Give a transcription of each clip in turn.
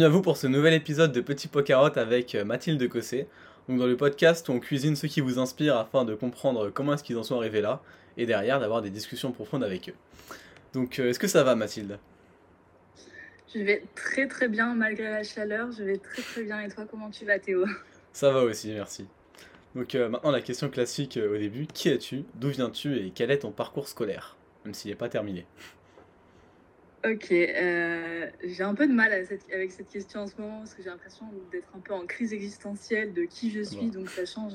Bienvenue à vous pour ce nouvel épisode de Petit Pocarot avec euh, Mathilde Cossé. Donc dans le podcast, on cuisine ceux qui vous inspirent afin de comprendre comment est-ce qu'ils en sont arrivés là, et derrière d'avoir des discussions profondes avec eux. Donc euh, est-ce que ça va Mathilde? Je vais très très bien malgré la chaleur, je vais très très bien. Et toi, comment tu vas Théo? Ça va aussi, merci. Donc euh, maintenant la question classique au début, qui es-tu, d'où viens-tu? Et quel est ton parcours scolaire? Même s'il n'est pas terminé. Ok, euh, j'ai un peu de mal avec cette question en ce moment parce que j'ai l'impression d'être un peu en crise existentielle de qui je suis, donc ça change.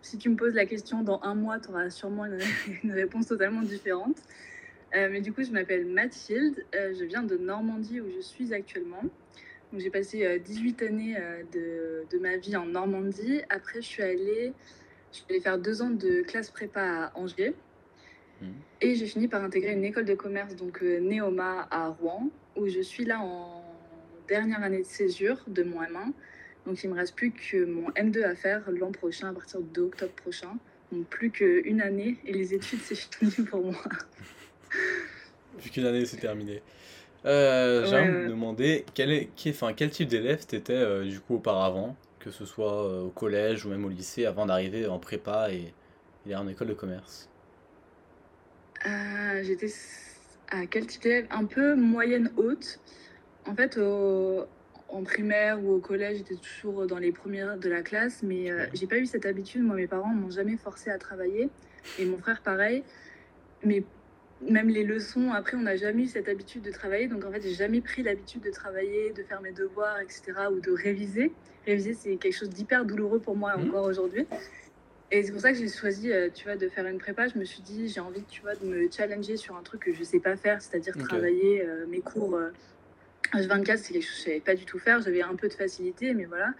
Si tu me poses la question dans un mois, tu auras sûrement une, réponse totalement différente. Euh, mais du coup, je m'appelle Mathilde, euh, je viens de Normandie où je suis actuellement. Donc j'ai passé 18 années de, de, ma vie en Normandie. Après, je suis allée, je suis allée faire deux ans de classe prépa à Angers. Et j'ai fini par intégrer une école de commerce, donc euh, Neoma à Rouen, où je suis là en dernière année de césure de mon M1. Donc il me reste plus que mon M2 à faire l'an prochain, à partir d'octobre prochain. Donc plus qu'une année et les études, c'est fini pour moi. plus qu'une année, c'est terminé. Euh, J'ai me demander quel, est, enfin, quel type d'élève tu étais euh, du coup auparavant, que ce soit euh, au collège ou même au lycée, avant d'arriver en prépa et, et en école de commerce? Euh, j'étais à quel type d'élève Un peu moyenne haute. En fait, en primaire ou au collège, j'étais toujours dans les premières de la classe, mais euh, j'ai pas eu cette habitude. Moi, mes parents m'ont jamais forcé à travailler, et mon frère pareil. Mais même les leçons, après, on n'a jamais eu cette habitude de travailler. Donc, en fait, j'ai jamais pris l'habitude de travailler, de faire mes devoirs, etc., ou de réviser. Réviser, c'est quelque chose d'hyper douloureux pour moi mmh. encore aujourd'hui. Et c'est pour ça que j'ai choisi, euh, tu vois, de faire une prépa. Je me suis dit, j'ai envie, tu vois, de me challenger sur un truc que je sais pas faire, c'est-à-dire travailler euh, mes cours H24, euh, c'est quelque chose que je savais pas du tout faire. J'avais un peu de facilité, mais voilà.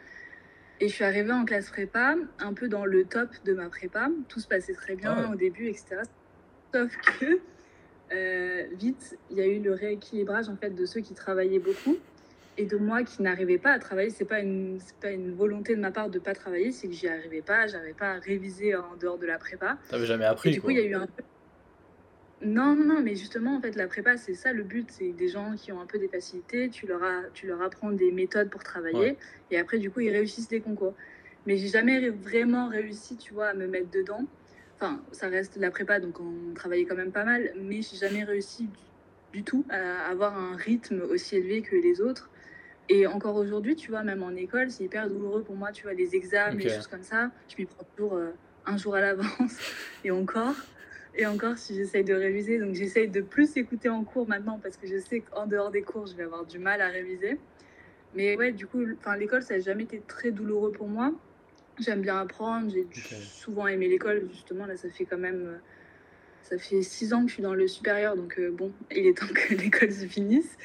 Et je suis arrivée en classe prépa, un peu dans le top de ma prépa. Tout se passait très bien ah au début, etc. Sauf que vite, il y a eu le rééquilibrage en fait de ceux qui travaillaient beaucoup et de moi qui n'arrivais pas à travailler. C'est pas une pas une volonté de ma part de pas travailler, c'est que j'y arrivais pas, j'arrivais pas à réviser en dehors de la prépa. T'avais jamais appris. du coup, il y a eu un non, non, non, mais justement, en fait, la prépa, c'est ça le but. C'est des gens qui ont un peu des facilités, tu leur, tu leur apprends des méthodes pour travailler, et après, du coup, ils réussissent les concours. Mais j'ai jamais vraiment réussi, tu vois, à me mettre dedans. Enfin, ça reste la prépa, donc on travaillait quand même pas mal, mais j'ai jamais réussi du, du, tout à avoir un rythme aussi élevé que les autres. Et encore aujourd'hui, tu vois, même en école, c'est hyper douloureux pour moi, tu vois, les examens, les choses comme ça. Je m'y prends toujours euh, un jour à l'avance. Et encore, et encore si j'essaye de réviser. Donc j'essaye de plus écouter en cours maintenant parce que je sais qu'en dehors des cours, je vais avoir du mal à réviser. Mais ouais, du coup, l'école, ça n'a jamais été très douloureux pour moi. J'aime bien apprendre, j'ai souvent aimé l'école, justement. Là, ça fait quand même. Euh, ça fait six ans que je suis dans le supérieur, donc euh, bon, il est temps que l'école se finisse.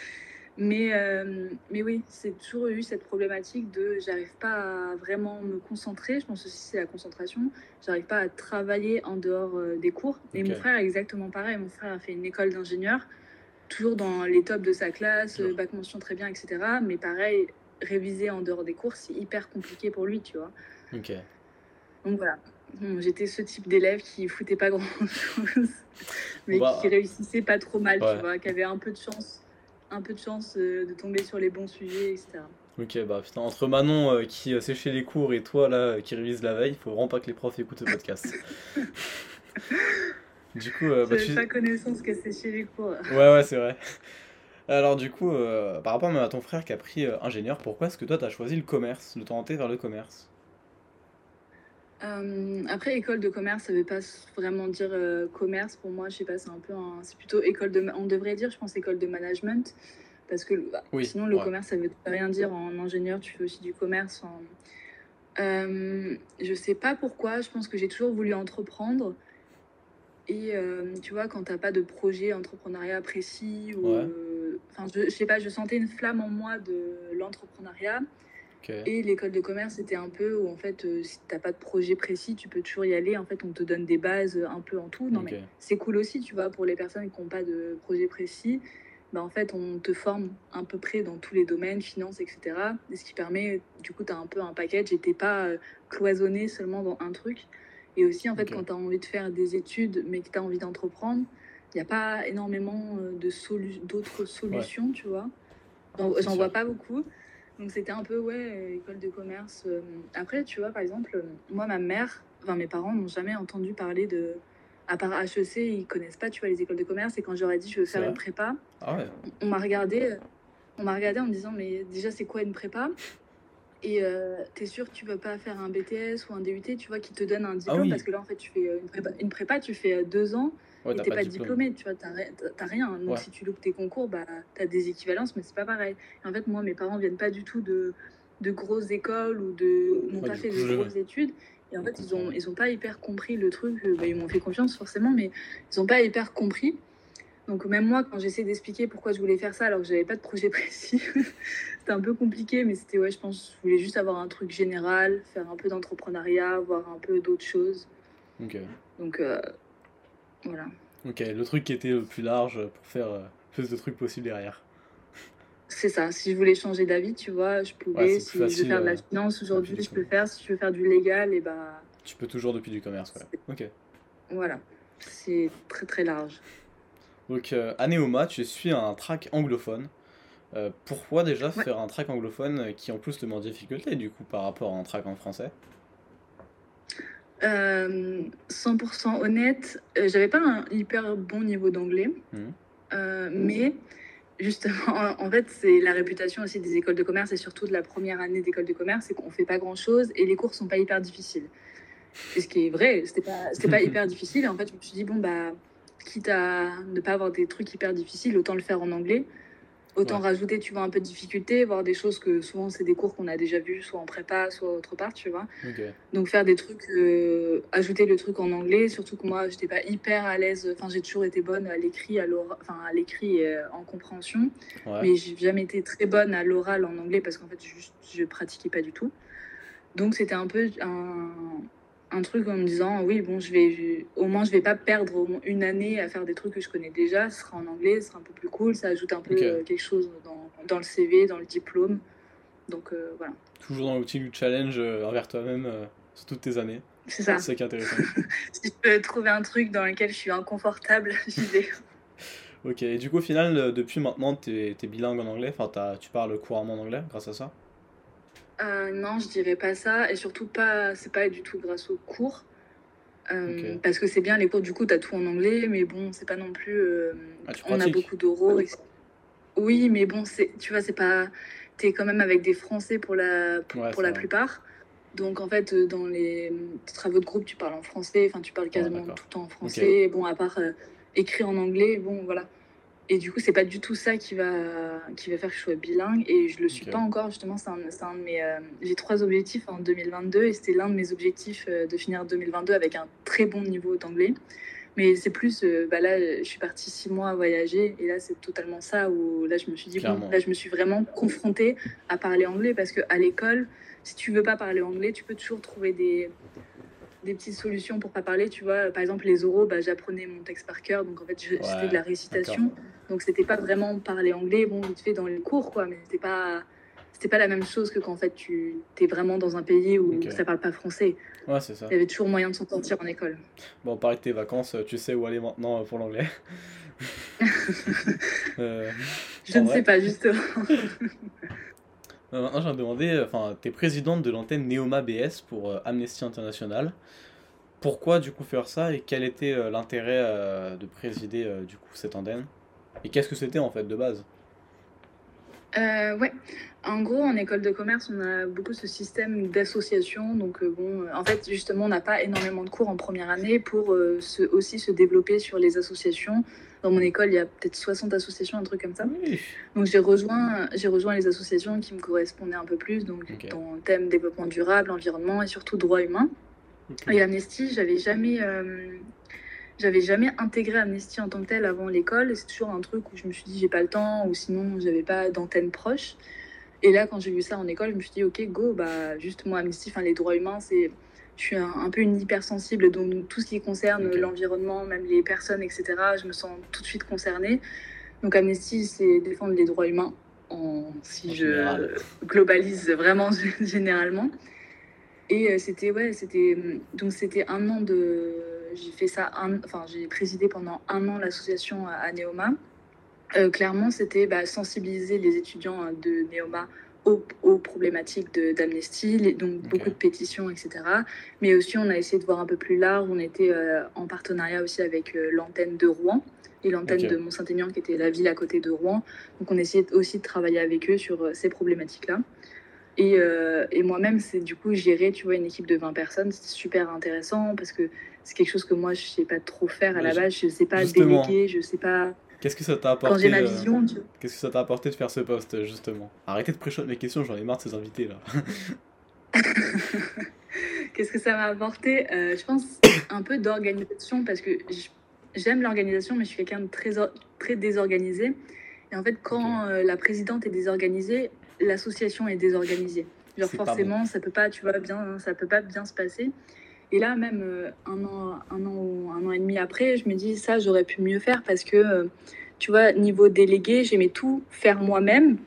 Mais, euh, mais oui, c'est toujours eu cette problématique de j'arrive pas à vraiment me concentrer. Je pense aussi c'est la concentration. J'arrive pas à travailler en dehors euh, des cours. Et mon frère exactement pareil. Mon frère a fait une école d'ingénieur, toujours dans les tops de sa classe, bac mention très bien, etc. Mais pareil, réviser en dehors des cours, c'est hyper compliqué pour lui, tu vois. Ok. Donc voilà. J'étais ce type d'élève qui foutait pas grand chose, mais bah, qui réussissait pas trop mal, tu vois, qui avait un peu de chance un peu de chance euh, de tomber sur les bons sujets, etc. Ok, bah putain, entre Manon euh, qui euh, séchait les cours et toi là qui révise la veille, il faut vraiment pas que les profs écoutent le podcast. du coup, bah, tu... pas connaissance que sécher les cours. ouais, ouais, c'est vrai. Alors du coup, par rapport même à ton frère qui a pris ingénieur, pourquoi est-ce que toi tu as choisi le commerce, de t'orienter vers le commerce? Euh, après, école de commerce, ça veut pas vraiment dire euh, commerce. Pour moi, je sais pas, c'est un peu C'est plutôt école de... On devrait dire, je pense, école de management. Parce que bah, sinon, le commerce, ça veut rien dire. En ingénieur, tu fais aussi du commerce. En... Euh, je sais pas pourquoi. Je pense que j'ai toujours voulu entreprendre. Et tu vois, quand t'as pas de projet entrepreneuriat précis, ou, enfin, je, je sais pas, je sentais une flamme en moi de l'entrepreneuriat. Et l'école de commerce, c'était un peu où, en fait, euh, si tu n'as pas de projet précis, tu peux toujours y aller. En fait, on te donne des bases un peu en tout. Non, mais c'est cool aussi, tu vois, pour les personnes qui n'ont pas de projet précis. Bah, en fait, on te forme à peu près dans tous les domaines, finance, etc. Et ce qui permet, du coup, tu as un peu un package et tu pas euh, cloisonné seulement dans un truc. Et aussi, en fait, quand tu as envie de faire des études, mais que tu as envie d'entreprendre, il n'y a pas énormément euh, d'autres solutions, tu vois. J'en vois pas beaucoup. Donc c'était un peu, ouais, école de commerce. Après, tu vois, par exemple, moi, ma mère, enfin mes parents n'ont jamais entendu parler de... À part HEC, ils connaissent pas, tu vois, les écoles de commerce. Et quand j'aurais dit, je veux faire une prépa, ah on m'a regardé, on m'a regardé en me disant, mais déjà, c'est quoi une prépa? Et euh, tu es sûr que tu vas pas faire un BTS ou un DUT, tu vois, qui te donne un ah diplôme Parce que là, en fait, tu fais une prépa, une prépa tu fais deux ans et tu pas, diplômé, tu vois, tu n'as rien. Donc, si tu loupes tes concours, bah, tu as des équivalences, mais c'est pas pareil. Et en fait, moi, mes parents viennent pas du tout de, de grosses écoles ou de n'ont pas fait de grosses études. Et en fait, ils ont, ils ont pas hyper compris le truc. Bah, ils m'ont fait confiance, forcément, mais ils ont pas hyper compris. Donc même moi, quand j'essaie d'expliquer pourquoi je voulais faire ça, alors que j'avais pas de projet précis, c'était un peu compliqué, mais c'était ouais, je pense, je voulais juste avoir un truc général, faire un peu d'entrepreneuriat, voir un peu d'autres choses. Donc euh, voilà. Ok, le truc qui était le plus large pour faire euh, plus de trucs possibles derrière. C'est ça. Si je voulais changer d'avis, tu vois, je pouvais. si je veux faire de la euh, finance aujourd'hui, je peux faire. Si je veux faire du légal, et eh bah. Tu peux toujours depuis du commerce, ouais. Ok. Voilà. C'est très très large. Donc, euh, à Neoma, tu suis un track anglophone. Euh, pourquoi déjà faire un track anglophone qui en plus te met en difficulté du coup par rapport à un track en français? 100% euh, honnête, j'avais pas un hyper bon niveau d'anglais, mmh. mais justement, en fait, c'est la réputation aussi des écoles de commerce et surtout de la première année d'école de commerce, c'est qu'on fait pas grand chose et les cours sont pas hyper difficiles. Et ce qui est vrai, c'était pas, c'était pas hyper difficile. Et en fait, je me suis dit, bon, bah, quitte à ne pas avoir des trucs hyper difficiles, autant le faire en anglais. Autant rajouter, tu vois, un peu de difficulté, voir des choses que souvent c'est des cours qu'on a déjà vus, soit en prépa, soit autre part, tu vois. Donc faire des trucs, euh, ajouter le truc en anglais, surtout que moi, j'étais pas hyper à l'aise. Enfin, j'ai toujours été bonne à l'écrit, à enfin à l'écrit euh, en compréhension, mais j'ai jamais été très bonne à l'oral en anglais parce qu'en fait, juste, je pratiquais pas du tout. Donc c'était un peu un, un truc en me disant oui bon je vais au moins je vais pas perdre une année à faire des trucs que je connais déjà. Ce sera en anglais ce sera un peu plus cool. Ça ajoute un peu euh, quelque chose dans, dans, le CV dans le diplôme. Donc euh, voilà. Toujours dans l'outil du challenge euh, envers toi-même sur toutes tes années. C'est ça. C'est qui est intéressant. Si je peux trouver un truc dans lequel je suis inconfortable j'y vais. Ok. Et du coup au final depuis maintenant tu es, bilingue en anglais. Enfin tu parles couramment en anglais grâce à ça? Euh, non, je dirais pas ça. Et surtout, pas, c'est pas du tout grâce aux cours. Euh, parce que c'est bien, les cours, du coup, tu as tout en anglais, mais bon, c'est pas non plus. Euh, ah, on a beaucoup d'euros. Oui, mais bon, c'est, tu vois, c'est pas. Tu es quand même avec des Français pour la, pour, la plupart. Donc, en fait, dans les travaux de groupe, tu parles en français. Enfin, tu parles quasiment tout le temps en français. Bon, à part écrire en anglais, bon, voilà. Et du coup, c'est pas du tout ça qui va, qui va faire que je sois bilingue. Et je le suis pas encore, justement. C'est un, un, de mes. Euh, j'ai trois objectifs en 2022 et c'était l'un de mes objectifs euh, de finir 2022 avec un très bon niveau d'anglais. Mais c'est plus, euh, bah là, je suis partie six mois à voyager et là, c'est totalement ça où là, je me suis dit, bon, là, je me suis vraiment confrontée à parler anglais parce qu'à l'école, si tu veux pas parler anglais, tu peux toujours trouver des, des petites solutions pour pas parler, tu vois. Par exemple, les oraux, bah, j'apprenais mon texte par cœur, donc en fait, c'était de la récitation. Donc c'était pas vraiment parler anglais, bon, vite fait dans les cours, quoi, mais c'était pas c'était pas la même chose que quand en fait tu es vraiment dans un pays où ça parle pas français. Ouais, c'est ça. Il y avait toujours moyen de s'en sortir en école. Bon, pareil de tes vacances, tu sais où aller maintenant pour l'anglais euh, Je ne sais pas, justement. Euh, maintenant, j'ai demandé, enfin, tu es présidente de l'antenne Neoma BS pour euh, Amnesty International. Pourquoi, du coup, faire ça et quel était l'intérêt de présider, du coup, cette antenne? Et qu'est-ce que c'était, en fait, de base? Euh, ouais, en gros, en école de commerce, on a beaucoup ce système d'association. Donc, euh, bon, en fait, justement, on n'a pas énormément de cours en première année pour euh, aussi se développer sur les associations. Dans mon école, il y a peut-être 60 associations, un truc comme ça. Donc, j'ai rejoint, j'ai rejoint les associations qui me correspondaient un peu plus, donc dans le thème développement durable, environnement et surtout droit humain. Et Amnesty, j'avais jamais j'avais jamais intégré Amnesty en tant que tel avant l'école. C'est toujours un truc où je me suis dit j'ai pas le temps ou sinon j'avais pas d'antenne proche. Et là, quand j'ai vu ça en école, je me suis dit ok, go, bah juste moi Amnesty, enfin les droits humains, c'est je suis un, peu une hypersensible, donc tout ce qui concerne l'environnement, même les personnes, etc., je me sens tout de suite concernée. Donc Amnesty, c'est défendre les droits humains, en, si je globalise vraiment généralement. Et euh, c'était ouais, c'était donc c'était un an de j'ai fait ça, enfin j'ai présidé pendant un an l'association à, Neoma. Euh, clairement, c'était bah, sensibiliser les étudiants de Neoma aux, problématiques d'Amnesty, donc beaucoup de pétitions, etc. Mais aussi, on a essayé de voir un peu plus large. On était euh, en partenariat aussi avec euh, l'antenne de Rouen et l'antenne de Mont-Saint-Aignan, qui était la ville à côté de Rouen. Donc, on essayait aussi de travailler avec eux sur euh, ces problématiques-là. Et, et moi-même, c'est du coup gérer, tu vois, une équipe de 20 personnes. C'était super intéressant parce que c'est quelque chose que moi, je ne sais pas trop faire à la base. Je ne sais pas déléguer, je ne sais pas Qu'est-ce que ça t'a apporté Quand j'ai ma vision, tu... Qu'est-ce que ça t'a apporté de faire ce poste, justement? Arrêtez de pré mes questions, j'en ai marre de ces invités, là. Qu'est-ce que ça m'a apporté? Euh, Je pense un peu d'organisation, parce que j'aime l'organisation, mais je suis quelqu'un de très, très désorganisé. Et en fait, quand euh, la présidente est désorganisée, l'association est désorganisée. Genre forcément, ça peut pas, tu vois, bien, ça peut pas bien se passer. Et là, même euh, un, an, un, an ou un an et demi après, je me dis, ça, j'aurais pu mieux faire parce que, euh, tu vois, niveau délégué, j'aimais tout faire moi-même.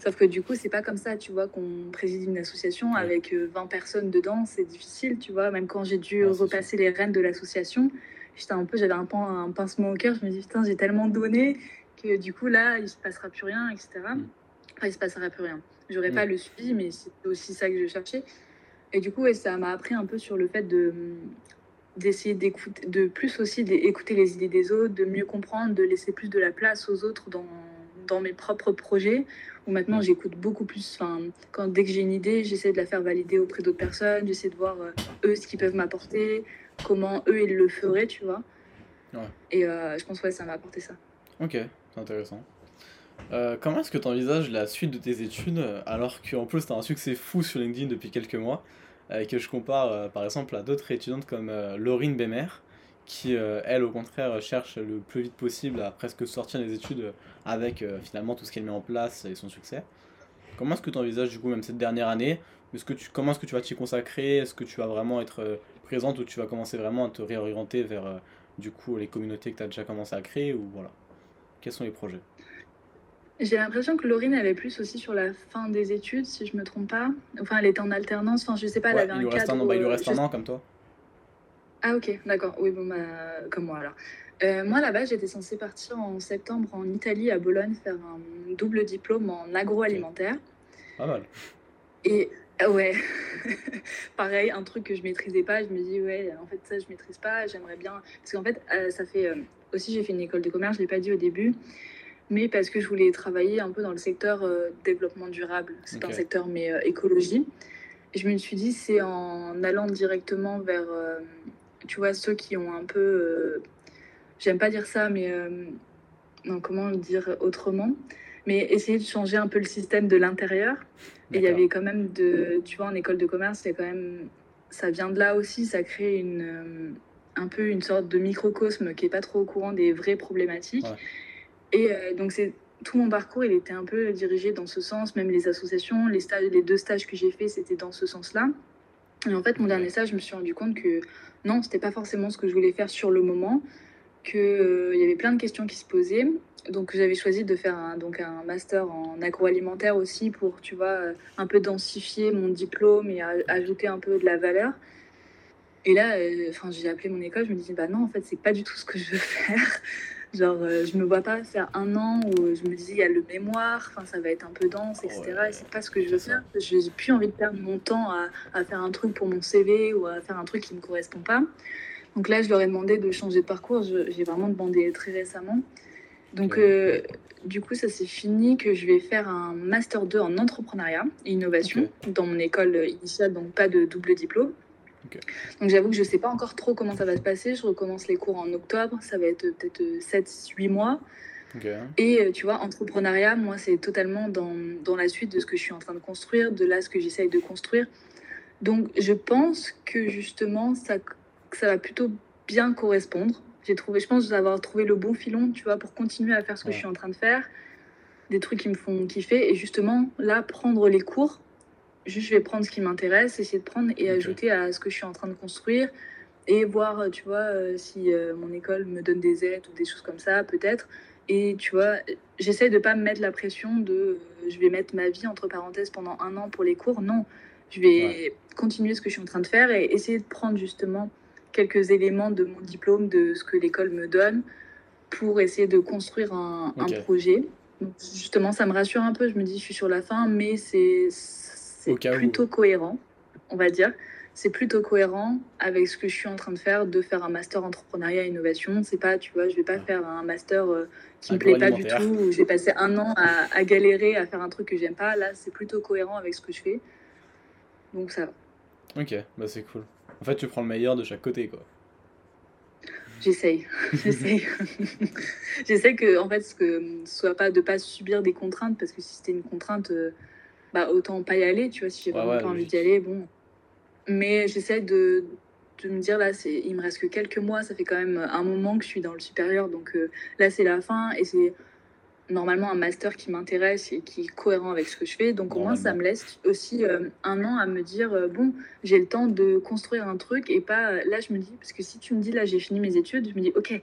Sauf que du coup, c'est pas comme ça, tu vois, qu'on préside une association avec 20 euh, personnes dedans, c'est difficile, tu vois. Même quand j'ai dû repasser les rênes de l'association, j'étais un peu, j'avais un, un, pincement au cœur. Je me dis, putain, j'ai tellement donné que du coup, là, il se passera plus rien, etc. Mm. Enfin, il se passera plus rien. J'aurais mm. pas le suivi, mais c'est aussi ça que je cherchais. Et du coup, ça m'a appris un peu sur le fait de d'essayer d'écouter, de plus aussi d'écouter les idées des autres, de mieux comprendre, de laisser plus de la place aux autres dans, dans mes propres projets, où maintenant j'écoute beaucoup plus. Enfin, quand, dès que j'ai une idée, j'essaie de la faire valider auprès d'autres personnes, j'essaie de voir euh, eux ce qu'ils peuvent m'apporter, comment eux ils le feraient, tu vois. Et euh, je pense que ça m'a apporté ça. Ok, c'est intéressant. Euh, comment est-ce que tu envisages la suite de tes études alors qu'en plus tu as un succès fou sur LinkedIn depuis quelques mois et que je compare euh, par exemple à d'autres étudiantes comme euh, Laurine Bemer qui elle au contraire cherche le plus vite possible à presque sortir des études avec finalement tout ce qu'elle met en place et son succès. Comment est-ce que tu envisages du coup même cette dernière année? Est-ce que tu, Comment est-ce que tu vas t'y consacrer? Est-ce que tu vas vraiment être présente ou tu vas commencer vraiment à te réorienter vers du coup les communautés que tu as déjà commencé à créer ou voilà? Quels sont les projets? J'ai l'impression que Laurine, elle est plus aussi sur la fin des études, si je me trompe pas. Enfin, elle était en alternance, enfin, je sais pas, elle avait il un cadre... Un bah, il lui reste un an, comme toi. Ah, ok, d'accord. Oui, bon, bah, comme moi, alors. Euh, moi, là-bas, j'étais censée partir en septembre en Italie, à Bologne, faire un double diplôme en agroalimentaire. Pas mal. Et ah ouais, pareil, un truc que je maîtrisais pas, je me dis, ouais, en fait, ça, je maîtrise pas, j'aimerais bien. Parce qu'en fait, euh, ça fait. Euh, aussi, j'ai fait une école de commerce, je l'ai pas dit au début mais parce que je voulais travailler un peu dans le secteur euh, développement durable. C'est pas un secteur, mais euh, écologie. Et je me suis dit, c'est en allant directement vers, euh, tu vois, ceux qui ont un peu. J'aime pas dire ça, mais. non, comment le dire autrement? Mais essayer de changer un peu le système de l'intérieur. Et il y avait quand même de. Tu vois, en école de commerce, c'est quand même. Ça vient de là aussi, ça crée une un peu une sorte de microcosme qui est pas trop au courant des vraies problématiques. Et euh, donc, c'est tout mon parcours, il était un peu dirigé dans ce sens, même les associations, les, stages, les deux stages que j'ai faits, c'était dans ce sens-là. Et en fait, mon dernier stage, je me suis rendu compte que non, c'était pas forcément ce que je voulais faire sur le moment, qu'il euh, y avait plein de questions qui se posaient. Donc, j'avais choisi de faire un, donc un master en agroalimentaire aussi pour, tu vois, euh, un peu densifier mon diplôme et ajouter un peu de la valeur. Et là, enfin, j'ai appelé mon école, je me disais, bah non, en fait, c'est pas du tout ce que je veux faire. Genre, euh, je me vois pas faire un an où je me dis, il y a le mémoire, ça va être un peu dense, etc. et c'est pas ce que je veux faire. J'ai plus envie de perdre mon temps à, à, faire un truc pour mon CV ou à faire un truc qui me correspond pas. Donc là, je leur ai demandé de changer de parcours. J'ai vraiment demandé très récemment. Donc, euh, du coup, ça c'est fini que je vais faire un Master 2 en entrepreneuriat et innovation dans mon école initiale, donc pas de double diplôme. Donc j'avoue que je ne sais pas encore trop comment ça va se passer. Je recommence les cours en octobre. Ça va être peut-être 7-8 mois. Et euh, tu vois, entrepreneuriat, moi, c'est totalement dans, dans, la suite de ce que je suis en train de construire, de là ce que j'essaye de construire. Donc je pense que justement, ça, ça va plutôt bien correspondre. J'ai trouvé, je pense avoir trouvé le bon filon, tu vois, pour continuer à faire ce que je suis en train de faire. Des trucs qui me font kiffer. Et justement, là, prendre les cours, Juste, je vais prendre ce qui m'intéresse, essayer de prendre et ajouter à ce que je suis en train de construire et voir, tu vois, euh, si euh, mon école me donne des aides ou des choses comme ça, peut-être. Et tu vois, j'essaie de pas me mettre la pression de euh, je vais mettre ma vie entre parenthèses pendant un an pour les cours. Non, je vais continuer ce que je suis en train de faire et essayer de prendre justement quelques éléments de mon diplôme, de ce que l'école me donne, pour essayer de construire un, un projet Donc, justement, ça me rassure un peu. Je me dis, je suis sur la fin, mais c'est plutôt cohérent, on va dire. C'est plutôt cohérent avec ce que je suis en train de faire, de faire un master entrepreneuriat et innovation. C'est pas, tu vois, je vais pas faire un master euh, qui me plaît pas du tout, où j'ai passé un an à, à, galérer à faire un truc que j'aime pas. Là, c'est plutôt cohérent avec ce que je fais. Donc ça va. Ok, bah c'est cool. En fait, tu prends le meilleur de chaque côté, quoi. J'essaye, j'essaye. j'essaie que, en fait, ce que soit pas de pas subir des contraintes, parce que si c'était une contrainte, euh, bah autant pas y aller, tu vois. Si j'ai vraiment pas envie d'y aller, bon. Mais j'essaie de, de me dire là, c'est, il me reste que quelques mois, ça fait quand même un moment que je suis dans le supérieur, donc euh, là c'est la fin et c'est normalement un master qui m'intéresse et qui est cohérent avec ce que je fais. Donc au moins, ça me laisse aussi euh, un an à me dire, euh, bon, j'ai le temps de construire un truc et pas, euh, là je me dis, parce que si tu me dis, là j'ai fini mes études, je me dis, ok,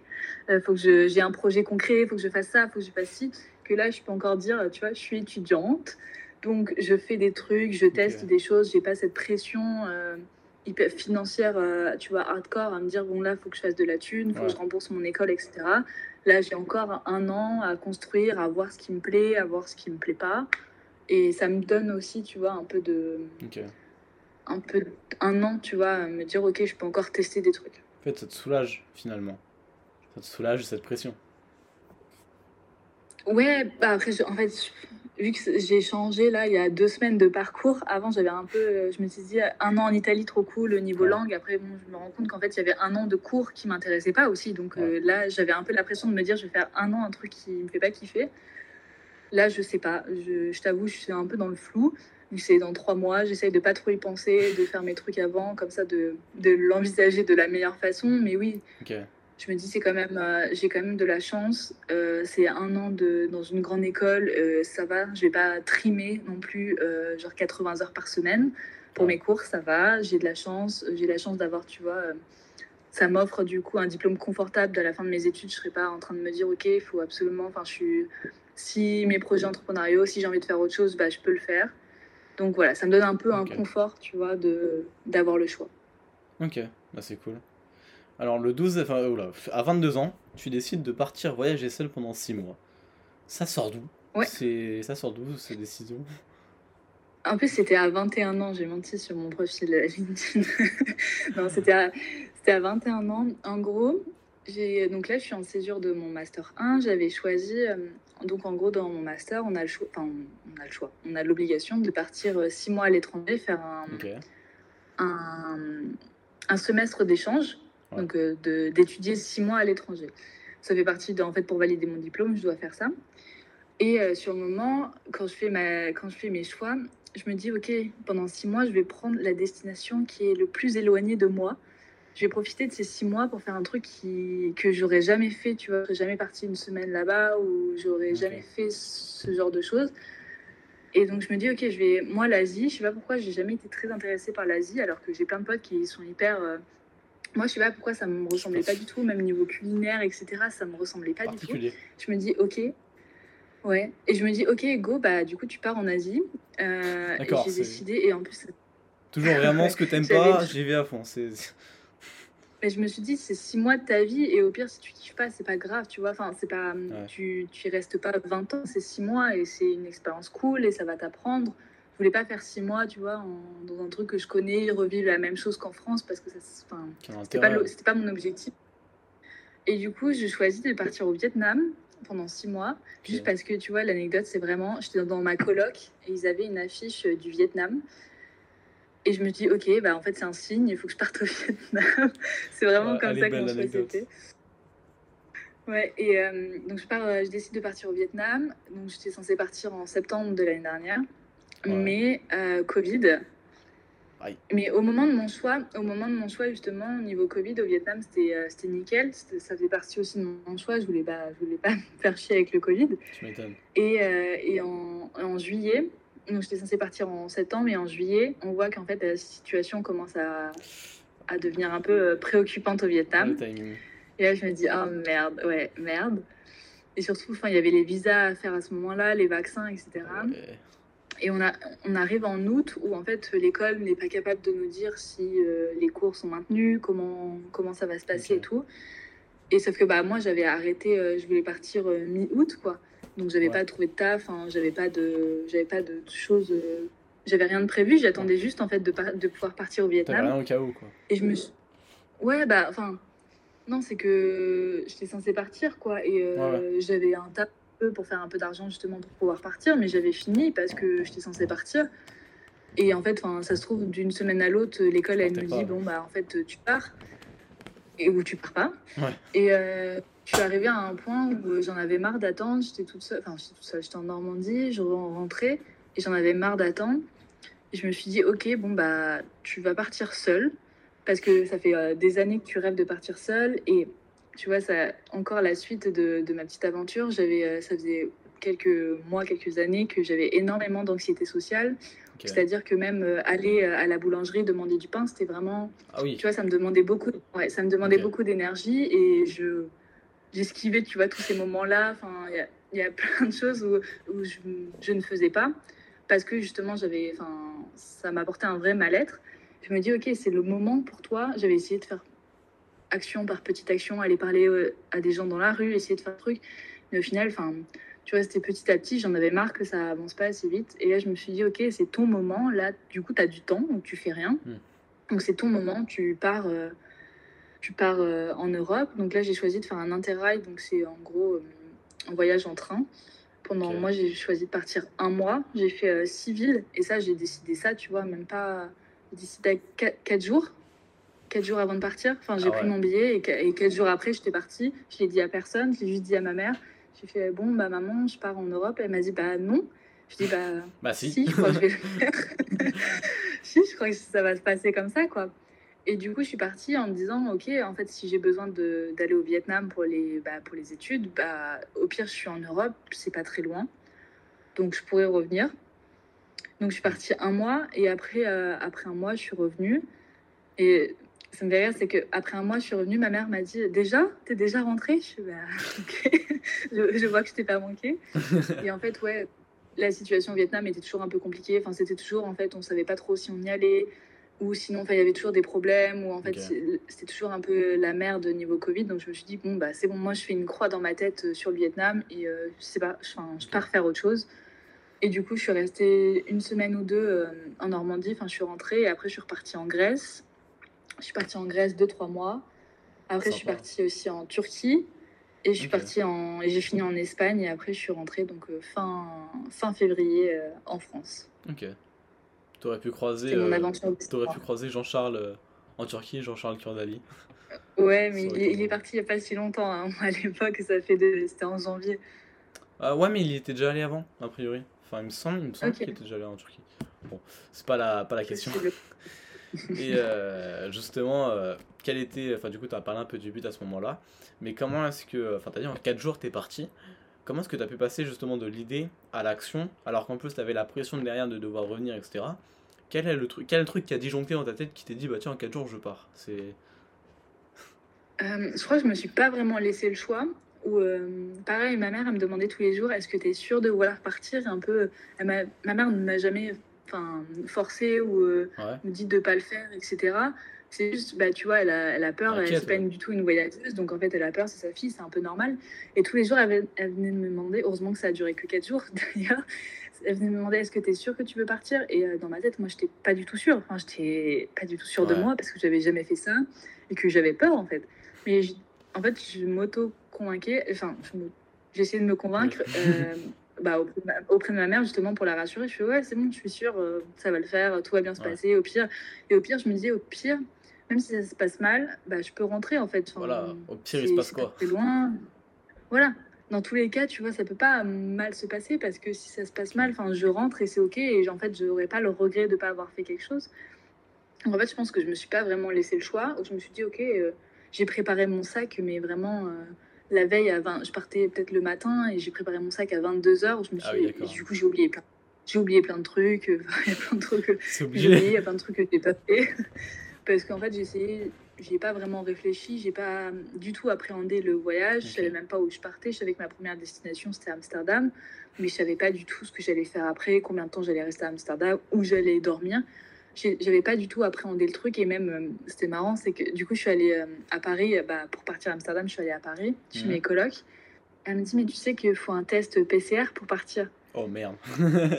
faut que j'ai un projet concret, faut que je fasse ça, faut que je fasse ci, que là je peux encore dire, tu vois, je suis étudiante, donc je fais des trucs, je teste des choses, j'ai pas cette pression financière, tu vois, hardcore, à me dire, bon là, il faut que je fasse de la thune, il faut que je rembourse mon école, etc. Là, j'ai encore un an à construire, à voir ce qui me plaît, à voir ce qui me plaît pas. Et ça me donne aussi, tu vois, un peu de. Un peu. Un an, tu vois, à me dire, ok, je peux encore tester des trucs. En fait, ça te soulage, finalement. Ça te soulage cette pression. Ouais, bah après, en fait, vu que j'ai changé là il y a deux semaines de parcours, avant j'avais un peu, euh, je me suis dit un an en Italie trop cool le niveau langue. Après bon, je me rends compte qu'en fait il y avait un an de cours qui m'intéressait pas aussi. Donc euh, là j'avais un peu la pression de me dire je vais faire un an un truc qui me fait pas kiffer. Là je sais pas, je, je t'avoue je suis un peu dans le flou. C'est dans trois mois, j'essaye de pas trop y penser, de faire mes trucs avant, comme ça de, de l'envisager de la meilleure façon. Mais oui, je me dis c'est quand même euh, j'ai quand même de la chance. Euh, c'est un an de dans une grande école euh, ça va. Je vais pas trimer non plus genre 80 heures par semaine. Pour mes cours ça va. J'ai de la chance j'ai la chance d'avoir tu vois ça m'offre du coup un diplôme confortable. À la fin de mes études je serai pas en train de me dire ok il faut absolument enfin je suis si mes projets entrepreneuriaux si j'ai envie de faire autre chose bah je peux le faire. Donc voilà ça me donne un peu un confort tu vois de d'avoir le choix. Ok. Bah c'est cool alors le 12, enfin, à 22 ans, tu décides de partir voyager seul pendant 6 mois. Ça sort d'où? Ouais. C'est Ça sort d'où ces décisions En plus, c'était à 21 ans, j'ai menti sur mon profil LinkedIn. non, c'était à, à 21 ans. En gros, donc là, je suis en césure de mon master 1. J'avais choisi, euh, donc en gros, dans mon master, on a le choix, enfin, on a le choix, on a l'obligation de partir 6 euh, mois à l'étranger, faire un, un, un semestre d'échange donc euh, d'étudier six mois à l'étranger. Ça fait partie de, en fait, pour valider mon diplôme, je dois faire ça. Et euh, sur le moment, quand je, fais ma, quand je fais mes choix, je me dis, OK, pendant six mois, je vais prendre la destination qui est le plus éloignée de moi. Je vais profiter de ces six mois pour faire un truc qui, que j'aurais jamais fait, tu vois. Je jamais parti une semaine là-bas ou j'aurais jamais fait ce genre de choses. Et donc, je me dis, OK, je vais. Moi, l'Asie, je sais pas pourquoi, j'ai jamais été très intéressée par l'Asie, alors que j'ai plein de potes qui sont hyper. Euh, moi, je sais pas pourquoi ça me ressemblait pas du tout, même niveau culinaire, etc. Ça me ressemblait pas du tout. Je me dis, ok, ouais. Et je me dis, ok, go, bah du coup, tu pars en Asie. Euh, et j'ai décidé, et en plus. Toujours vraiment ce que t'aimes pas, j'y vais à fond. Mais je me suis dit, c'est six mois de ta vie, et au pire, si tu kiffes pas, c'est pas grave, tu vois. Enfin, c'est pas, tu, tu y restes pas 20 ans, c'est six mois, et c'est une expérience cool, et ça va t'apprendre je voulais pas faire six mois, tu vois, dans un truc que je connais, revivre la même chose qu'en France parce que ça, c'était pas, pas mon objectif. Et du coup, j'ai choisi de partir au Vietnam pendant six mois, juste parce que tu vois, l'anecdote, c'est vraiment, j'étais dans ma coloc et ils avaient une affiche du Vietnam. Et je me dis, ok, bah en fait, c'est un signe, il faut que je parte au Vietnam. c'est vraiment comme ça que mon choix c'était. Ouais, et euh, donc je, pars, euh, je décide de partir au Vietnam. Donc j'étais censée partir en septembre de l'année dernière mais euh, Covid. Mais au moment de mon choix, au moment de mon choix justement, au niveau Covid au Vietnam, c'était euh, c'était nickel. Ça faisait partie aussi de mon choix. Je voulais pas, je voulais pas me faire chier avec le Covid. Et, euh, et en, en, juillet, donc j'étais censée partir en septembre, mais en juillet, on voit qu'en fait la situation commence à, à devenir un peu préoccupante au Vietnam. Et là, je me dis, oh merde, ouais, merde. Et surtout, il y avait les visas à faire à ce moment-là, les vaccins, etc. Et on, a, on arrive en août où en fait l'école n'est pas capable de nous dire si euh, les cours sont maintenus, comment, comment ça va se passer et tout. Et sauf que bah, moi j'avais arrêté, euh, je voulais partir euh, mi-août quoi. Donc j'avais pas trouvé de taf, hein, j'avais pas de, j'avais pas de choses, j'avais rien de prévu. J'attendais juste en fait de, de pouvoir partir au Vietnam. rien au cas où quoi. Et je me suis, ouais bah enfin, non c'est que j'étais censée partir quoi et j'avais un taf pour faire un peu d'argent justement pour pouvoir partir, mais j'avais fini parce que j'étais censée partir. Et en fait, ça se trouve d'une semaine à l'autre, l'école elle me dit bon bah en fait tu pars et où tu pars pas. Et euh, je suis arrivée à un point où j'en avais marre d'attendre. J'étais toute seule, enfin, j'étais toute seule, j'étais en Normandie, je rentrais et j'en avais marre d'attendre. Et je me suis dit, ok, bon, bah, tu vas partir seule parce que ça fait euh, des années que tu rêves de partir seule. Et tu vois, ça, encore la suite de, de ma petite aventure, j'avais, euh, ça faisait quelques mois, quelques années que j'avais énormément d'anxiété sociale. C'est-à-dire que même euh, aller à la boulangerie demander du pain, c'était vraiment, ah oui. tu vois, ça me demandait beaucoup, ouais, ça me demandait beaucoup d'énergie et je, j'esquivais, tu vois, tous ces moments-là. Enfin, il y, y a, plein de choses où, où je, je, ne faisais pas parce que justement, j'avais, enfin, ça m'apportait un vrai mal-être. Je me dis, ok, c'est le moment pour toi. J'avais essayé de faire action par petite action, aller parler euh, à des gens dans la rue, essayer de faire un truc. Mais au final, enfin, tu vois, c'était petit à petit, j'en avais marre que ça avance pas assez vite. Et là, je me suis dit, ok, c'est ton moment. Là, du coup, tu as du temps, donc tu fais rien. Hmm. Donc c'est ton moment, tu pars. Euh, tu pars euh, en Europe. Donc là, j'ai choisi de faire un interrail. Donc c'est en gros euh, un voyage en train. Pendant moi, j'ai choisi de partir un mois. J'ai fait six villes. Et ça, j'ai décidé ça, tu vois, même pas. Décidé quatre jours. Quatre jours avant de partir. Enfin, j'ai ah pris mon billet et, quatre jours après, j'étais partie. Je l'ai dit à personne. Je l'ai juste dit à ma mère. J'ai fait bon, bah maman, je pars en Europe. Elle m'a dit bah non. Je dis bah, bah si. je crois que je vais le faire. si, je crois que ça va se passer comme ça, quoi. Et du coup, je suis partie en me disant, OK, en fait, si j'ai besoin d'aller au Vietnam pour les, bah, pour les études, bah, au pire, je suis en Europe, c'est pas très loin. Donc, je pourrais revenir. Donc, je suis partie un mois et après, euh, après un mois, je suis revenue. Et ça me fait rire, c'est qu'après un mois, je suis revenue, ma mère m'a dit Déjà? T'es déjà rentrée? Je suis bah, OK. je, je, vois que je t'ai pas manqué. et en fait, ouais, la situation au Vietnam était toujours un peu compliquée. Enfin, c'était toujours, en fait, on savait pas trop si on y allait ou sinon il y avait toujours des problèmes ou en fait c'était toujours un peu la merde niveau Covid. Donc je me suis dit bon bah c'est bon moi je fais une croix dans ma tête euh, sur le Vietnam et euh, je sais pas enfin, je pars faire autre chose. Et du coup je suis restée une semaine ou deux euh, en Normandie. Enfin je suis rentrée et après je suis repartie en Grèce je suis partie en Grèce deux trois mois après je suis partie aussi en Turquie et je suis partie en j'ai fini en Espagne et après je suis rentrée donc fin fin février en France ok T'aurais pu croiser, euh, pu croiser Jean-Charles euh, en Turquie, Jean-Charles Kurdali. Ouais, mais il, est parti il n'y a pas si longtemps. Hein. À l'époque, ça fait c'était en janvier. Ah ouais, mais il était déjà allé avant, a priori. Enfin, il me semble, il me semble qu'il était déjà allé en Turquie. Bon, c'est pas la, pas la question. Et euh, justement, quel était. Enfin, du coup, tu as parlé un peu du but à ce moment-là. Mais comment est-ce que. Enfin, tu as dit en 4 jours, tu es parti. Comment est-ce que tu as pu passer justement de l'idée à l'action, alors qu'en plus tu avais la pression de derrière de devoir revenir, etc. Quel est le truc, quel truc qui a disjoncté dans ta tête qui t'est dit, bah tiens, en 4 jours je pars? C'est. Euh, je crois que je me suis pas vraiment laissé le choix. Ou euh, pareil, ma mère, elle me demandait tous les jours, est-ce que tu es sûre de vouloir partir? Un peu, ma mère ne m'a jamais forcé ou euh, me dit de pas le faire, etc. C'est juste, bah, tu vois, elle a, elle a peur, elle n'est pas du tout une voyageuse, donc en fait, elle a peur, c'est sa fille, c'est un peu normal. Et tous les jours, elle, venait de me demander, heureusement que ça a duré que 4 jours d'ailleurs, elle venait de me demander est-ce que tu es sûre que tu veux partir? Et euh, dans ma tête, moi, j'étais pas du tout sûre. Enfin, j'étais pas du tout sûre de moi parce que j'avais jamais fait ça et que j'avais peur en fait. Mais en fait, je m'auto-convainquais, enfin, j'essayais de me convaincre. Euh, bah, auprès, de ma, mère justement pour la rassurer je fais ouais c'est bon je suis sûre euh, ça va le faire tout va bien se passer au pire et au pire je me disais au pire même si ça se passe mal, bah, je peux rentrer en fait. voilà, au pire, il se passe quoi C'est loin. Voilà. Dans tous les cas, tu vois, ça peut pas mal se passer parce que si ça se passe mal, enfin, je rentre et c'est ok et en fait, je n'aurai pas le regret de pas avoir fait quelque chose. en fait, je pense que je me suis pas vraiment laissé le choix. Je me suis dit, ok, euh, j'ai préparé mon sac, mais vraiment. Euh, la veille, à 20, je partais peut-être le matin et j'ai préparé mon sac à 22h. Je me ah suis, du coup, j'ai oublié plein j'ai oublié plein de trucs, il y a plein de trucs, j'ai oublié, il y a plein de trucs que j'ai pas fait. Parce qu'en fait, j'ai essayé, j'ai pas vraiment réfléchi, j'ai pas du tout appréhendé le voyage, je savais même pas où je partais. Je savais que ma première destination c'était Amsterdam, mais je savais pas du tout ce que j'allais faire après, combien de temps j'allais rester à Amsterdam, où j'allais dormir. J'avais pas du tout appréhendé le truc et même euh, c'était marrant, c'est que du coup je suis allée euh, à Paris, bah, pour partir à Amsterdam, je suis allée à Paris chez mes colocs. Elle me dit, mais tu sais qu'il faut un test PCR pour partir. Oh merde.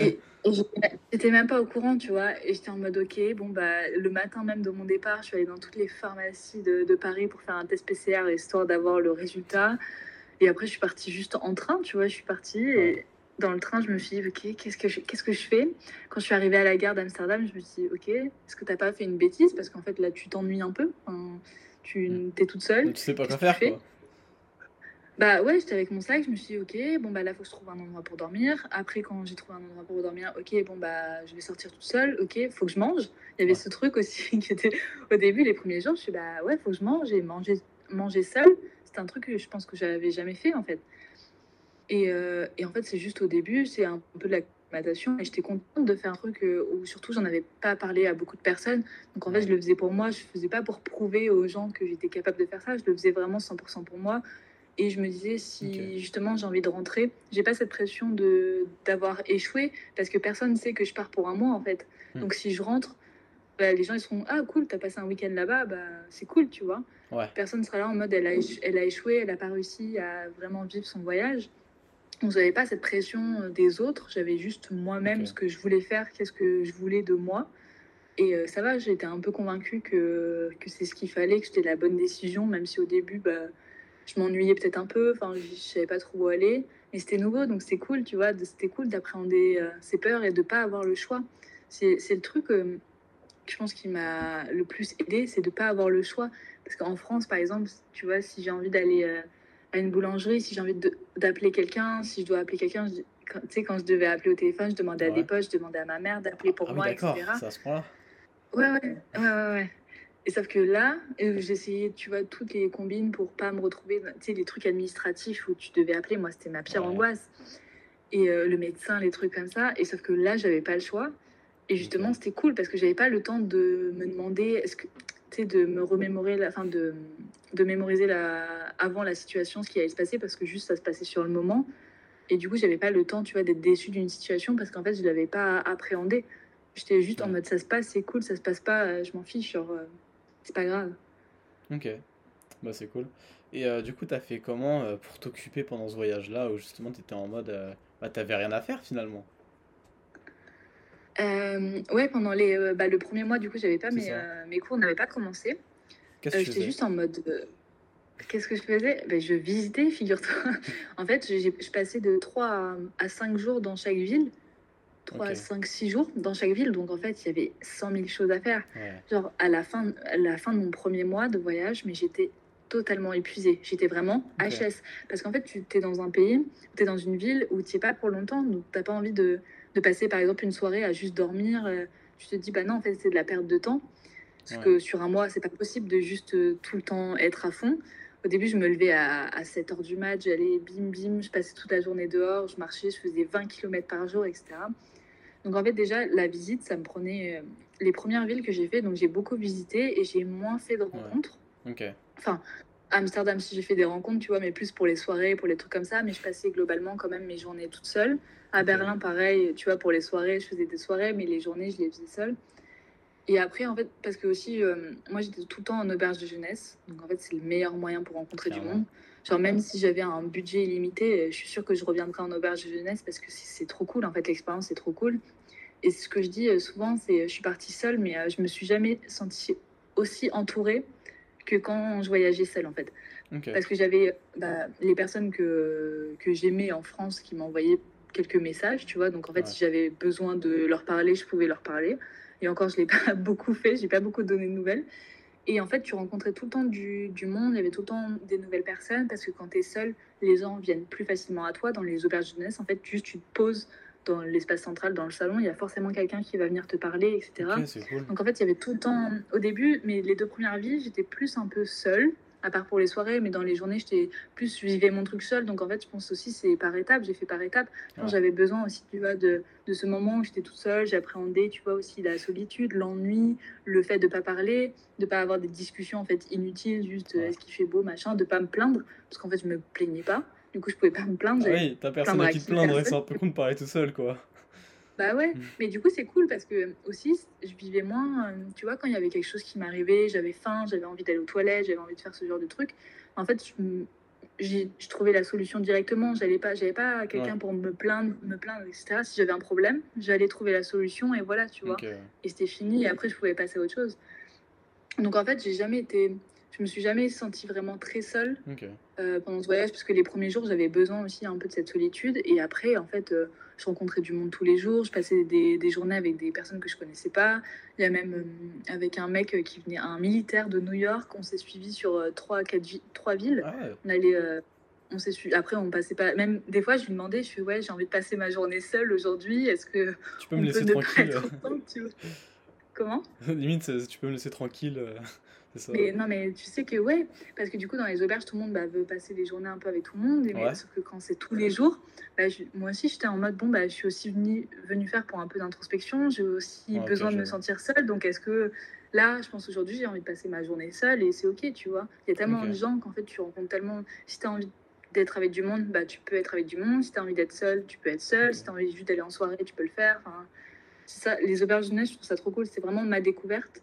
et, j'étais même pas au courant, tu vois. Et j'étais en mode, ok, bon, bah, le matin même de mon départ, je suis allée dans toutes les pharmacies de, de Paris pour faire un test PCR, histoire d'avoir le résultat. Et après, je suis partie juste en train, tu vois. Je suis partie et dans le train, je me suis dit, ok, qu'est-ce que je, qu'est-ce que je fais? Quand je suis arrivée à la gare d'Amsterdam, je me suis dit, ok, est-ce que t'as pas fait une bêtise? Parce qu'en fait, là, tu t'ennuies un peu. tu mm. es toute seule. tu sais pas quoi faire, quoi. Bah ouais, j'étais avec mon sac, je me suis dit, ok, bon bah là, faut que je trouve un endroit pour dormir. Après, quand j'ai trouvé un endroit pour dormir, ok, bon bah je vais sortir toute seule, ok, faut que je mange. Il y avait ce truc aussi qui était au début, les premiers jours, je suis bah ouais, faut que je mange et manger, manger seule. C'est un truc que je pense que j'avais jamais fait en fait. Et, euh, et en fait, c'est juste au début, c'est un peu de la natation et j'étais contente de faire un truc euh, où surtout j'en avais pas parlé à beaucoup de personnes. Donc en fait, je le faisais pour moi, je faisais pas pour prouver aux gens que j'étais capable de faire ça, je le faisais vraiment 100% pour moi. Et je me disais, si justement j'ai envie de rentrer, j'ai pas cette pression de d'avoir échoué parce que personne ne sait que je pars pour un mois en fait. Hmm. Donc si je rentre, bah, les gens ils seront ah cool, t'as passé un week-end là-bas, bah c'est cool, tu vois. Ouais. Personne sera là en mode elle a, elle a échoué, elle a pas réussi à vraiment vivre son voyage. On n'avait pas cette pression euh, des autres, j'avais juste moi-même ce que je voulais faire, qu'est-ce que je voulais de moi. Et euh, ça va, j'étais un peu convaincue que, que c'est ce qu'il fallait, que c'était la bonne décision, même si au début, bah, je m'ennuyais peut-être un peu, enfin, je savais pas trop où aller. Mais c'était nouveau, donc c'était cool, tu vois, c'était cool d'appréhender euh, ses peurs et de pas avoir le choix. C'est le truc que je pense qui m'a le plus aidé, c'est de pas avoir le choix. Parce qu'en France, par exemple, tu vois, si j'ai envie d'aller euh, à une boulangerie, si j'ai envie d'appeler quelqu'un, si je dois appeler quelqu'un, tu sais, quand je devais appeler au téléphone, je demandais à des potes, je demandais à ma mère d'appeler pour ah moi, etc. Ça ce point-là. Ouais, ouais, ouais, ouais, ouais. Et sauf que là, euh, j'essayais, tu vois, toutes les combines pour pas me retrouver, tu sais, les trucs administratifs où tu devais appeler, moi, c'était ma pire angoisse. Et euh, le médecin, les trucs comme ça. Et sauf que là, j'avais pas le choix. Et justement, c'était cool parce que j'avais pas le temps de me demander, est-ce que, de me remémorer, la, fin, de, de mémoriser la, avant la situation, ce qui allait se passer parce que juste ça se passait sur le moment. Et du coup, j'avais pas le temps, tu vois, d'être déçue d'une situation parce qu'en fait, je l'avais pas appréhendé. J'étais juste en mode, ça se passe, c'est cool, ça se passe pas, euh, je m'en fiche. Genre, c'est pas grave. Ok, bah c'est cool. Et euh, du coup, t'as fait comment euh, pour t'occuper pendant ce voyage-là où justement t'étais en mode euh, bah t'avais rien à faire finalement? Ouais, pendant les, bah, le premier mois, du coup, j'avais pas mes, mes cours n'avaient pas commencé. Que J'étais juste en mode. Qu'est-ce que je faisais? Ben, Je visitais, figure-toi. en fait, je passais de 3 à 5 jours dans chaque ville. 3, 5, 6 jours dans chaque ville. Donc en fait, il y avait 100 000 choses à faire. Genre à la, fin, à la fin de mon premier mois de voyage, mais j'étais totalement épuisée. J'étais vraiment HS. Parce qu'en fait, tu es dans un pays, tu es dans une ville où tu es pas pour longtemps. Donc tu n'as pas envie de, de, passer par exemple une soirée à juste dormir. Euh, tu te dis, bah non, en fait, c'est de la perte de temps. Parce que sur un mois, c'est pas possible de juste euh, tout le temps être à fond. Au début, je me levais à, à 7 h du mat, j'allais bim bim, je passais toute la journée dehors, je marchais, je faisais 20 km par jour, etc. Donc en fait déjà la visite ça me prenait euh, les premières villes que j'ai fait donc j'ai beaucoup visité et j'ai moins fait de rencontres. Ok. Enfin Amsterdam si j'ai fait des rencontres tu vois mais plus pour les soirées pour les trucs comme ça mais je passais globalement quand même mes journées toute seule. À Berlin pareil tu vois pour les soirées je faisais des soirées mais les journées je les faisais seule. Et après, en fait, parce que aussi, euh, moi j'étais tout le temps en auberge de jeunesse, donc en fait, c'est le meilleur moyen pour rencontrer du monde. Genre, même si j'avais un budget illimité, euh, je suis sûre que je reviendrai en auberge de jeunesse parce que c'est trop cool. En fait, l'expérience est trop cool. Et ce que je dis euh, souvent, c'est je suis partie seule, mais je me suis jamais sentie aussi entourée que quand je voyageais seule, en fait. Parce que j'avais bah, les personnes que, que j'aimais en France qui m'envoyaient quelques messages, tu vois. Donc, en fait, si j'avais besoin de leur parler, je pouvais leur parler. Et encore, je ne l'ai pas beaucoup fait, j'ai pas beaucoup donné de nouvelles. Et en fait, tu rencontrais tout le temps du, du, monde, il y avait tout le temps des nouvelles personnes, parce que quand tu es seul, les gens viennent plus facilement à toi. Dans les auberges de jeunesse, en fait, juste tu te poses dans l'espace central, dans le salon, il y a forcément quelqu'un qui va venir te parler, etc. Donc en fait, il y avait tout le temps, au début, mais les deux premières vies, j'étais plus un peu seule à part pour les soirées, mais dans les journées, j'étais plus, je vivais mon truc seul. Donc en fait, je pense aussi c'est par étapes. J'ai fait par étapes. Quand j'avais besoin aussi, tu vois, de, de ce moment où j'étais toute seule, j'appréhendais, tu vois, aussi la solitude, l'ennui, le fait de pas parler, de pas avoir des discussions en fait inutiles, juste est-ce qu'il fait beau, machin, de pas me plaindre, parce qu'en fait, je me plaignais pas. Du coup, je pouvais pas me plaindre. Ah oui, t'as personne à qui te plaindre c'est un peu con de parler tout seul, quoi. Bah ouais, mm. mais du coup c'est cool parce que aussi je vivais moins, euh, tu vois, quand il y avait quelque chose qui m'arrivait, j'avais faim, j'avais envie d'aller aux toilettes, j'avais envie de faire ce genre de trucs. En fait, j'ai trouvé la solution directement. J'allais pas, j'avais pas quelqu'un pour me plaindre, me plaindre, etc. Si j'avais un problème, j'allais trouver la solution et voilà, tu vois. Et c'était fini. Et après, je pouvais passer à autre chose. Donc en fait, j'ai jamais été, je me suis jamais sentie vraiment très seule euh, pendant ce voyage parce que les premiers jours, j'avais besoin aussi un peu de cette solitude. Et après, en fait, euh, je rencontrais du monde tous les jours. Je passais des, des, journées avec des personnes que je connaissais pas. Il y a même euh, avec un mec qui venait, un militaire de New York. On s'est suivi sur trois, quatre, trois villes. Ah on allait on s'est suivi. Après, on passait pas. Même des fois, je lui demandais, je suis ouais, j'ai envie de passer ma journée seule aujourd'hui. Est-ce que tu peux me laisser tranquille Comment? Limite, tu peux me laisser tranquille. Mais non, mais tu sais que ouais, parce que du coup, dans les auberges, tout le monde bah, veut passer des journées un peu avec tout le monde. Et Sauf que quand c'est tous les jours, bah, moi aussi, j'étais en mode bon, bah, je suis aussi venue venu faire pour un peu d'introspection. J'ai aussi besoin de me sentir seule. Donc, est-ce que là, je pense aujourd'hui, j'ai envie de passer ma journée seule et c'est ok, tu vois. Il y a tellement de gens qu'en fait, tu rencontres tellement. Si tu as envie d'être avec du monde, bah, tu peux être avec du monde. Si tu as envie d'être seule, tu peux être seule. Si tu as envie juste d'aller en soirée, tu peux le faire. Enfin, ça, les auberges jeunesse, je trouve ça trop cool. C'est vraiment ma découverte.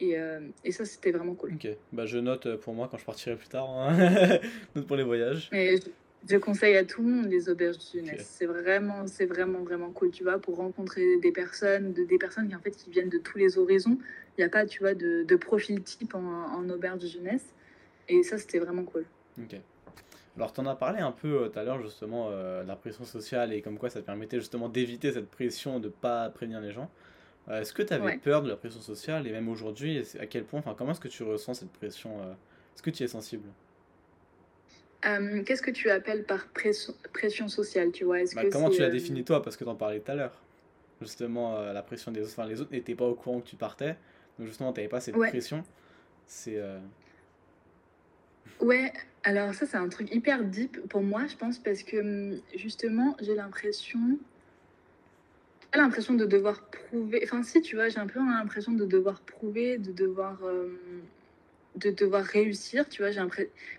Et, euh, et ça, c'était vraiment cool. Ok, bah, je note euh, pour moi quand je partirai plus tard. Hein. note pour les voyages. Mais je, conseille à tout le monde les auberges de jeunesse. C'est vraiment, c'est vraiment, vraiment cool, tu vois, pour rencontrer des personnes, de, des personnes qui, en fait, qui viennent de tous les horizons. Il n'y a pas, tu vois, de, de profil type en, en, auberge de jeunesse. Et ça, c'était vraiment cool. Ok. Alors, tu en as parlé un peu euh, tout à l'heure, justement, de la pression sociale et comme quoi ça te permettait justement d'éviter cette pression de ne pas prévenir les gens. Euh, est-ce que tu avais peur de la pression sociale et même aujourd'hui, à quel point, enfin, comment est-ce que tu ressens cette pression euh, Est-ce que tu es sensible? Euh, Qu'est-ce que tu appelles par pression, pression sociale tu vois? Bah, Comment tu la définis toi? Parce que tu en parlais tout à l'heure. Justement, la pression des autres. Enfin, les autres n'étaient pas au courant que tu partais. Donc justement, tu n'avais pas cette pression. C'est. Ouais, alors ça, c'est un truc hyper deep pour moi, je pense, parce que hum, justement, j'ai l'impression l'impression de devoir prouver. Enfin, si, tu vois, j'ai un peu l'impression de devoir prouver, de devoir, euh, de devoir réussir, tu vois. J'ai.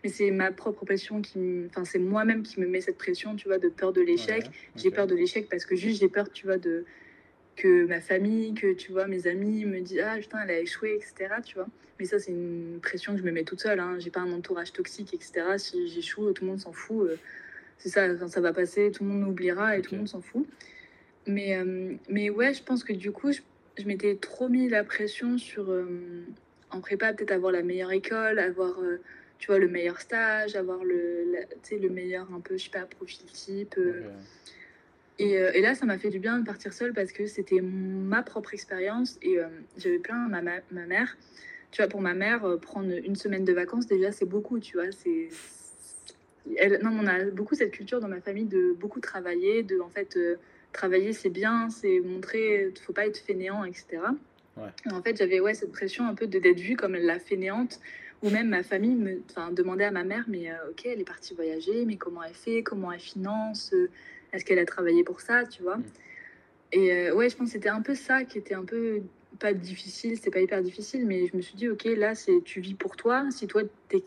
Mais c'est ma propre pression qui. Enfin, c'est moi-même qui me met cette pression, tu vois, de peur de l'échec. J'ai peur de l'échec parce que juste, j'ai peur, tu vois, de que ma famille, que tu vois, mes amis me disent Ah putain, elle a échoué, etc. Tu vois. Mais ça, c'est une pression que je me mets toute seule. Hein. J'ai pas un entourage toxique, etc. Si j'échoue, tout le monde s'en fout. Euh, c'est ça, ça va passer, tout le monde oubliera et tout le monde s'en fout. Mais, euh, mais ouais, je pense que du coup, je, je m'étais trop mis la pression sur, euh, en prépa, peut-être avoir la meilleure école, avoir, euh, tu vois, le meilleur stage, avoir le, le meilleur, un peu, je sais pas, profil type. Et, et, là, ça m'a fait du bien de partir seule parce que c'était ma propre expérience et j'avais plein ma, ma mère. Tu vois, pour ma mère, prendre une semaine de vacances, déjà, c'est beaucoup, tu vois. C'est, elle, non, on a beaucoup cette culture dans ma famille de beaucoup travailler, de, en fait, travailler c'est bien, c'est montrer, faut pas être fainéant, etc. en fait, j'avais ouais, cette pression un peu d'être vue comme la fainéante, ou même ma famille me demandait à ma mère, mais euh, ok, elle est partie voyager, mais comment elle fait, comment elle finance, euh, est-ce qu'elle a travaillé pour ça, tu vois. Mm. Et euh, ouais, je pense que c'était un peu ça qui était un peu pas difficile, c'était pas hyper difficile, mais je me suis dit, ok, là, c'est tu vis pour toi, si toi,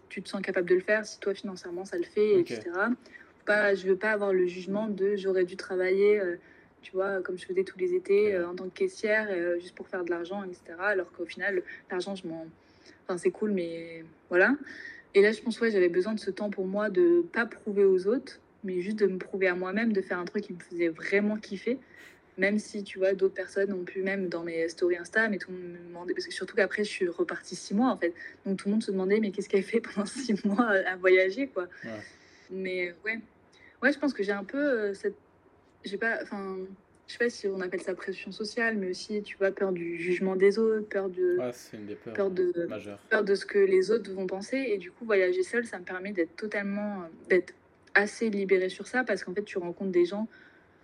tu te sens capable de le faire, si toi, financièrement, ça le fait, etc. Pas, je veux pas avoir le jugement de j'aurais dû travailler tu vois, comme je faisais tous les étés euh, en tant que caissière, euh, juste pour faire de l'argent, etc. Alors qu'au final, l'argent, je m'en. Enfin, c'est cool, mais voilà. Et là, je pense, ouais, j'avais besoin de ce temps pour moi de pas prouver aux autres, mais juste de me prouver à moi-même, de faire un truc qui me faisait vraiment kiffer. Même si, tu vois, d'autres personnes ont pu, même dans mes stories Insta, mais tout le monde me demandait, parce que surtout qu'après, je suis repartie six mois, en fait. Donc tout le monde se demandait, mais qu'est-ce qu'elle fait pendant six mois à voyager, quoi. Mais ouais. Ouais, je pense que j'ai un peu euh, cette j'ai pas, enfin, je sais pas si on appelle ça pression sociale, mais aussi, tu vois, peur du jugement des autres, peur de, peur, de, peur de ce que les autres vont penser. Et du coup, voyager seul, ça me permet d'être totalement, d'être assez libéré sur ça, parce qu'en fait, tu rencontres des gens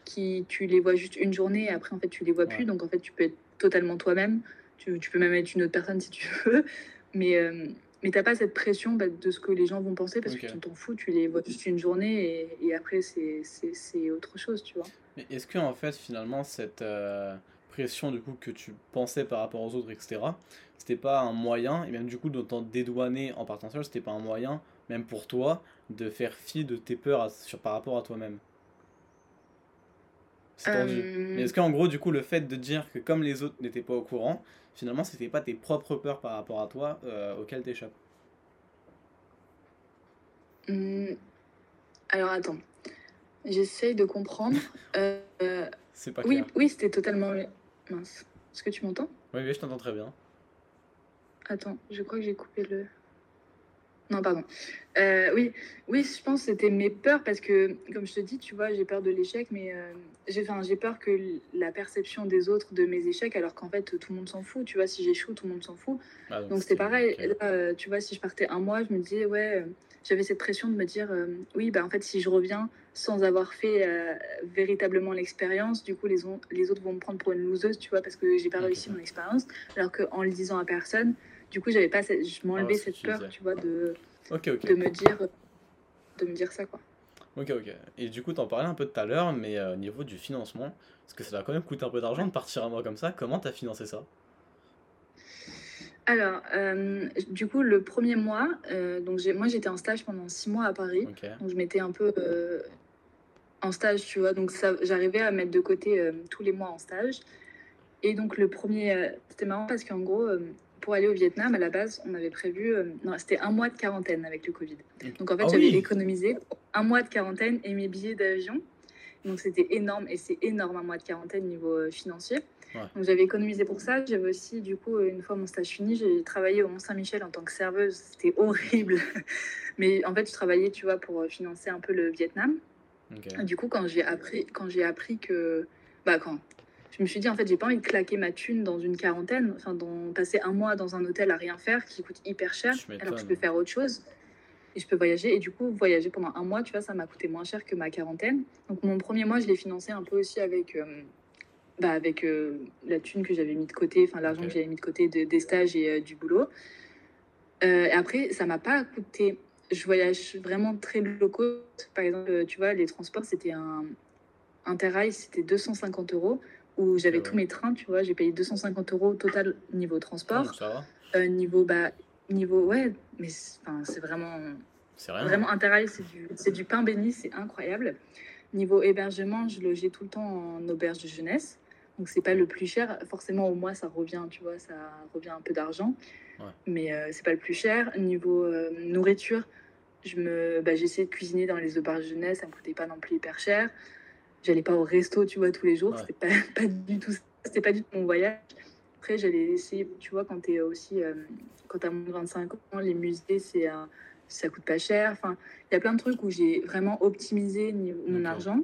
qui, tu les vois juste une journée, et après, en fait, tu les vois plus. Donc, en fait, tu peux être totalement toi-même. Tu, tu, peux même être une autre personne si tu veux. Mais, euh, mais t'as pas cette pression bah, de ce que les gens vont penser parce que tu t'en fous, tu les vois juste une journée et, et après c'est autre chose, tu vois. Mais est-ce que en fait finalement cette euh, pression du coup que tu pensais par rapport aux autres, etc., c'était pas un moyen, et même du coup de t'en dédouaner en partant seul, c'était pas un moyen, même pour toi, de faire fi de tes peurs sur, par rapport à toi-même? C'est tendu. Mais est-ce qu'en gros, du coup, le fait de dire que comme les autres n'étaient pas au courant, finalement, c'était pas tes propres peurs par rapport à toi euh, auxquelles t'échappes mmh, Alors attends, j'essaye de comprendre. Euh, c'est pas clair. Oui, oui c'était totalement... Mince. Est-ce que tu m'entends? Oui, oui, je t'entends très bien. Attends, je crois que j'ai coupé le... Non, pardon. Euh, oui, oui, je pense que c'était mes peurs parce que, comme je te dis, tu vois, j'ai peur de l'échec, mais euh, j'ai, j'ai peur que la perception des autres de mes échecs, alors qu'en fait, tout le monde s'en fout. Tu vois, si j'échoue, tout le monde s'en fout. Ah, donc, c'était pareil. Euh, tu vois, si je partais un mois, je me disais, ouais, j'avais cette pression de me dire, oui, bah, en fait, si je reviens sans avoir fait véritablement l'expérience, du coup, les, les autres vont me prendre pour une loseuse, tu vois, parce que j'ai pas réussi mon expérience. Alors qu'en le disant à personne, du coup, j'avais pas, je m'enlevais ah, cette peur, tu vois, de, de me dire, de me dire ça, quoi. Ok, ok. Et du coup, t'en parlais un peu tout à l'heure, mais euh, au niveau du financement, parce que ça va quand même coûter un peu d'argent de partir à moi comme ça, comment t'as financé ça? Alors, euh, du coup, le premier mois, euh, donc moi j'étais en stage pendant six mois à Paris. Donc je m'étais un peu en stage, tu vois. Donc j'arrivais à mettre de côté tous les mois en stage. Et donc le premier, c'était marrant parce qu'en gros, pour aller au Vietnam, à la base, on avait prévu. Euh, non, c'était un mois de quarantaine avec le Covid. Donc en fait, ah j'avais économisé un mois de quarantaine et mes billets d'avion. Donc c'était énorme et c'est énorme un mois de quarantaine niveau euh, financier. Donc j'avais économisé pour ça. J'avais aussi, du coup, une fois mon stage fini, j'ai travaillé au Mont-Saint-Michel en tant que serveuse. C'était horrible. Mais en fait, je travaillais, tu vois, pour euh, financer un peu le Vietnam. Du coup, quand j'ai appris, quand j'ai appris que, bah, quand je me suis dit, en fait, j'ai pas envie de claquer ma thune dans une quarantaine, enfin, dans, passer un mois dans un hôtel à rien faire qui coûte hyper cher, alors que je peux faire autre chose et je peux voyager. Et du coup, voyager pendant un mois, tu vois, ça m'a coûté moins cher que ma quarantaine. Donc, mon premier mois, je l'ai financé un peu aussi avec, euh, bah, avec euh, la thune que j'avais mis de côté, enfin, l'argent que j'avais mis de côté de, des stages et euh, du boulot. et après, ça m'a pas coûté. Je voyage vraiment très low Par exemple, tu vois, les transports, c'était un. Interrail, c'était 250 euros où j'avais tous mes trains, tu vois, j'ai payé 250 euros total niveau transport. Euh, niveau, bah, niveau, ouais, mais c'est vraiment. C'est Vraiment, Interrail, c'est du, du pain béni, c'est incroyable. Niveau hébergement, je logeais tout le temps en auberge de jeunesse. Donc, c'est pas le plus cher. Forcément, au mois, ça revient, tu vois, ça revient un peu d'argent. Mais euh, c'est pas le plus cher. Niveau euh, nourriture, je me, bah, j'essayais de cuisiner dans les auberges de jeunesse, ça me coûtait pas non plus hyper cher j'allais pas au resto, tu vois, tous les jours. C'était pas, pas, du tout, c'était pas du tout mon voyage. Après, j'allais essayer, tu vois, quand tu es aussi, euh, quand tu as moins de 25 ans, les musées, c'est, ça coûte pas cher. Enfin, il y a plein de trucs où j'ai vraiment optimisé mon argent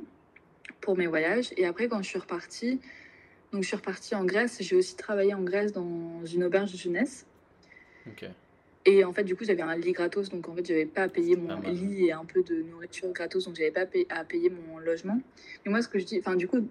pour mes voyages. Et après, quand je suis repartie, donc je suis repartie en Grèce, j'ai aussi travaillé en Grèce dans une auberge de jeunesse. Et en fait, du coup, j'avais un lit gratos, donc en fait, j'avais pas à payer mon lit et un peu de nourriture gratos, donc j'avais pas à payer mon logement. Mais moi, ce que je dis, enfin, du coup,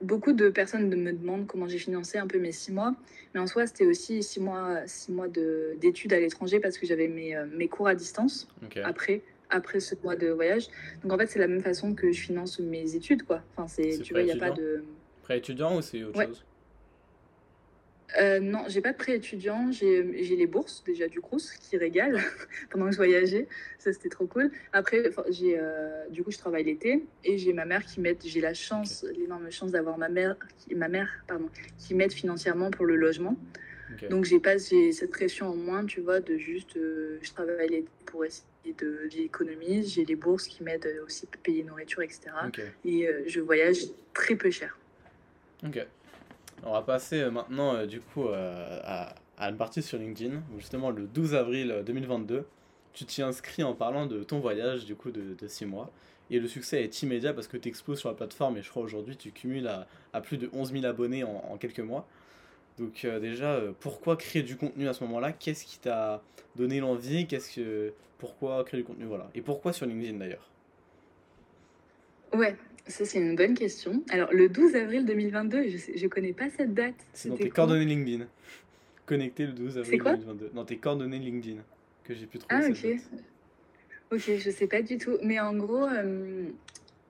beaucoup de personnes me demandent comment j'ai financé un peu mes six mois, mais en soi, c'était aussi six mois, six mois d'études à l'étranger parce que j'avais mes, euh, mes cours à distance après, après ce mois de voyage. Donc en fait, c'est la même façon que je finance mes études, quoi. Enfin, c'est, tu vois, il n'y a pas de. Prêt étudiant ou c'est autre chose? Euh, non, j'ai pas de prêt étudiant. J'ai les bourses déjà du Crous qui régalent pendant que je voyageais. Ça, c'était trop cool. Après, j'ai euh, du coup, je travaille l'été et j'ai ma mère qui m'aide. J'ai la chance, l'énorme chance d'avoir ma mère, qui, ma mère, pardon, qui m'aide financièrement pour le logement. Donc, j'ai pas cette pression en moins, tu vois, de juste, euh, je travaille l'été pour essayer de d'économiser. J'ai les bourses qui m'aident aussi à payer nourriture, etc. Et je voyage très peu cher. Ok. On va passer euh, maintenant euh, du coup euh, à, une partie sur LinkedIn justement le 12 avril 2022 tu t'y inscris en parlant de ton voyage du coup de, de 6 mois. Et le succès est immédiat parce que tu exploses sur la plateforme et je crois aujourd'hui tu cumules à, à, plus de 11 000 abonnés en, quelques mois. Donc déjà, pourquoi créer du contenu à ce moment-là? Qu'est-ce qui t'a donné l'envie? Qu'est-ce que pourquoi créer du contenu? Voilà. Et pourquoi sur LinkedIn d'ailleurs? Ouais, ça, c'est une bonne question. Alors, le 12 avril 2022, je ne connais pas cette date. C'est dans tes coordonnées LinkedIn. Connecté le 12 avril quoi 2022. Dans tes coordonnées LinkedIn que j'ai pu trouver. Ah, ok. Ok, je sais pas du tout. Mais en gros, euh,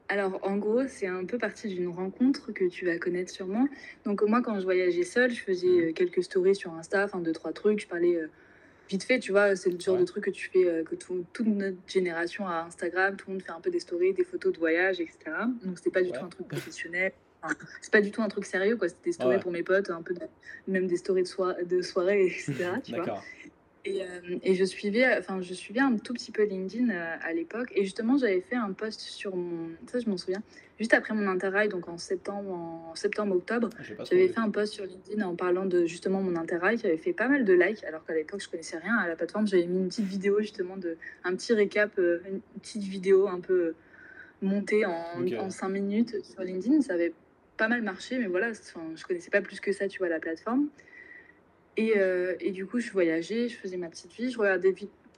alors en gros, c'est un peu parti d'une rencontre que tu vas connaître sûrement. Donc, moi, quand je voyageais seule, je faisais mmh. euh, quelques stories sur Insta, enfin, deux, trois trucs. Je parlais. Euh, vite fait, tu vois, c'est le genre de truc que tu fais, euh, que toute notre génération a Instagram, tout le monde fait un peu des stories, des photos de voyage, etc. Donc c'était pas du tout un truc professionnel. c'est pas du tout un truc sérieux, quoi. C'était des stories pour mes potes, un peu même des stories de, de soirée, etc. tu vois. Et, euh, et, je suivais, enfin, je suivais un tout petit peu LinkedIn euh, à l'époque. Et justement, j'avais fait un post sur mon, ça je m'en souviens, juste après mon interrail, donc en septembre, en septembre, octobre, j'avais fait un post sur LinkedIn en parlant de justement mon interrail qui avait fait pas mal de likes, alors qu'à l'époque je connaissais rien à la plateforme. J'avais mis une petite vidéo justement de, un petit récap, euh, une petite vidéo un peu montée en, en 5 minutes sur LinkedIn. Ça avait pas mal marché, mais voilà, je connaissais pas plus que ça, tu vois, la plateforme. Et, euh, et, du coup, je voyageais, je faisais ma petite vie, je regardais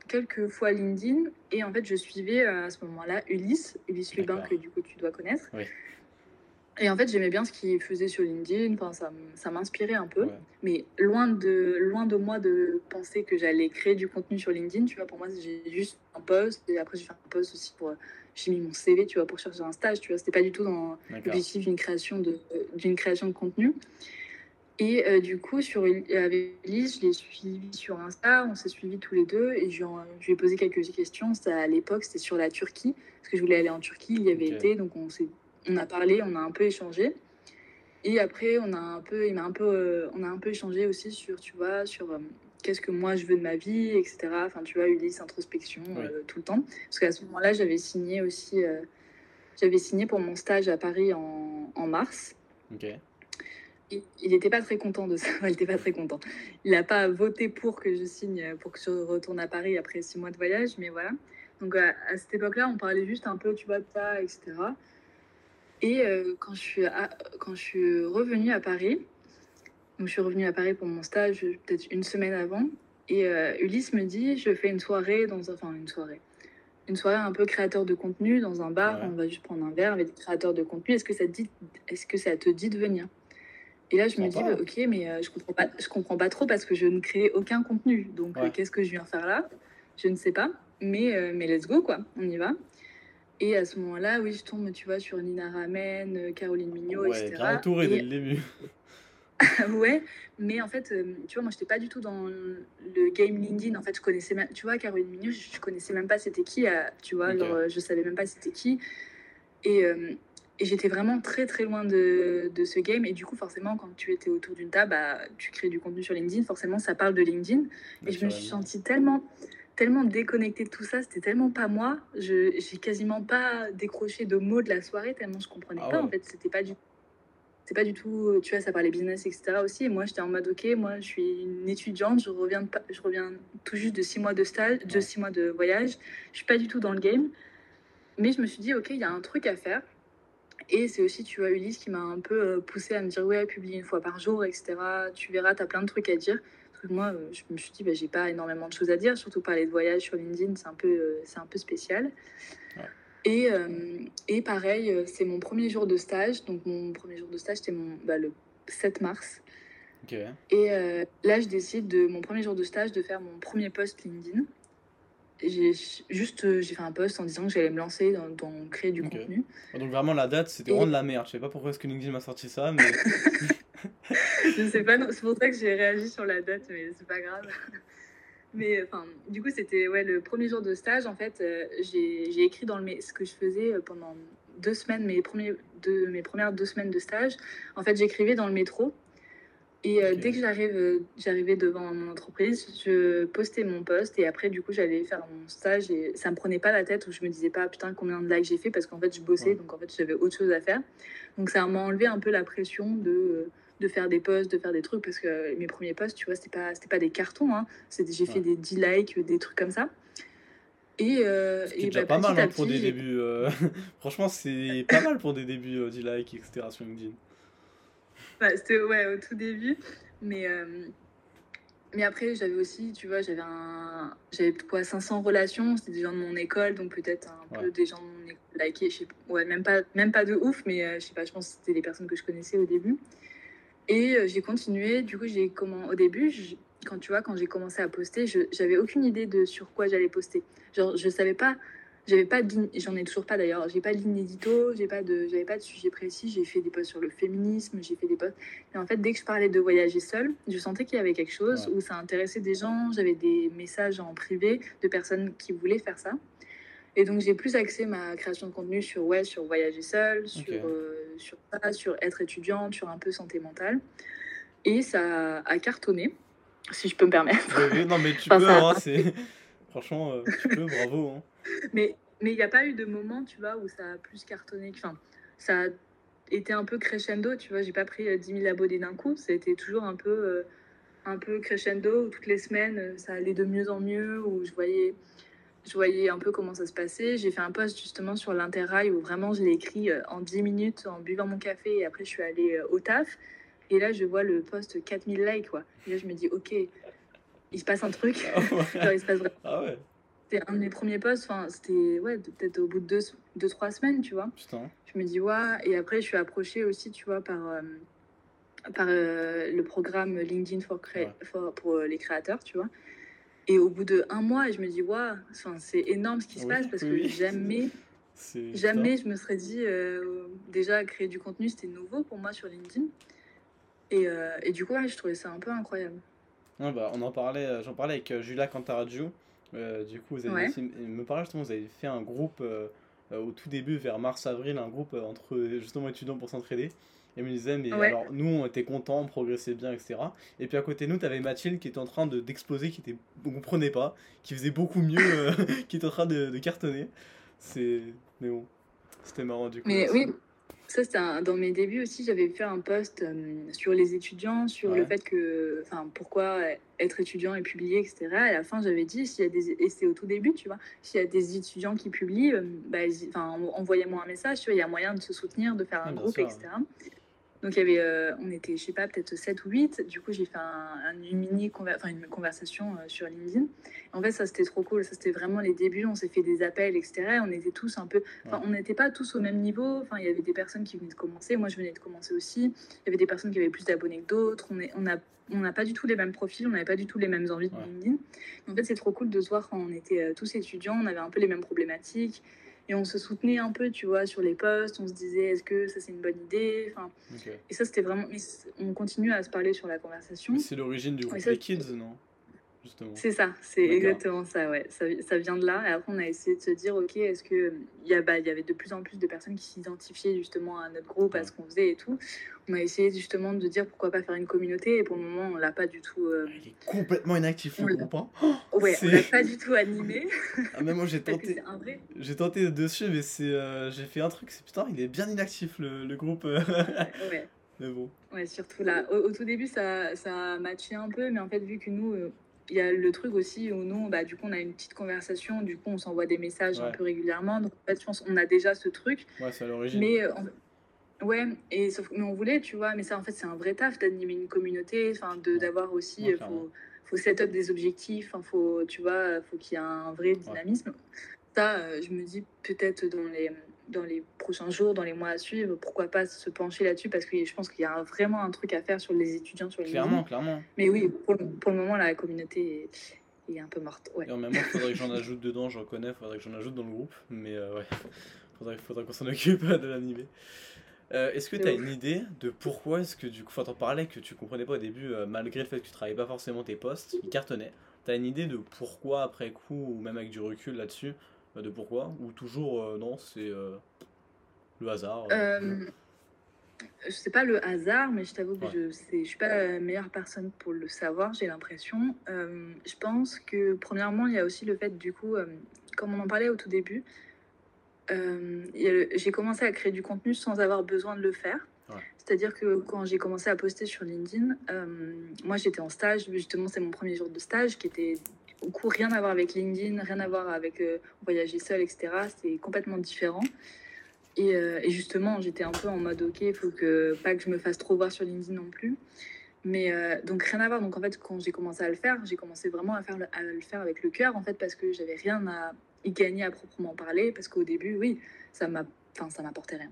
quelques fois LinkedIn et en fait, je suivais euh, à ce moment-là Ulysse, Ulysse Lubin, que du coup tu dois connaître. Oui. Et en fait, j'aimais bien ce qu'il faisait sur LinkedIn, enfin, ça, ça m'inspirait un peu. Mais loin de, loin de moi de penser que j'allais créer du contenu sur LinkedIn, tu vois, pour moi, j'ai juste un post et après, j'ai fait un post aussi pour. J'ai mis mon CV, tu vois, pour chercher un stage, tu vois, c'était pas du tout dans l'objectif d'une création, de, création de contenu. Et euh, du coup, sur, avec Elise, je l'ai suivi sur Insta, on s'est suivis tous les deux et je, lui ai posé quelques questions. à l'époque, c'était sur la Turquie, parce que je voulais aller en Turquie, il y avait été, donc on, on a parlé, on a un peu échangé. Et après, on a un peu, il m'a un peu, euh, on a un peu échangé aussi sur, tu vois, sur euh, qu'est-ce que moi je veux de ma vie, etc. Enfin, tu vois, Ulysse, introspection, tout le temps. Parce qu'à ce moment-là, j'avais signé aussi, j'avais signé pour mon stage à Paris en, en mars. Ok il n'était pas très content de ça. il n'était pas très content. Il n'a pas voté pour que je signe, pour que je retourne à Paris après six mois de voyage, mais voilà. Donc à, cette époque-là, on parlait juste un peu, tu vois, de ça, etc. Et euh, quand, je suis quand je suis revenue à Paris, donc je suis revenue à Paris pour mon stage peut-être une semaine avant, et euh, Ulysse me dit, je fais une soirée dans un, enfin une soirée, une soirée un peu créateur de contenu dans un bar, on va juste prendre un verre avec des créateurs de contenu. Est-ce que ça te dit, est-ce que ça te dit de venir? Et là, je me dis, bah, ok, mais euh, je comprends pas, je comprends pas trop parce que je ne crée aucun contenu. Donc, euh, qu'est-ce que je viens faire là? Je ne sais pas. Mais, euh, mais let's go, quoi. On y va. Et à ce moment-là, oui, je tombe, tu vois, sur Nina Ramen, Caroline Mignot, ouais, etc. Bien entouré dès le début. ouais, mais en fait, tu vois, moi, je n'étais pas du tout dans le game LinkedIn. En fait, je connaissais même, tu vois, Caroline Mignot, je, connaissais même pas c'était qui, tu vois, okay. genre, je savais même pas c'était qui. Et, et j'étais vraiment très très loin de, de, ce game. Et du coup, forcément, quand tu étais autour d'une table, bah, tu crées du contenu sur LinkedIn. Forcément, ça parle de LinkedIn. Et je me suis sentie tellement, tellement déconnectée de tout ça. C'était tellement pas moi. Je j'ai quasiment pas décroché de mots de la soirée tellement je comprenais ah pas. En fait, c'était pas du c'est pas du tout, tu vois, ça parlait business, etc. aussi. Et moi, j'étais en mode, ok, moi, je suis une étudiante, je reviens, je reviens tout juste de six mois de stage, de six mois de voyage. Je suis pas du tout dans le game. Mais je me suis dit, ok, il y a un truc à faire. Et c'est aussi, tu vois, Ulysse qui m'a un peu euh, poussé à me dire, ouais, publie une fois par jour, etc. Tu verras, tu as plein de trucs à dire. Parce que moi, euh, je me suis dit, bah, j'ai pas énormément de choses à dire, surtout parler de voyage sur LinkedIn, c'est un peu, euh, c'est un peu spécial. Et, et pareil, c'est mon premier jour de stage. Donc, mon premier jour de stage, c'était mon, bah, le 7 mars. Et là, je décide de mon premier jour de stage de faire mon premier post LinkedIn j'ai juste euh, j'ai fait un post en disant que j'allais me lancer dans, dans créer du contenu. Donc vraiment la date c'était vraiment de la merde. Je sais pas pourquoi est-ce que LinkedIn m'a sorti ça, mais. je sais pas, c'est pour ça que j'ai réagi sur la date, mais c'est pas grave. Mais enfin, du coup, c'était ouais, le premier jour de stage. En fait, euh, j'ai écrit dans le ce que je faisais euh, pendant deux semaines, mes, premiers, de, mes premières deux semaines de stage. En fait, j'écrivais dans le métro et euh, dès que j'arrive, euh, j'arrivais devant mon entreprise, je postais mon poste et après, du coup, j'allais faire mon stage et ça me prenait pas la tête où je me disais pas putain combien de likes j'ai fait parce qu'en fait, je bossais donc en fait, j'avais autre chose à faire. Donc ça m'a enlevé un peu la pression de, de faire des posts, de faire des trucs parce que mes premiers posts, tu vois, c'était pas, c'était pas des cartons, hein. j'ai fait des 10 likes, des trucs comme ça. Et, euh, et déjà bah, pas mal hein, pour des débuts. Franchement, c'est pas mal pour des débuts 10 likes, etc. sur LinkedIn. C'était ouais, au tout début. Mais, euh, mais après, j'avais aussi, tu vois, j'avais un... j'avais quoi, 500 relations. C'était des gens de mon école, donc peut-être un peu des gens de mon école likés. Je sais, ouais, même pas, même pas de ouf, mais euh, je sais pas, je pense que c'était les personnes que je connaissais au début. Et euh, j'ai continué. Du coup, j'ai comment au début, quand tu vois, quand j'ai commencé à poster, je j'avais aucune idée de sur quoi j'allais poster. Genre, je savais pas j'avais pas j'en ai toujours pas d'ailleurs. J'ai pas de ligne édito j'ai pas de j'avais pas de sujet précis. J'ai fait des posts sur le féminisme j'ai fait des posts. Et en fait dès que je parlais de voyager seule je sentais qu'il y avait quelque chose où ça intéressait des gens. J'avais des messages en privé de personnes qui voulaient faire ça. Et donc j'ai plus axé ma création de contenu sur ouais sur voyager seule sur euh, sur ça sur être étudiante sur un peu santé mentale. Et ça a cartonné Si je peux me permettre. non, mais tu peux, hein, c'est... Franchement, euh, tu peux, bravo. Hein. Mais il n'y a pas eu de moment, tu vois, où ça a plus cartonné. Enfin, ça a été un peu crescendo, tu vois. J'ai pas pris 10 euh, 000 abonnés d'un coup. Ça a été toujours un peu, euh, un peu crescendo, où toutes les semaines, ça allait de mieux en mieux, où je voyais, je voyais un peu comment ça se passait. J'ai fait un post justement sur l'Interrail où vraiment je l'ai écrit en 10 minutes en buvant mon café et après je suis allée au taf. Et là, je vois le post 4000 likes, quoi. Et là, je me dis, ok, il se passe un truc. Ah il se passe vraiment. Ah ouais. C'était un de mes premiers posts, enfin, c'était ouais, peut-être au bout de 2-3 deux, trois semaines, tu vois. Putain. Je me dis, ouais. Et après, je suis approchée aussi, tu vois, par, euh, par euh, le programme LinkedIn for, pour euh, les créateurs, tu vois. Et au bout de un mois, je me dis, ouais, c'est énorme ce qui se passe parce que jamais, jamais je me serais dit, déjà, créer du contenu, c'était nouveau pour moi sur LinkedIn. Et, et du coup, je trouvais ça un peu incroyable. bah, on en parlait, j'en parlais avec Julia Cantaraju. Euh, du coup, vous avez me parlait justement, vous avez fait un groupe euh, euh, au tout début, vers mars-avril, un groupe entre justement étudiants pour s'entraider. Et me disait, mais alors nous, on était contents, on progressait bien, etc. Et puis à côté de nous, tu avais Mathilde qui était en train d'exploser, qui était, on comprenait pas, qui faisait beaucoup mieux, qui était en train de, de cartonner. C'est. Mais bon, c'était marrant du coup. Mais oui, ça, c'était dans mes débuts aussi. J'avais fait un post euh, sur les étudiants, sur le fait que, enfin, pourquoi être étudiant et publier, etc. Et à la fin, j'avais dit, s'il y a des, et c'était au tout début, tu vois, s'il y a des étudiants qui publient, euh, bah, envoyez-moi un message, tu vois, il y a moyen de se soutenir, de faire un groupe, etc. Donc, il y avait, euh, on était, je sais pas, peut-être 7 ou 8. Du coup, j'ai fait un, une mini une conversation euh, sur LinkedIn. En fait, ça, c'était trop cool. Ça, c'était vraiment les débuts. On s'est fait des appels, etc. On était tous un peu. Enfin, on n'était pas tous au même niveau. Enfin, il y avait des personnes qui venaient de commencer. Moi, je venais de commencer aussi. Il y avait des personnes qui avaient plus d'abonnés que d'autres. On, est, on a on n'a pas du tout les mêmes profils, on n'avait pas du tout les mêmes envies de LinkedIn. En fait, c'est trop cool de se voir quand on était euh, tous étudiants, on avait un peu les mêmes problématiques et on se soutenait un peu, tu vois, sur les posts. On se disait, est-ce que ça c'est une bonne idée enfin, Et ça, c'était vraiment. On continue à se parler sur la conversation. C'est l'origine du groupe Les Kids, non? C'est ça, c'est exactement ça, ouais. Ça, ça, vient de là. Et après, on a essayé de se dire, ok, est-ce que il y, bah, y avait de plus en plus de personnes qui s'identifiaient justement à notre groupe, à ce qu'on faisait et tout. On a essayé justement de dire pourquoi pas faire une communauté. Et pour le moment, on l'a pas du tout. Euh, il est complètement inactif le groupe. Hein ouais, on l'a pas du tout animé. ah, mais moi j'ai tenté. J'ai tenté de suivre, mais c'est, euh, j'ai fait un truc. C'est putain, il est bien inactif le, le groupe. ouais. Mais bon. Ouais, surtout là. Au, tout début, ça, ça a matché un peu, mais en fait, vu que nous, euh, il y a le truc aussi où nous, bah, du coup, on a une petite conversation, du coup, on s'envoie des messages un peu régulièrement. Donc, en fait, je pense qu'on a déjà ce truc. Ouais, c'est à l'origine. Mais, euh, ouais, et sauf, mais on voulait, tu vois, mais ça, en fait, c'est un vrai taf d'animer une communauté, enfin, d'avoir aussi, il faut, faut set up des objectifs, faut, tu vois, faut qu'il y ait un vrai dynamisme. Ça, euh, je me dis peut-être dans les dans les prochains jours, dans les mois à suivre, pourquoi pas se pencher là-dessus parce que je pense qu'il y a vraiment un truc à faire sur les étudiants, sur les Clairement, clairement. Mais oui, pour le, pour le, moment, la communauté est, un peu morte. Ouais. Et en même temps, il faudrait que j'en ajoute dedans, je reconnais, il faudrait que j'en ajoute dans le groupe, mais euh, ouais, faudrait, faudrait qu'on s'en occupe de l'animer. Euh, est-ce que tu as une idée de pourquoi est-ce que du coup, t'en parlais que tu comprenais pas au début, euh, malgré le fait que tu travaillais pas forcément tes postes, ils cartonnaient. Tu as une idée de pourquoi après coup, ou même avec du recul là-dessus, de pourquoi Ou toujours non, c'est le hasard euh, euh, Je sais pas le hasard, mais je t'avoue que je ne suis pas la meilleure personne pour le savoir, j'ai l'impression. Euh, je pense que, premièrement, il y a aussi le fait, du coup, comme on en parlait au tout début, j'ai commencé à créer du contenu sans avoir besoin de le faire. C'est-à-dire que quand j'ai commencé à poster sur LinkedIn, moi j'étais en stage, justement c'est mon premier jour de stage qui était coup rien à voir avec LinkedIn, rien à voir avec voyager seul, etc. C'était complètement différent. Euh, et, justement, j'étais un peu en mode ok, il faut que pas que je me fasse trop voir sur LinkedIn non plus. Mais euh, donc rien à voir. Donc en fait, quand j'ai commencé à le faire, j'ai commencé vraiment à, faire le, à le faire avec le cœur en fait parce que j'avais rien à y gagner à proprement parler. Parce qu'au début, oui, ça m'a, enfin ça m'apportait rien.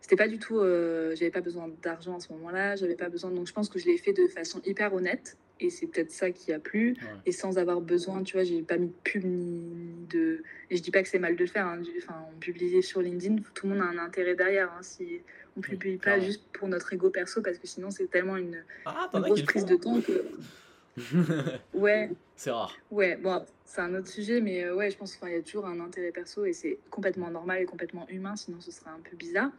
C'était pas du tout, euh, j'avais pas besoin d'argent à ce moment-là. J'avais pas besoin. Donc je pense que je l'ai fait de façon hyper honnête et c'est peut-être ça qui a plu. Et sans avoir besoin tu vois j'ai pas mis de pub ni de et je dis pas que c'est mal de le faire hein. enfin on publie sur LinkedIn tout le monde a un intérêt derrière hein. si on publie pas juste pour notre ego perso parce que sinon c'est tellement une, ah, grosse prise de temps que ouais. C'est rare. Ouais bon c'est un autre sujet mais euh, ouais je pense qu'il y a toujours un intérêt perso et c'est complètement normal et complètement humain sinon ce serait un peu bizarre.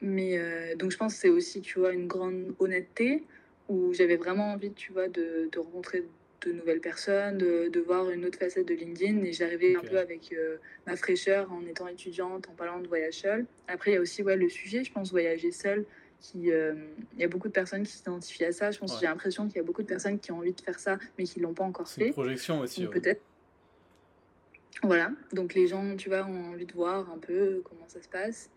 Mais euh, donc je pense que c'est aussi tu vois une grande honnêteté où j'avais vraiment envie, tu vois, de, de rencontrer de nouvelles personnes, de, de, voir une autre facette de LinkedIn. Et j'arrivais un peu avec euh, ma fraîcheur en étant étudiante, en parlant de voyage seul. Après, il y a aussi ouais, le sujet, je pense, voyager seul. Qui, euh, il y a beaucoup de personnes qui s'identifient à ça. Je pense que j'ai l'impression qu'il y a beaucoup de personnes qui ont envie de faire ça, mais qui ne l'ont pas encore fait. Une projection aussi. Peut-être. Voilà. Donc les gens, tu vois, ont envie de voir un peu comment ça se passe.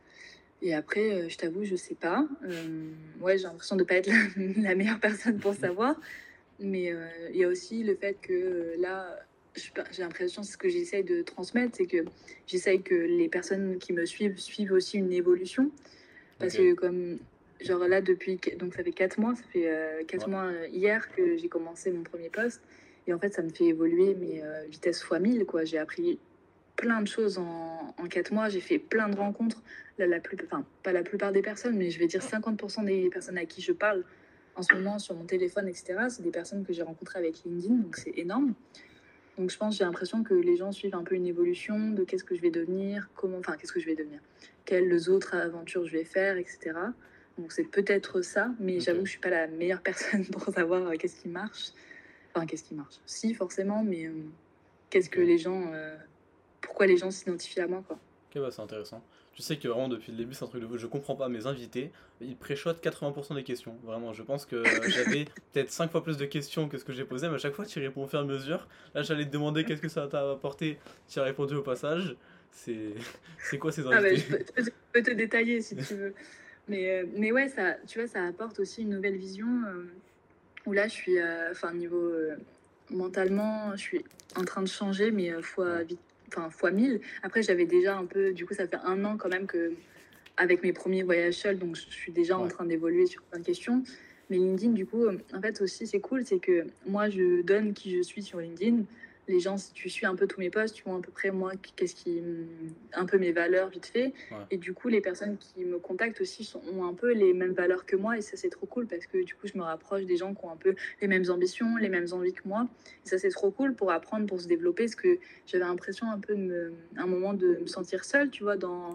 Et après, euh, je t'avoue, je sais pas. ouais, j'ai l'impression de pas être la, la, meilleure personne pour savoir. Mais euh, il y a aussi le fait que euh, là, j'ai l'impression, c'est ce que j'essaye de transmettre, c'est que j'essaye que les personnes qui me suivent suivent aussi une évolution. Parce que comme, genre là, depuis, donc ça fait 4 mois, ça fait 4 euh, mois hier que j'ai commencé mon premier poste. Et en fait, ça me fait évoluer mes vitesses fois 1000, quoi. J'ai appris plein de choses en, en 4 mois. J'ai fait plein de rencontres. La, la plus, enfin, pas la plupart des personnes, mais je vais dire 50% des personnes à qui je parle en ce moment sur mon téléphone, etc., c'est des personnes que j'ai rencontrées avec LinkedIn, donc c'est énorme. Donc je pense, j'ai l'impression que les gens suivent un peu une évolution de qu'est-ce que je vais devenir, comment, enfin qu'est-ce que je vais devenir, quelles autres aventures je vais faire, etc. Donc c'est peut-être ça, mais j'avoue que je suis pas la meilleure personne pour savoir euh, qu'est-ce qui marche. Enfin qu'est-ce qui marche. Si forcément, mais euh, qu'est-ce que les gens, euh, pourquoi les gens s'identifient à moi quoi. Ok bah c'est intéressant. Tu sais que vraiment depuis le début, c'est un truc de Je comprends pas mes invités. Ils préchotent 80% des questions. Vraiment, je pense que j'avais peut-être 5 fois plus de questions que ce que j'ai posé, mais à chaque fois, tu réponds au fur et à mesure. Là, j'allais te demander qu'est-ce que ça t'a apporté. Tu as répondu au passage. C'est quoi ces invités ah je, peux, te détailler si tu veux. Mais, euh, mais ouais, ça, tu vois, ça apporte aussi une nouvelle vision. Euh, où là, je suis, euh, enfin, niveau mentalement, je suis en train de changer, mais fois vite enfin fois 1000. Après, j'avais déjà un peu, du coup, ça fait un an quand même que, avec mes premiers voyages seuls, donc je suis déjà en train d'évoluer sur plein de questions. Mais LinkedIn, du coup, en fait, aussi, c'est cool, c'est que moi, je donne qui je suis sur LinkedIn les gens, si tu suis un peu tous mes posts, tu vois à peu près moi, qu'est-ce qui, un peu mes valeurs vite fait. Et du coup, les personnes qui me contactent aussi sont, ont un peu les mêmes valeurs que moi. Et ça, c'est trop cool parce que du coup, je me rapproche des gens qui ont un peu les mêmes ambitions, les mêmes envies que moi. Et ça, c'est trop cool pour apprendre, pour se développer. Parce que j'avais l'impression un peu, de un moment, de me sentir seule, tu vois, dans,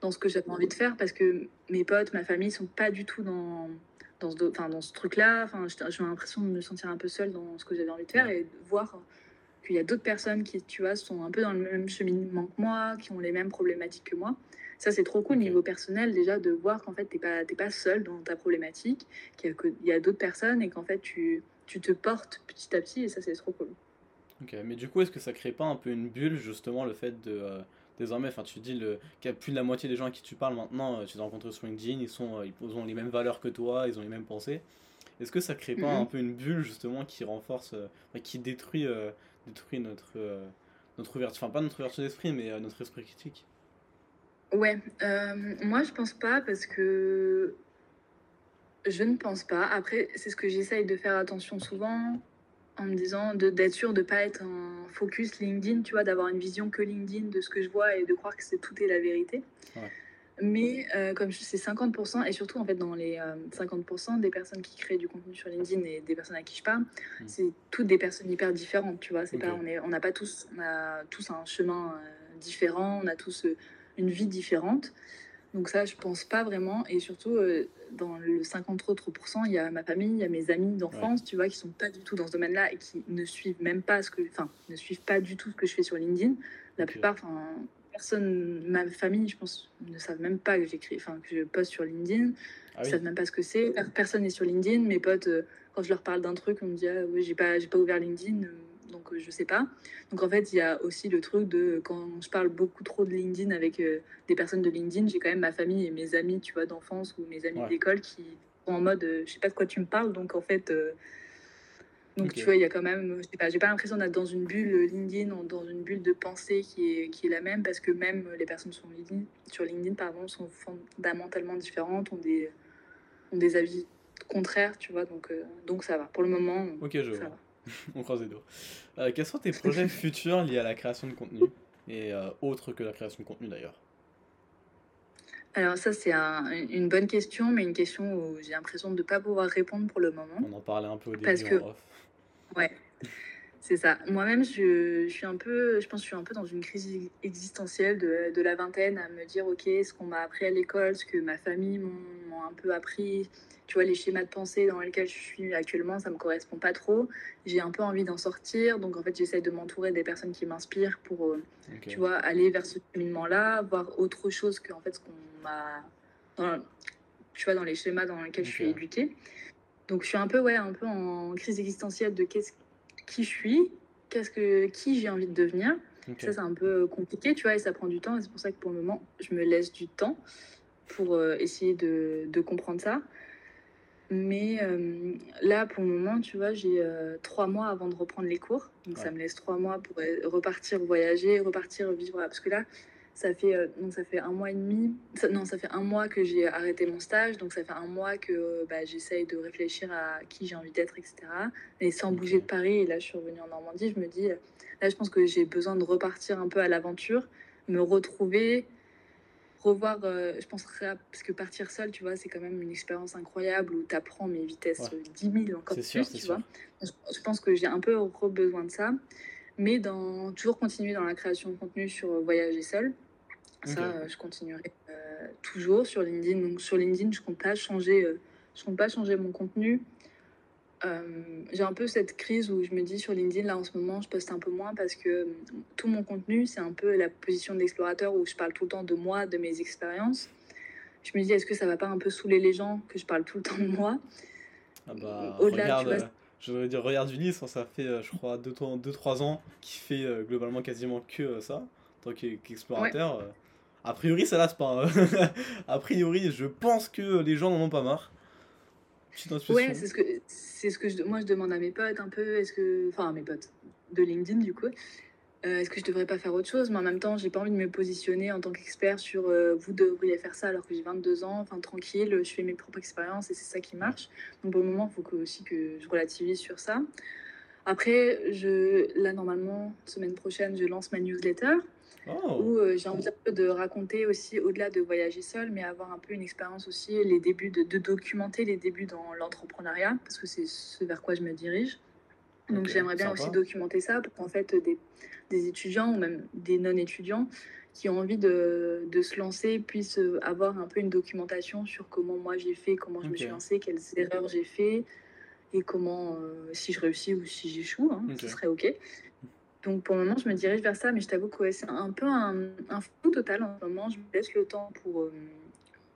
dans ce que j'avais envie de faire parce que mes potes, ma famille sont pas du tout dans dans ce, enfin, dans ce truc-là. Enfin, j'ai l'impression de me sentir un peu seule dans ce que j'avais envie de faire et de voir qu'il y a d'autres personnes qui, tu vois, sont un peu dans le même cheminement que moi, qui ont les mêmes problématiques que moi. Ça, c'est trop cool au niveau personnel, déjà, de voir qu'en fait, tu n'es pas, pas seul dans ta problématique, qu'il y a, a d'autres personnes et qu'en fait, tu, tu te portes petit à petit, et ça, c'est trop cool. Ok, mais du coup, est-ce que ça crée pas un peu une bulle, justement, le fait de. Euh, désormais, enfin, tu dis le, qu'il y a plus de la moitié des gens à qui tu parles maintenant, euh, tu les rencontres sur LinkedIn, ils, sont, euh, ils ont les mêmes valeurs que toi, ils ont les mêmes pensées. Est-ce que ça crée pas mm-hmm. un peu une bulle, justement, qui renforce, qui détruit détruit notre, euh, notre ouverture, enfin pas notre ouverture d'esprit, mais euh, notre esprit critique. Ouais, euh, moi je pense pas parce que je ne pense pas. Après, c'est ce que j'essaye de faire attention souvent en me disant d'être sûr de ne pas être un focus LinkedIn, tu vois, d'avoir une vision que LinkedIn de ce que je vois et de croire que c'est tout est la vérité. Ouais. Mais euh, comme c'est 50%, et surtout en fait dans les 50% euh, des personnes qui créent du contenu sur LinkedIn et des personnes à qui je parle, hmm. c'est toutes des personnes hyper différentes, tu vois. C'est pas, on est, on n'a pas tous, on a tous un chemin euh, différent, on a tous une vie différente. Donc ça, je pense pas vraiment. Et surtout, dans le 50 autres il y a ma famille, il y a mes amis d'enfance, tu vois, qui sont pas du tout dans ce domaine-là et qui ne suivent même pas ce que, enfin, ne suivent pas du tout ce que je fais sur LinkedIn. La plupart, enfin, personne, ma famille, je pense, ne savent même pas que j'écris, enfin que je poste sur LinkedIn. Ah Ils savent même pas ce que c'est. Personne n'est sur LinkedIn. Mes potes, euh, quand je leur parle d'un truc, on me dit ah, oui, j'ai pas, j'ai pas ouvert LinkedIn, euh, donc euh, je sais pas. Donc en fait, il y a aussi le truc de quand je parle beaucoup trop de LinkedIn avec des personnes de LinkedIn, j'ai quand même ma famille et mes amis, tu vois, d'enfance ou mes amis d'école qui sont en mode je sais pas de quoi tu me parles, donc en fait donc, tu vois, il y a quand même, je sais pas, j'ai pas l'impression d'être dans une bulle LinkedIn dans une bulle de pensée qui est, qui est la même parce que même les personnes sur LinkedIn, sur LinkedIn pardon, sont fondamentalement différentes, ont des, ont des avis contraires, tu vois, donc, euh, donc ça va. Pour le moment, ok, je ça va. On croise les doigts. Euh, quels sont tes projets futurs liés à la création de contenu et euh, autres que la création de contenu d'ailleurs? Alors ça, c'est une bonne question, mais une question où j'ai l'impression de ne pas pouvoir répondre pour le moment. On en parlait un peu au début Parce que, Ouais. C'est ça. Moi-même, je, je, suis un peu, je pense que je suis un peu dans une crise existentielle de, de la vingtaine, à me dire, ok, ce qu'on m'a appris à l'école, ce que ma famille m'ont un peu appris, tu vois, les schémas de pensée dans lesquels je suis actuellement, ça me correspond pas trop. J'ai un peu envie d'en sortir, donc en fait, j'essaie de m'entourer des personnes qui m'inspirent pour, euh, tu vois, aller vers ce cheminement-là, voir autre chose que en fait ce qu'on m'a, tu vois, dans les schémas dans lesquels je suis éduquée. Donc je suis un peu, ouais, un peu en crise existentielle de qu'est-ce qui je suis, qu'est-ce que qui j'ai envie de devenir. Ça c'est un peu compliqué, tu vois, et ça prend du temps. Et c'est pour ça que pour le moment, je me laisse du temps pour euh, essayer de, de, comprendre ça. Mais euh, là, pour le moment, tu vois, j'ai euh, trois mois avant de reprendre les cours. Donc, ça me laisse trois mois pour repartir voyager, repartir vivre. Parce que là, ça fait, euh, donc ça fait un mois et demi, non, ça fait un mois que j'ai arrêté mon stage, donc ça fait un mois que euh, bah, j'essaye de réfléchir à qui j'ai envie d'être, etc. Mais sans bouger de Paris, et là je suis revenue en Normandie, je me dis, euh, là je pense que j'ai besoin de repartir un peu à l'aventure, me retrouver, revoir, je pense, parce que partir seul, tu vois, c'est quand même une expérience incroyable où tu apprends mes vitesses 10 000 encore plus, tu vois. Je pense que j'ai un peu besoin de ça mais dans, toujours continuer dans la création de contenu sur voyager seul. Ça, euh, je continuerai euh, toujours sur LinkedIn. Donc sur LinkedIn, je compte pas changer, euh, je compte pas changer mon contenu. j'ai un peu cette crise où je me dis sur LinkedIn, là en ce moment, je poste un peu moins parce que tout mon contenu, c'est un peu la position d'explorateur où je parle tout le temps de moi, de mes expériences. Je me dis, est-ce que ça va pas un peu saouler les gens que je parle tout le temps de moi? Ah bah, Au-delà, tu vois, je voudrais dire, regarde Ulysse, ça fait, je crois, 2-3 ans qu'il fait globalement quasiment que ça, en tant qu'explorateur. A priori, ça lasse pas. Hein. a priori, je pense que les gens n'en ont pas marre. Ouais, c'est ce que, c'est ce que je, moi je demande à mes potes un peu. Est-ce que, enfin, à mes potes de LinkedIn du coup. Euh, est-ce que je devrais pas faire autre chose? Mais en même temps, j'ai pas envie de me positionner en tant qu'expert sur euh, vous devriez faire ça alors que j'ai 22 ans, enfin tranquille, je fais mes propres expériences et c'est ça qui marche. Donc pour le moment, il faut que, aussi que je relativise sur ça. Après, je, là normalement, semaine prochaine, je lance ma newsletter. Oh. Où euh, j'ai envie de raconter aussi, au-delà de voyager seul, mais avoir un peu une expérience aussi, les débuts, de, de documenter les débuts dans l'entrepreneuriat, parce que c'est ce vers quoi je me dirige. Donc j'aimerais bien aussi documenter ça pour qu'en fait des, des, étudiants ou même des non-étudiants qui ont envie de, de, se lancer puissent avoir un peu une documentation sur comment moi j'ai fait, comment je me suis lancée, quelles erreurs j'ai fait et comment, euh, si je réussis ou si j'échoue, hein, ce serait OK. Donc pour le moment, je me dirige vers ça, mais je t'avoue que c'est un peu un, un flou total en ce moment. Je me laisse le temps pour, euh,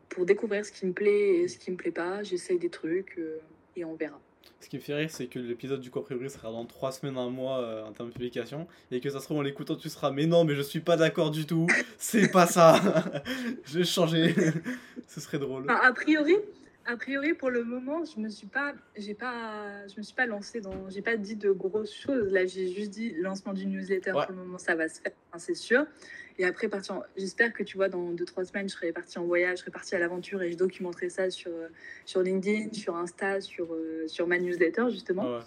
pour découvrir ce qui me plaît et ce qui me plaît pas. J'essaye des trucs euh, et on verra. Ce qui me fait rire, c'est que l'épisode du a priori sera dans 3 semaines, un mois euh, en termes de publication, et que ça se trouve en l'écoutant, tu seras mais non, mais je suis pas d'accord du tout, c'est pas ça, je vais changer, ce serait drôle. a priori, a priori, pour le moment, je me suis pas, j'ai pas, je me suis pas lancée dans, j'ai pas dit de grosses choses. Là, j'ai juste dit lancement du newsletter. Pour le moment, ça va se faire, c'est sûr. Et après, partir, j'espère que tu vois, dans deux trois semaines, je serai partie en voyage, je serai partie à l'aventure et je documenterai ça sur sur LinkedIn, sur Insta, sur euh, sur ma newsletter justement.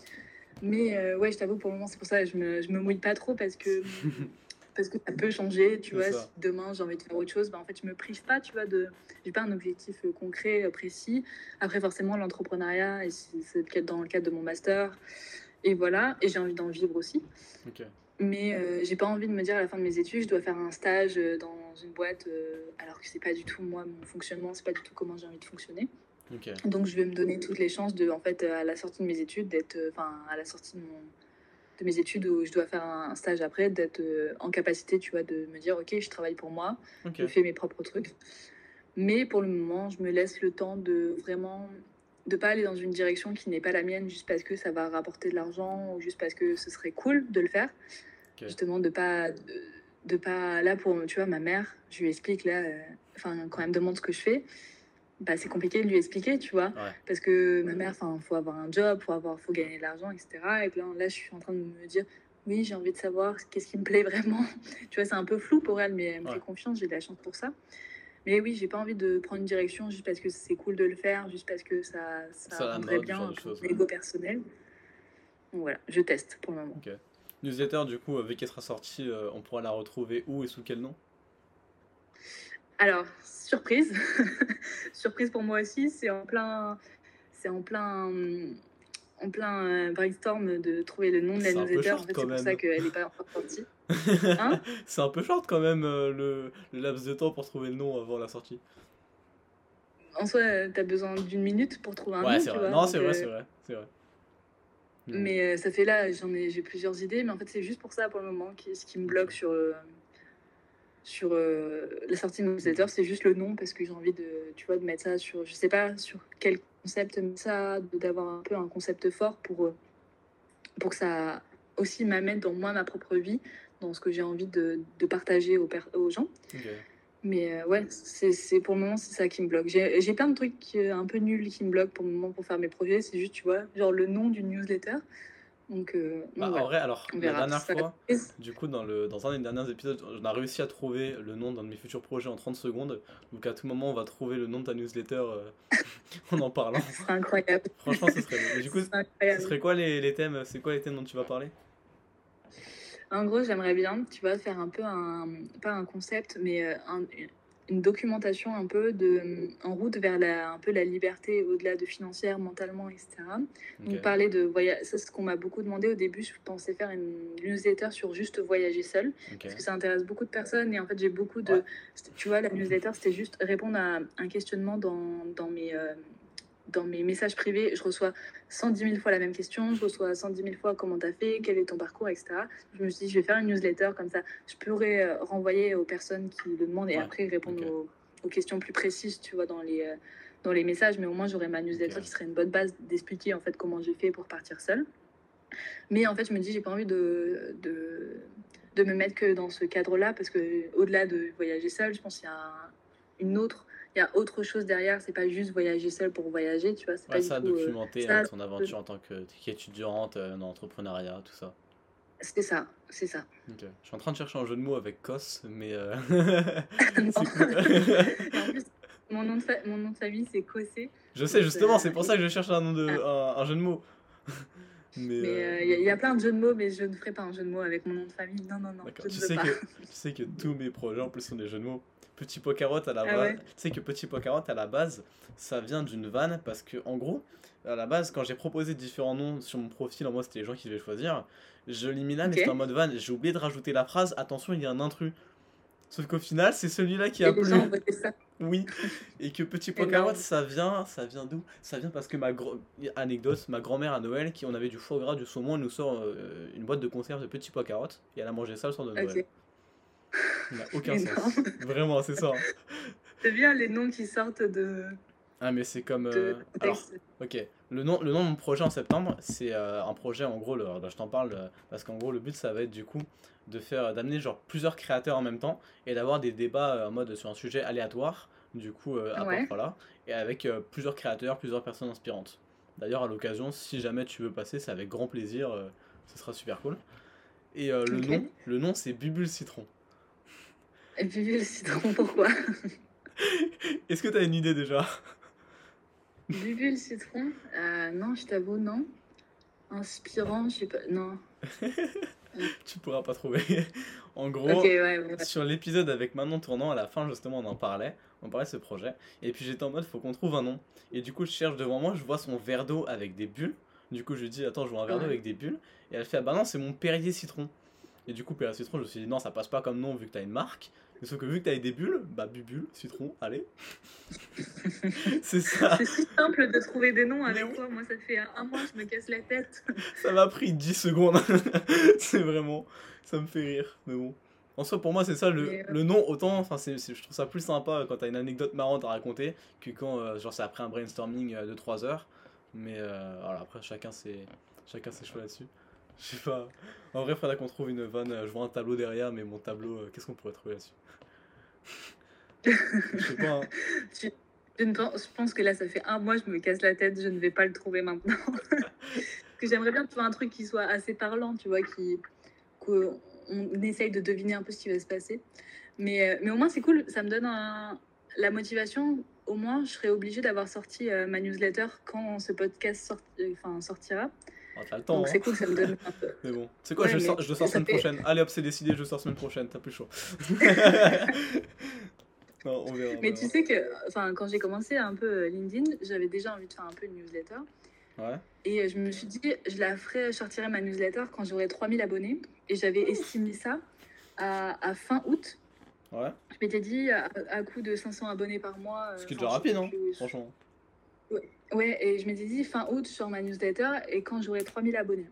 Mais euh, ouais, je t'avoue, pour le moment, c'est pour ça que je me, je me mouille pas trop parce que parce que ça peut changer, tu vois. Si demain j'ai envie de faire autre chose, bah, en fait, je me prive pas, tu vois, de. J'ai pas un objectif euh, concret, euh, précis. Après, forcément, l'entrepreneuriat, c'est dans le cadre de mon master. Et voilà, et j'ai envie d'en vivre aussi. Mais euh, j'ai pas envie de me dire à la fin de mes études, je dois faire un stage dans une boîte, alors que c'est pas du tout moi, mon fonctionnement, c'est pas du tout comment j'ai envie de fonctionner. Donc, je vais me donner toutes les chances de, en fait, à la sortie de mes études, d'être, enfin, à la sortie de mon de mes études où je dois faire un stage après, d'être euh, en capacité, tu vois, de me dire, ok, je travaille pour moi, je fais mes propres trucs. Mais pour le moment, je me laisse le temps de vraiment de pas aller dans une direction qui n'est pas la mienne juste parce que ça va rapporter de l'argent ou juste parce que ce serait cool de le faire. Justement, de pas de, pas là pour tu vois ma mère, je lui explique là, euh, quand elle me demande ce que je fais, bah, c'est compliqué de lui expliquer, tu vois. Parce que ma mère, il faut avoir un job, faut, avoir, faut gagner de l'argent, etc. Et puis là, là, je suis en train de me dire, oui, j'ai envie de savoir qu'est-ce qui me plaît vraiment. tu vois, c'est un peu flou pour elle, mais elle me fait confiance, j'ai de la chance pour ça. Mais oui, j'ai pas envie de prendre une direction juste parce que c'est cool de le faire, juste parce que ça, ça, rendrait bien pour l'ego personnel. Donc voilà, je teste pour le moment. Okay. Newsletter, du coup, avec qu'elle sera sortie, euh, on pourra la retrouver où et sous quel nom? Alors, surprise, surprise pour moi aussi, c'est en plein, c'est en plein, en plein euh, brainstorm de trouver le nom de la newsletter. En fait, c'est pour ça qu'elle n'est pas encore sortie. Hein? C'est un peu short quand même euh, le, le, laps de temps pour trouver le nom avant la sortie. En soi, tu as besoin d'une minute pour trouver un ouais, nom. Tu vois, non, c'est vrai, c'est vrai, c'est vrai. Mais ça fait là, j'en ai, j'ai plusieurs idées, mais en fait, c'est juste pour ça pour le moment qui, ce qui me bloque sur, sur la sortie de newsletter, c'est juste le nom parce que j'ai envie de, tu vois, de mettre ça sur, je sais pas sur quel concept ça, d'avoir un peu un concept fort pour, euh, pour que ça aussi m'amène dans moi ma propre vie, dans ce que j'ai envie de, de partager aux, aux gens. Mais euh, ouais, c'est pour le moment, c'est ça qui me bloque. J'ai plein de trucs euh, un peu nuls qui me bloquent pour le moment pour faire mes projets. C'est juste, tu vois, genre le nom d'une newsletter. Donc, euh, bah, en vrai, alors, la dernière fois, du coup, dans, le, dans un des derniers épisodes, on a réussi à trouver le nom d'un de mes futurs projets en 30 secondes. Donc, à tout moment, on va trouver le nom de ta newsletter euh, en en parlant. C'est incroyable. Franchement, ce serait. du coup, ce serait quoi les, les thèmes? C'est quoi les thèmes dont tu vas parler? En gros, j'aimerais bien, tu vas faire un peu un. Pas un concept, mais euh, un, une documentation un peu de, en route vers la, un peu la liberté au-delà de financière, mentalement, etc. Donc parler de voyage, c'est ce qu'on m'a beaucoup demandé au début. Je pensais faire une newsletter sur juste voyager seul, parce que ça intéresse beaucoup de personnes. Et en fait, j'ai beaucoup de, tu vois, la newsletter, c'était juste répondre à un questionnement dans, dans mes euh, dans mes messages privés, je reçois 110 000 fois la même question, je reçois 110 000 fois comment tu as fait, quel est ton parcours, etc. Je me suis dit, je vais faire une newsletter comme ça. Je pourrais euh, renvoyer aux personnes qui le demandent et après répondre aux, questions plus précises, tu vois, dans les, euh, dans les messages. Mais au moins, j'aurais ma newsletter qui serait une bonne base d'expliquer en fait comment j'ai fait pour partir seule. Mais en fait, je me dis, j'ai pas envie de, de, de, me mettre que dans ce cadre-là parce que au-delà de voyager seule, je pense qu'il y a une autre il y a autre chose derrière. C'est pas juste voyager seul pour voyager, tu vois. C'est pas ça, tout, euh, documenter euh, ton aventure en tant qu'étudiante euh, dans l'entrepreneuriat, tout ça. C'est ça, c'est ça. Je suis en train de chercher un jeu de mots avec COS, mais. Euh... en plus, mon nom de, mon nom de famille, c'est Cossé. Je sais, justement, c'est pour ça que je cherche un, nom de... Ah. un, jeu de mots. mais il y, a plein de jeux de mots, mais je ne ferai pas un jeu de mots avec mon nom de famille. Non, non, non. Je tu, sais Que, tu sais que tous mes projets en plus sont des jeux de mots. Petit Pocarotte à la ah base. Tu sais que Petit Pocarotte à la base, ça vient d'une vanne parce que en gros, à la base, quand j'ai proposé différents noms sur mon profil, en moi c'était les gens qui devaient choisir, je l'éliminais, mais c'était en mode vanne. J'ai oublié de rajouter la phrase attention, il y a un intrus. Sauf qu'au final, c'est celui-là qui a plu. Oui. Et que Petit Pocarotte, ça vient, ça vient d'où? Ça vient parce que ma anecdote, ma grand-mère à Noël, qui on avait du foie gras, du saumon, elle nous sort euh, une boîte de conserve de Petit Pocarotte et elle a mangé ça le soir de Noël. Il n'a aucun sens. Vraiment, c'est ça. C'est bien les noms qui sortent de. Ah, mais c'est comme. Euh, alors, ok. Le nom, le nom de mon projet en septembre, c'est euh, un projet, en gros, le, je t'en parle, euh, parce qu'en gros, le but, ça va être du coup de faire d'amener genre plusieurs créateurs en même temps et d'avoir des débats en mode sur un sujet aléatoire, du coup, à part, voilà, et avec plusieurs créateurs, plusieurs personnes inspirantes. D'ailleurs, à l'occasion, si jamais tu veux passer, c'est avec grand plaisir, ce sera super cool. Et le nom, le nom c'est Bubule Citron. Bubule citron, pourquoi? Est-ce que tu as une idée déjà? Bubule citron? Euh, Non, je t'avoue, non. Inspirant, je sais pas. Non. tu pourras pas trouver. en gros, sur l'épisode avec Manon Tournant, à la fin, justement, on en parlait. On parlait de ce projet. Et puis j'étais en mode, faut qu'on trouve un nom. Et du coup, je cherche devant moi, je vois son verre d'eau avec des bulles. Du coup, je lui dis, attends, je vois un verre d'eau avec des bulles. Et elle fait, ah bah non, c'est mon Perrier citron. Et du coup, Perrier citron, je me suis dit, non, ça passe pas comme nom vu que t'as une marque. Sauf que vu que t'avais des bulles, bah bubule, citron, allez. c'est ça. C'est si simple de trouver des noms avec toi. Moi, ça fait un mois, je me casse la tête. ça m'a pris 10 secondes. c'est vraiment. Ça me fait rire. Mais bon. En soi, pour moi, c'est ça le, euh, le, nom. Autant, enfin, je trouve ça plus sympa quand t'as une anecdote marrante à raconter que quand, euh, genre, c'est après un brainstorming euh, de 3 heures. Mais voilà, après, chacun ses, chacun ses choix là-dessus. Je sais pas. En vrai, il faudrait qu'on trouve une vanne. Je vois un tableau derrière, mais mon tableau, qu'est-ce qu'on pourrait trouver là-dessus? Je sais pas. Hein. Je, pense, que là, ça fait un mois, je me casse la tête, je ne vais pas le trouver maintenant. que j'aimerais bien trouver un truc qui soit assez parlant, tu vois, qui qu'on essaye de deviner un peu ce qui va se passer. Mais, euh, mais au moins, c'est cool, ça me donne la motivation. Au moins, je serai obligée d'avoir sorti euh, ma newsletter quand ce podcast euh, sortira. Oh, t'as le temps. Donc c'est hein. cool, ça me donne un peu. Mais bon, c'est quoi, je, sors, je sors semaine prochaine. Allez hop, c'est décidé, je sors semaine prochaine, t'as plus chaud. non, on verra, mais tu sais que, enfin, quand j'ai commencé un peu euh, LinkedIn, j'avais déjà envie de faire un peu une newsletter. Ouais. Et je me suis dit, je la ferai, je sortirai ma newsletter quand j'aurai 3000 abonnés. Et j'avais estimé ça à, à fin août. Ouais. Je m'étais dit, à, à coût de 500 abonnés par mois. Ce qui est déjà rapide, hein, franchement. Ouais. ouais, et je m'étais dit, fin août, sur ma newsletter, et quand j'aurai 3000 abonnés.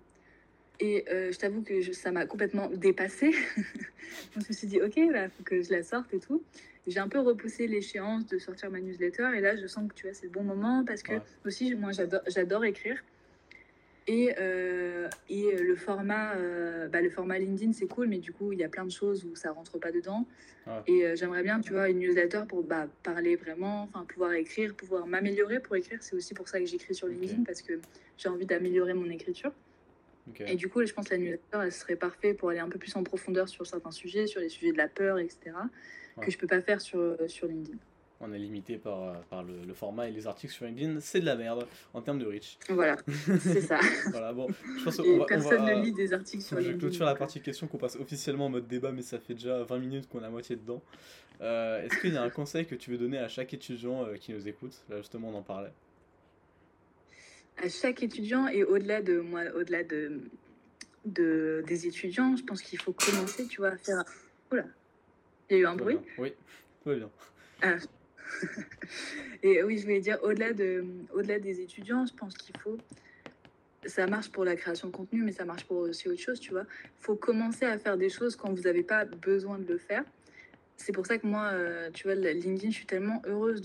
Et euh, je t'avoue que ça m'a complètement dépassée. Je me suis dit, ok, il bah, faut que je la sorte et tout. J'ai un peu repoussé l'échéance de sortir ma newsletter. Et là, je sens que tu vois, c'est le bon moment parce que aussi, moi, j'adore écrire. Et, euh, et le, format, euh, bah, le format LinkedIn, c'est cool, mais du coup, il y a plein de choses où ça rentre pas dedans. Et j'aimerais bien, tu vois, une newsletter pour bah, parler vraiment, enfin, pouvoir écrire, pouvoir m'améliorer pour écrire. C'est aussi pour ça que j'écris sur LinkedIn parce que j'ai envie d'améliorer mon écriture. Et du coup, je pense que la newsletter, elle serait parfait pour aller un peu plus en profondeur sur certains sujets, sur les sujets de la peur, etc., que je peux pas faire sur, euh, sur LinkedIn. On est limité par, euh, par le, le, format et les articles sur LinkedIn, c'est de la merde en termes de reach. Voilà, c'est ça. voilà, bon, je pense et personne ne lit des articles sur LinkedIn. Je clôture la partie question qu'on passe officiellement en mode débat, mais ça fait déjà 20 minutes qu'on à moitié dedans. Euh, Est-ce qu'il y a un conseil que tu veux donner à chaque étudiant euh, qui nous écoute? Là, justement, on en parlait. À chaque étudiant et au-delà de moi, au-delà de, de, des étudiants, je pense qu'il faut commencer, tu vois, à faire. Oula, il y a eu un bruit? Oui, tout va bien. Ah. Et oui, je voulais dire, au-delà de, au-delà des étudiants, je pense qu'il faut. Ça marche pour la création de contenu, mais ça marche pour aussi autre chose, tu vois. Il faut commencer à faire des choses quand vous n'avez pas besoin de le faire. C'est pour ça que moi, euh, tu vois, LinkedIn, je suis tellement heureuse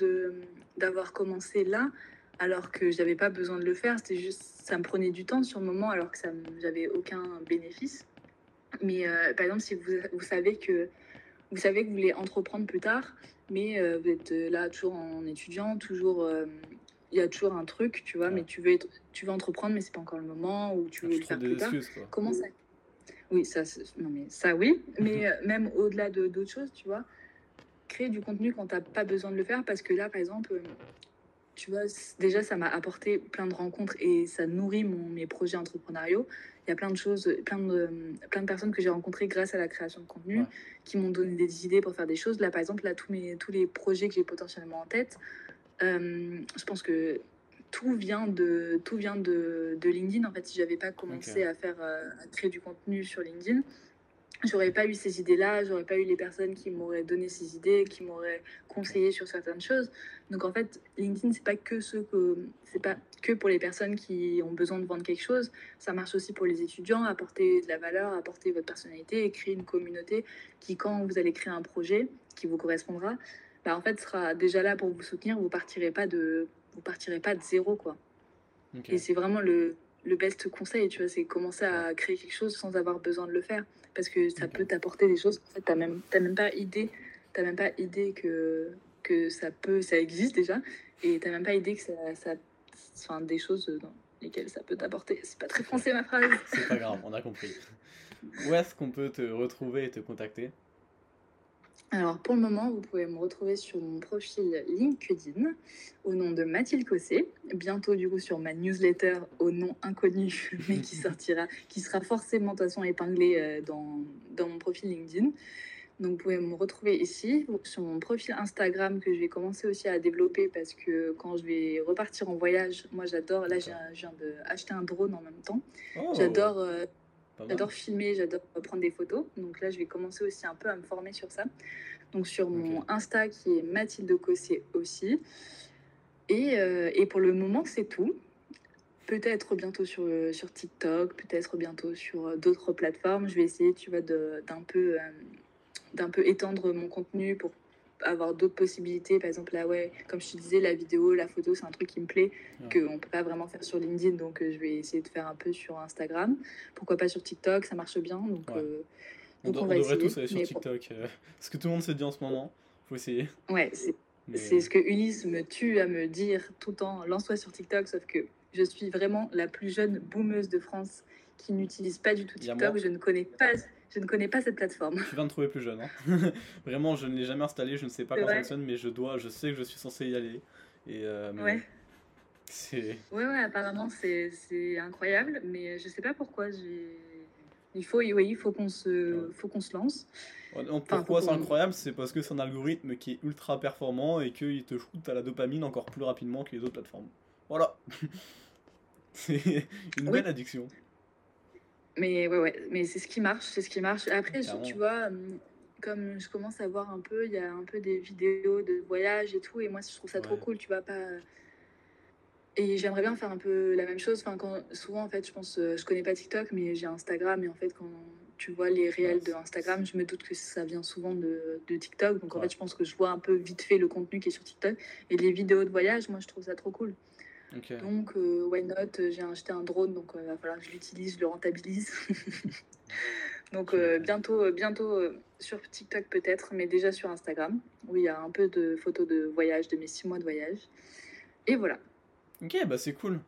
d'avoir commencé là alors que j'avais pas besoin de le faire. C'était juste, ça me prenait du temps sur le moment, alors que ça, j'avais aucun bénéfice. Mais euh, par exemple, si vous, vous, savez que vous savez que vous voulez entreprendre plus tard, mais euh, vous êtes là toujours en étudiant, toujours, euh, il y a toujours un truc, tu vois, mais tu veux, tu veux entreprendre, mais c'est pas encore le moment, ou tu veux le faire plus tard. Comment ça? Oui, ça, non mais ça oui, mais même au-delà de d'autres choses, tu vois, créer du contenu quand t'as pas besoin de le faire, parce que là, par exemple, tu vois, déjà, ça m'a apporté plein de rencontres et ça nourrit mon, mes projets entrepreneuriaux. Il y a plein de choses, plein de, plein de personnes que j'ai rencontrées grâce à la création de contenu qui m'ont donné des idées pour faire des choses. Là, par exemple, là, tous, mes, tous les projets que j'ai potentiellement en tête, euh, je pense que tout vient de, tout vient de, de LinkedIn. En fait, si j'avais pas commencé à faire, euh, à créer du contenu sur LinkedIn, j'aurais pas eu ces idées-là, j'aurais pas eu les personnes qui m'auraient donné ces idées, qui m'auraient conseillé sur certaines choses. Donc en fait, LinkedIn c'est pas que ce que c'est pas que pour les personnes qui ont besoin de vendre quelque chose, ça marche aussi pour les étudiants, apporter de la valeur, apporter votre personnalité et créer une communauté qui quand vous allez créer un projet qui vous correspondra, bah en fait sera déjà là pour vous soutenir, vous partirez pas de vous partirez pas de zéro quoi. Et c'est vraiment le le best conseil, tu vois, c'est commencer à créer quelque chose sans avoir besoin de le faire. Parce que ça peut t'apporter des choses. En fait, t'as même, même pas idée, t'as même pas idée que, que ça peut, ça existe déjà. Et t'as même pas idée que ça, ça enfin, des choses dans lesquelles ça peut t'apporter. C'est pas très français ma phrase. C'est pas grave, on a compris. Où est-ce qu'on peut te retrouver et te contacter? Alors pour le moment, vous pouvez me retrouver sur mon profil LinkedIn au nom de Mathilde Cossé. Bientôt du coup sur ma newsletter au nom inconnu, mais qui sortira, qui sera forcément de toute façon épinglée euh, dans, dans mon profil LinkedIn. Donc vous pouvez me retrouver ici sur mon profil Instagram que je vais commencer aussi à développer parce que quand je vais repartir en voyage, moi j'adore, là je viens d'acheter un drone en même temps. Oh. J'adore euh, J'adore filmer, j'adore prendre des photos. Donc là, je vais commencer aussi un peu à me former sur ça. Donc sur mon Insta qui est Mathilde Cossé aussi. Et, euh, et pour le moment, c'est tout. Peut-être bientôt sur, euh, sur TikTok, peut-être bientôt sur euh, d'autres plateformes. Je vais essayer, tu vois, d'un peu, d'un peu étendre mon contenu pour avoir d'autres possibilités. Par exemple, là, ouais, comme je te disais, la vidéo, la photo, c'est un truc qui me plaît, que qu'on ne peut pas vraiment faire sur LinkedIn. Donc, euh, je vais essayer de faire un peu sur Instagram. Pourquoi pas sur TikTok Ça marche bien. Donc, euh, on, on, devrait tous aller sur TikTok. Euh, ce que tout le monde se dit en ce moment. faut essayer. Ouais, c'est ce que Ulysse me tue à me dire tout le temps lance-toi sur TikTok. Sauf que je suis vraiment la plus jeune boomeuse de France qui n'utilise pas du tout TikTok. Je ne connais pas je ne connais pas cette plateforme. Tu viens de trouver plus jeune. Hein Vraiment, je ne l'ai jamais installé, je ne sais pas comment ça fonctionne, mais je dois, je sais que je suis censé y aller. Et euh, ouais. C'est. Ouais, ouais, apparemment c'est incroyable, mais je ne sais pas pourquoi. Il faut, oui, il faut qu'on se, faut qu'on se lance. pourquoi c'est incroyable C'est parce que c'est un algorithme qui est ultra performant et qu'il te shoot à la dopamine encore plus rapidement que les autres plateformes. Voilà. C'est une belle addiction. Mais ouais, ouais, mais c'est ce qui marche, c'est ce qui marche. Après, tu vois, hum, comme je commence à voir un peu, il y a un peu des vidéos de voyage et tout, et moi je trouve ça trop cool, tu vois, pas. Et j'aimerais bien faire un peu la même chose. Enfin, quand, souvent, en fait, je pense, euh, je connais pas TikTok, mais j'ai Instagram, et en fait, quand tu vois les réels de Instagram, je me doute que ça vient souvent de, de TikTok. Donc, en fait, je pense que je vois un peu vite fait le contenu qui est sur TikTok. Et les vidéos de voyage, moi, je trouve ça trop cool. Donc, euh, why not J'ai acheté un drone, donc il va falloir que je l'utilise, je le rentabilise. donc, euh, bientôt, bientôt sur TikTok peut-être, mais déjà sur Instagram, où il y a un peu de photos de voyage, de mes six mois de voyage. Et voilà. Ok, bah c'est cool.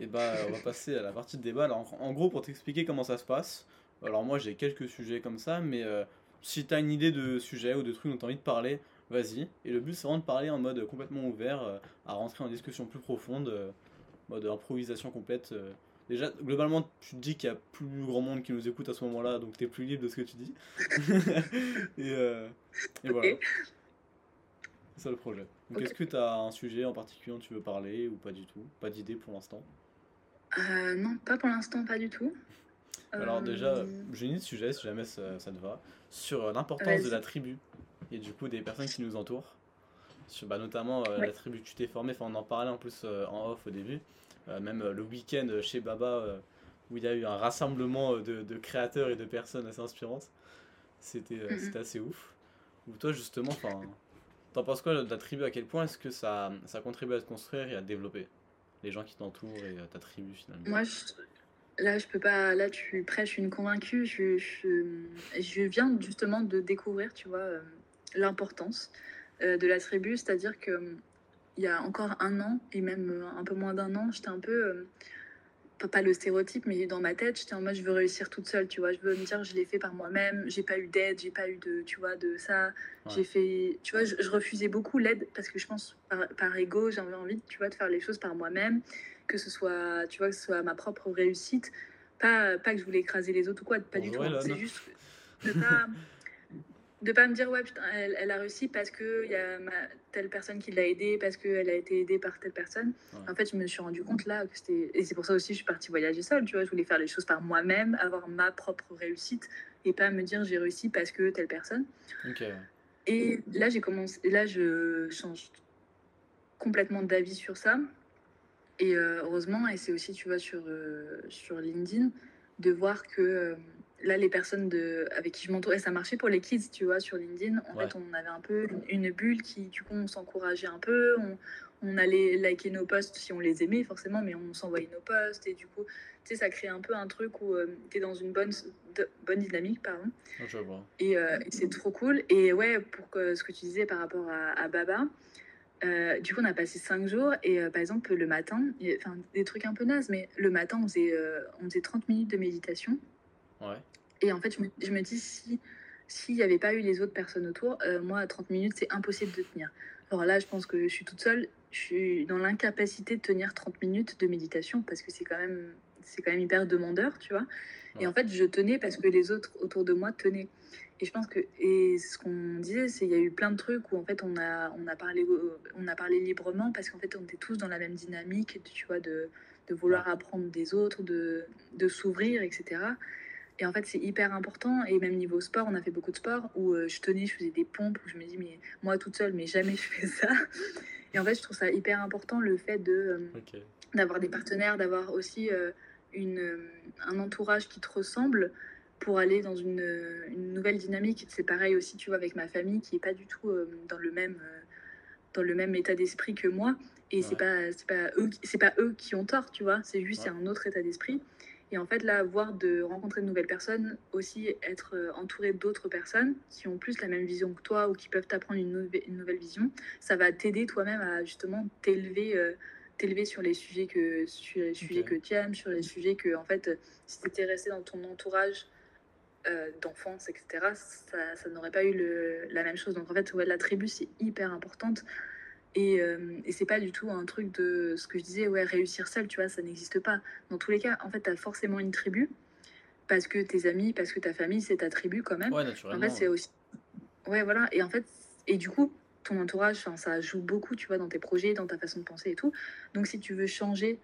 Et bah on va passer à la partie de débat. Alors en gros, pour t'expliquer comment ça se passe, alors moi j'ai quelques sujets comme ça, mais euh, si t'as une idée de sujet ou de truc dont t'as envie de parler, vas-y. Et le but c'est vraiment de parler en mode complètement ouvert, euh, à rentrer en discussion plus profonde, euh, mode improvisation complète. Déjà, globalement, tu te dis qu'il y a plus grand monde qui nous écoute à ce moment-là, donc t'es plus libre de ce que tu dis. et, et voilà. C'est ça le projet. Donc est-ce que tu as un sujet en particulier dont tu veux parler ou pas du tout? Pas d'idée pour l'instant? Euh, Non, pas pour l'instant, pas du tout. Alors déjà, euh, j'ai une idée de sujet, si jamais ça, te va, sur euh, l'importance de la tribu et du coup des personnes qui nous entourent. Bah, notamment la tribu que tu t'es formée, enfin, on en parlait en plus en off au début, même le week-end chez Baba où il y a eu un rassemblement de, de créateurs et de personnes assez inspirantes. C'était mm-hmm. assez ouf. Ou toi justement, T'en penses quoi de ta tribu? À quel point est-ce que ça, ça contribue à te construire et à te développer? Les gens qui t'entourent et ta tribu finalement Moi, là, je peux pas. Là, tu prêches une convaincue. Je, je, viens justement de découvrir, tu vois, euh, l'importance euh, de la tribu. C'est-à-dire que il y a encore un an, et même un peu moins d'un an, j'étais un peu euh, pas le stéréotype, mais dans ma tête, j'étais en mode je veux réussir toute seule, tu vois. Je veux me dire je l'ai fait par moi-même, j'ai pas eu d'aide, j'ai pas eu de, tu vois, de ça. J'ai fait, tu vois, je, refusais beaucoup l'aide parce que je pense par, par ego, j'avais envie, tu vois, de faire les choses par moi-même, que ce soit, tu vois, que ce soit ma propre réussite. Pas, pas que je voulais écraser les autres ou quoi, pas du tout. C'est juste de pas de pas me dire ouais putain elle, elle a réussi parce que il y a telle personne qui l'a aidée parce qu'elle a été aidée par telle personne. En fait je me suis rendu compte là que c'était et c'est pour ça aussi je suis partie voyager seule tu vois. Je voulais faire les choses par moi-même avoir ma propre réussite et pas me dire j'ai réussi parce que telle personne. Et là j'ai commencé là je change complètement d'avis sur ça. Et euh, heureusement et c'est aussi tu vois sur euh, sur LinkedIn de voir que euh, là, les personnes de, avec qui je m'entourais, ça marchait pour les kids, tu vois, sur LinkedIn. En fait, on avait un peu une, bulle qui, du coup, on s'encourageait un peu. On, on, allait liker nos posts si on les aimait, forcément, mais on s'envoyait nos posts. Et du coup, tu sais, ça crée un peu un truc où euh, tu es dans une bonne, bonne dynamique, pardon. Je vois. Et, euh, et c'est trop cool. Et ouais, pour que, ce que tu disais par rapport à, à Baba, euh, du coup, on a passé cinq jours et par exemple, le matin, enfin, des trucs un peu nazes, mais le matin, on faisait, on faisait 30 minutes de méditation. Et en fait, je me, je me dis, si s'il n'y avait pas eu les autres personnes autour, euh, moi, à 30 minutes, c'est impossible de tenir. Alors là, je pense que je suis toute seule, je suis dans l'incapacité de tenir 30 minutes de méditation parce que c'est quand même, c'est quand même hyper demandeur, tu vois. Et en fait, je tenais parce que les autres autour de moi tenaient. Et je pense que, et ce qu'on disait, c'est qu'il y a eu plein de trucs où en fait on a, on a, parlé, on a parlé librement parce qu'en fait on était tous dans la même dynamique, tu vois, de, de vouloir apprendre des autres, de, de s'ouvrir, etc. Et en fait, c'est hyper important. Et même niveau sport, on a fait beaucoup de sport où euh, je tenais, je faisais des pompes, où je me dis, mais moi toute seule, mais jamais je fais ça. Et en fait, je trouve ça hyper important le fait de euh, d'avoir des partenaires, d'avoir aussi euh, une, un entourage qui te ressemble pour aller dans une, une nouvelle dynamique. C'est pareil aussi, tu vois, avec ma famille qui est pas du tout dans le même dans le même état d'esprit que moi. Et c'est pas c'est pas eux c'est pas eux qui ont tort, tu vois. C'est juste c'est un autre état d'esprit. Et en fait, là, voir de rencontrer de nouvelles personnes, aussi être euh, entouré d'autres personnes qui ont plus la même vision que toi ou qui peuvent t'apprendre une, une, nouvelle vision, ça va t'aider toi-même à justement t'élever euh, t'élever sur les sujets que sur les sujets que tu aimes, sur les sujets que en fait si tu étais resté dans ton entourage euh, d'enfance, etc., ça, ça n'aurait pas eu le, la même chose. Donc en fait, ouais, la tribu, c'est hyper importante. Et, euh, et c'est pas du tout un truc de ce que je disais, ouais, réussir seul, tu vois, ça n'existe pas. Dans tous les cas, en fait, tu as forcément une tribu, parce que tes amis, parce que ta famille, c'est ta tribu quand même. Ouais, naturellement. En fait, c'est aussi. Ouais, voilà. Et en fait, et du coup, ton entourage, ça joue beaucoup, tu vois, dans tes projets, dans ta façon de penser et tout. Donc, si tu veux changer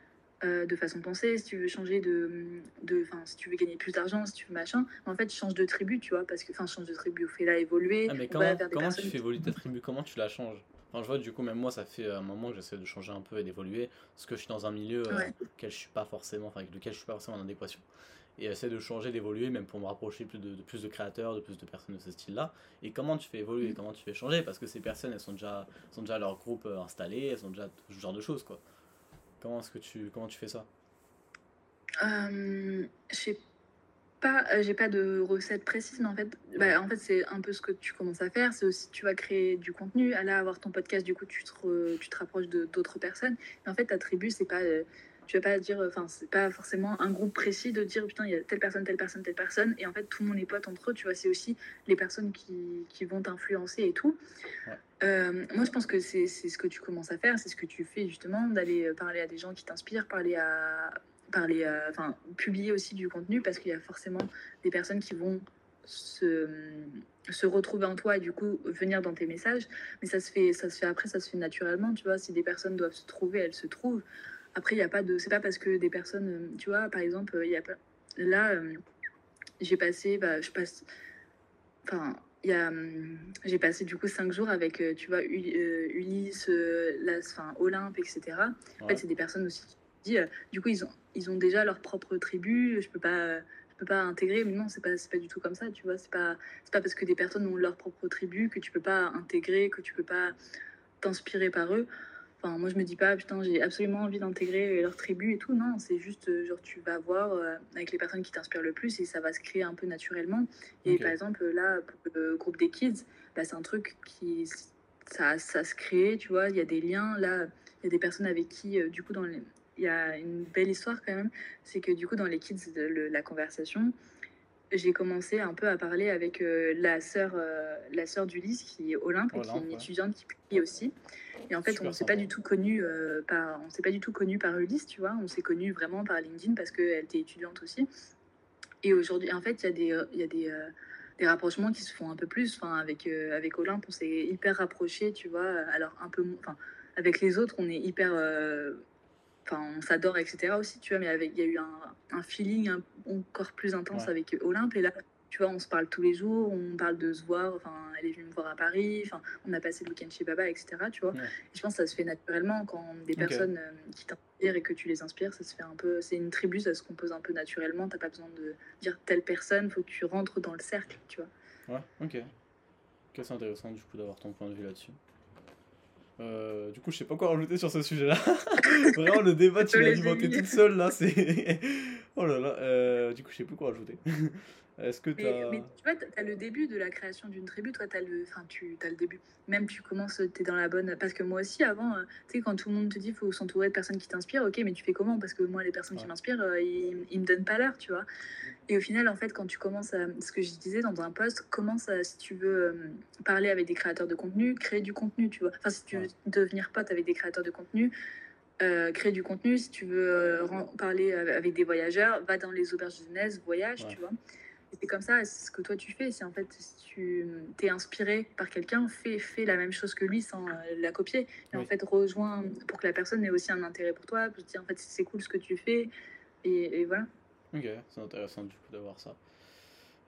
euh, de façon de penser, si tu veux changer de, de si tu veux gagner plus d'argent, si tu veux machin, en fait, change de tribu, tu vois, parce que, enfin, change de tribu, fais-la évoluer. Ah, mais comment, comment tu fais évoluer ta tribu? Comment tu la changes? Enfin, je vois, du coup, même moi, ça fait un moment que j'essaie de changer un peu et d'évoluer, parce que je suis dans un milieu euh, je suis pas forcément, enfin, avec lequel je suis pas forcément en adéquation. Et j'essaie de changer, d'évoluer, même pour me rapprocher plus de, plus de créateurs, de plus de personnes de ce style-là. Et comment tu fais évoluer, mm. comment tu fais changer? Parce que ces personnes, elles sont déjà, sont déjà leur groupe euh, installé, elles sont déjà ce genre de choses, quoi. Comment est-ce que tu, comment tu fais ça? Euh, je sais pas, euh, j'ai pas de recette précise, mais en fait, bah, en fait c'est un peu ce que tu commences à faire. C'est aussi, tu vas créer du contenu. À là, avoir ton podcast, du coup, tu te, tu te rapproches de d'autres personnes. Et en fait, ta tribu, c'est pas, euh, tu vas pas dire, enfin, c'est pas forcément un groupe précis de dire, putain, il y a telle personne, telle personne, telle personne. Et en fait, tout le monde est pote entre eux. Tu vois, c'est aussi les personnes qui, qui vont t'influencer et tout. moi, je pense que c'est ce que tu commences à faire, c'est ce que tu fais justement, d'aller parler à des gens qui t'inspirent, parler à parler, euh, enfin, publier aussi du contenu parce qu'il y a forcément des personnes qui vont se, se, retrouver en toi et du coup venir dans tes messages. Mais ça se fait, ça se fait après, ça se fait naturellement, tu vois. Si des personnes doivent se trouver, elles se trouvent. Après, il n'y a pas de, c'est pas parce que des personnes, euh, tu vois, par exemple, il y a pas, là, euh, j'ai passé, bah, je passe, enfin, il y a, j'ai passé du coup cinq jours avec, tu vois, Ulysse, enfin, Olympe, etc. En fait, c'est des personnes aussi euh, du coup, ils ont, ils ont déjà leur propre tribu, je peux pas, je peux pas intégrer, mais non, c'est pas, pas du tout comme ça, tu vois, c'est pas, pas parce que des personnes ont leur propre tribu que tu peux pas intégrer, que tu peux pas t'inspirer par eux. Enfin, moi, je me dis pas, putain, j'ai absolument envie d'intégrer leur tribu et tout. Non, c'est juste, euh, genre, tu vas voir euh, avec les personnes qui t'inspirent le plus et ça va se créer un peu naturellement. Et par exemple, là, pour le groupe des kids, bah, c'est un truc qui, ça, ça se crée, tu vois, il y a des liens. Là, il y a des personnes avec qui, du coup, dans les, il y a une belle histoire quand même. C'est que du coup, dans les kids de la conversation, j'ai commencé un peu à parler avec euh, la sœur euh, la sœur d'Ulysse qui est Olympe, et qui est une étudiante qui publie aussi. Et en fait, on s'est pas du tout connu euh, par on s'est pas du tout connu par Ulysse, tu vois. On s'est connu vraiment par LinkedIn parce qu'elle était étudiante aussi. Et aujourd'hui, en fait, il y a des il y a des des rapprochements qui se font un peu plus. Enfin, avec avec Olympe, on s'est hyper rapprochés, tu vois. Alors un peu, enfin, avec les autres, on est hyper enfin, on s'adore, etc. aussi, tu vois, mais avec, il y a eu un, un feeling encore plus intense avec Olympe. Et là, tu vois, on se parle tous les jours, on parle de se voir. Enfin, elle est venue me voir à Paris. Enfin, on a passé le week-end chez Baba, etc. Tu vois. Et je pense que ça se fait naturellement quand des personnes euh, qui t'inspirent et que tu les inspires, ça se fait un peu. C'est une tribu, ça se compose un peu naturellement. T'as pas besoin de dire telle personne, faut que tu rentres dans le cercle, tu vois. Ouais, ok. Ok, c'est intéressant du coup d'avoir ton point de vue là-dessus. Euh, du coup, je sais pas quoi rajouter sur ce sujet-là. Vraiment, le débat, tu l'as alimenté toute seule là. C'est. oh là là. Euh, du coup, je sais plus quoi rajouter. Est-ce que tu as... Mais, tu vois, tu as le début de la création d'une tribu, toi, tu as, le... enfin, tu as le début. Même tu commences, tu es dans la bonne. Parce que moi aussi, avant, euh, tu sais, quand tout le monde te dit qu'il faut s'entourer de personnes qui t'inspirent, ok, mais tu fais comment? Parce que moi, les personnes qui m'inspirent, euh, ils, ils me donnent pas l'heure, tu vois. Et au final, en fait, quand tu commences à. Ce que je disais dans un post, commence à, si tu veux euh, parler avec des créateurs de contenu, créer du contenu, tu vois. Enfin, si tu veux devenir pote avec des créateurs de contenu, créer du contenu, si tu veux parler avec des voyageurs, va dans les auberges de jeunesse, voyage, tu vois c'est comme ça, ce que toi tu fais, c'est en fait, si tu t'es inspiré par quelqu'un, fais, fais la même chose que lui sans euh, la copier. Et en fait, rejoins pour que la personne ait aussi un intérêt pour toi, pour te dire en fait, c'est cool ce que tu fais. Et, voilà. Ok, c'est intéressant du coup d'avoir ça.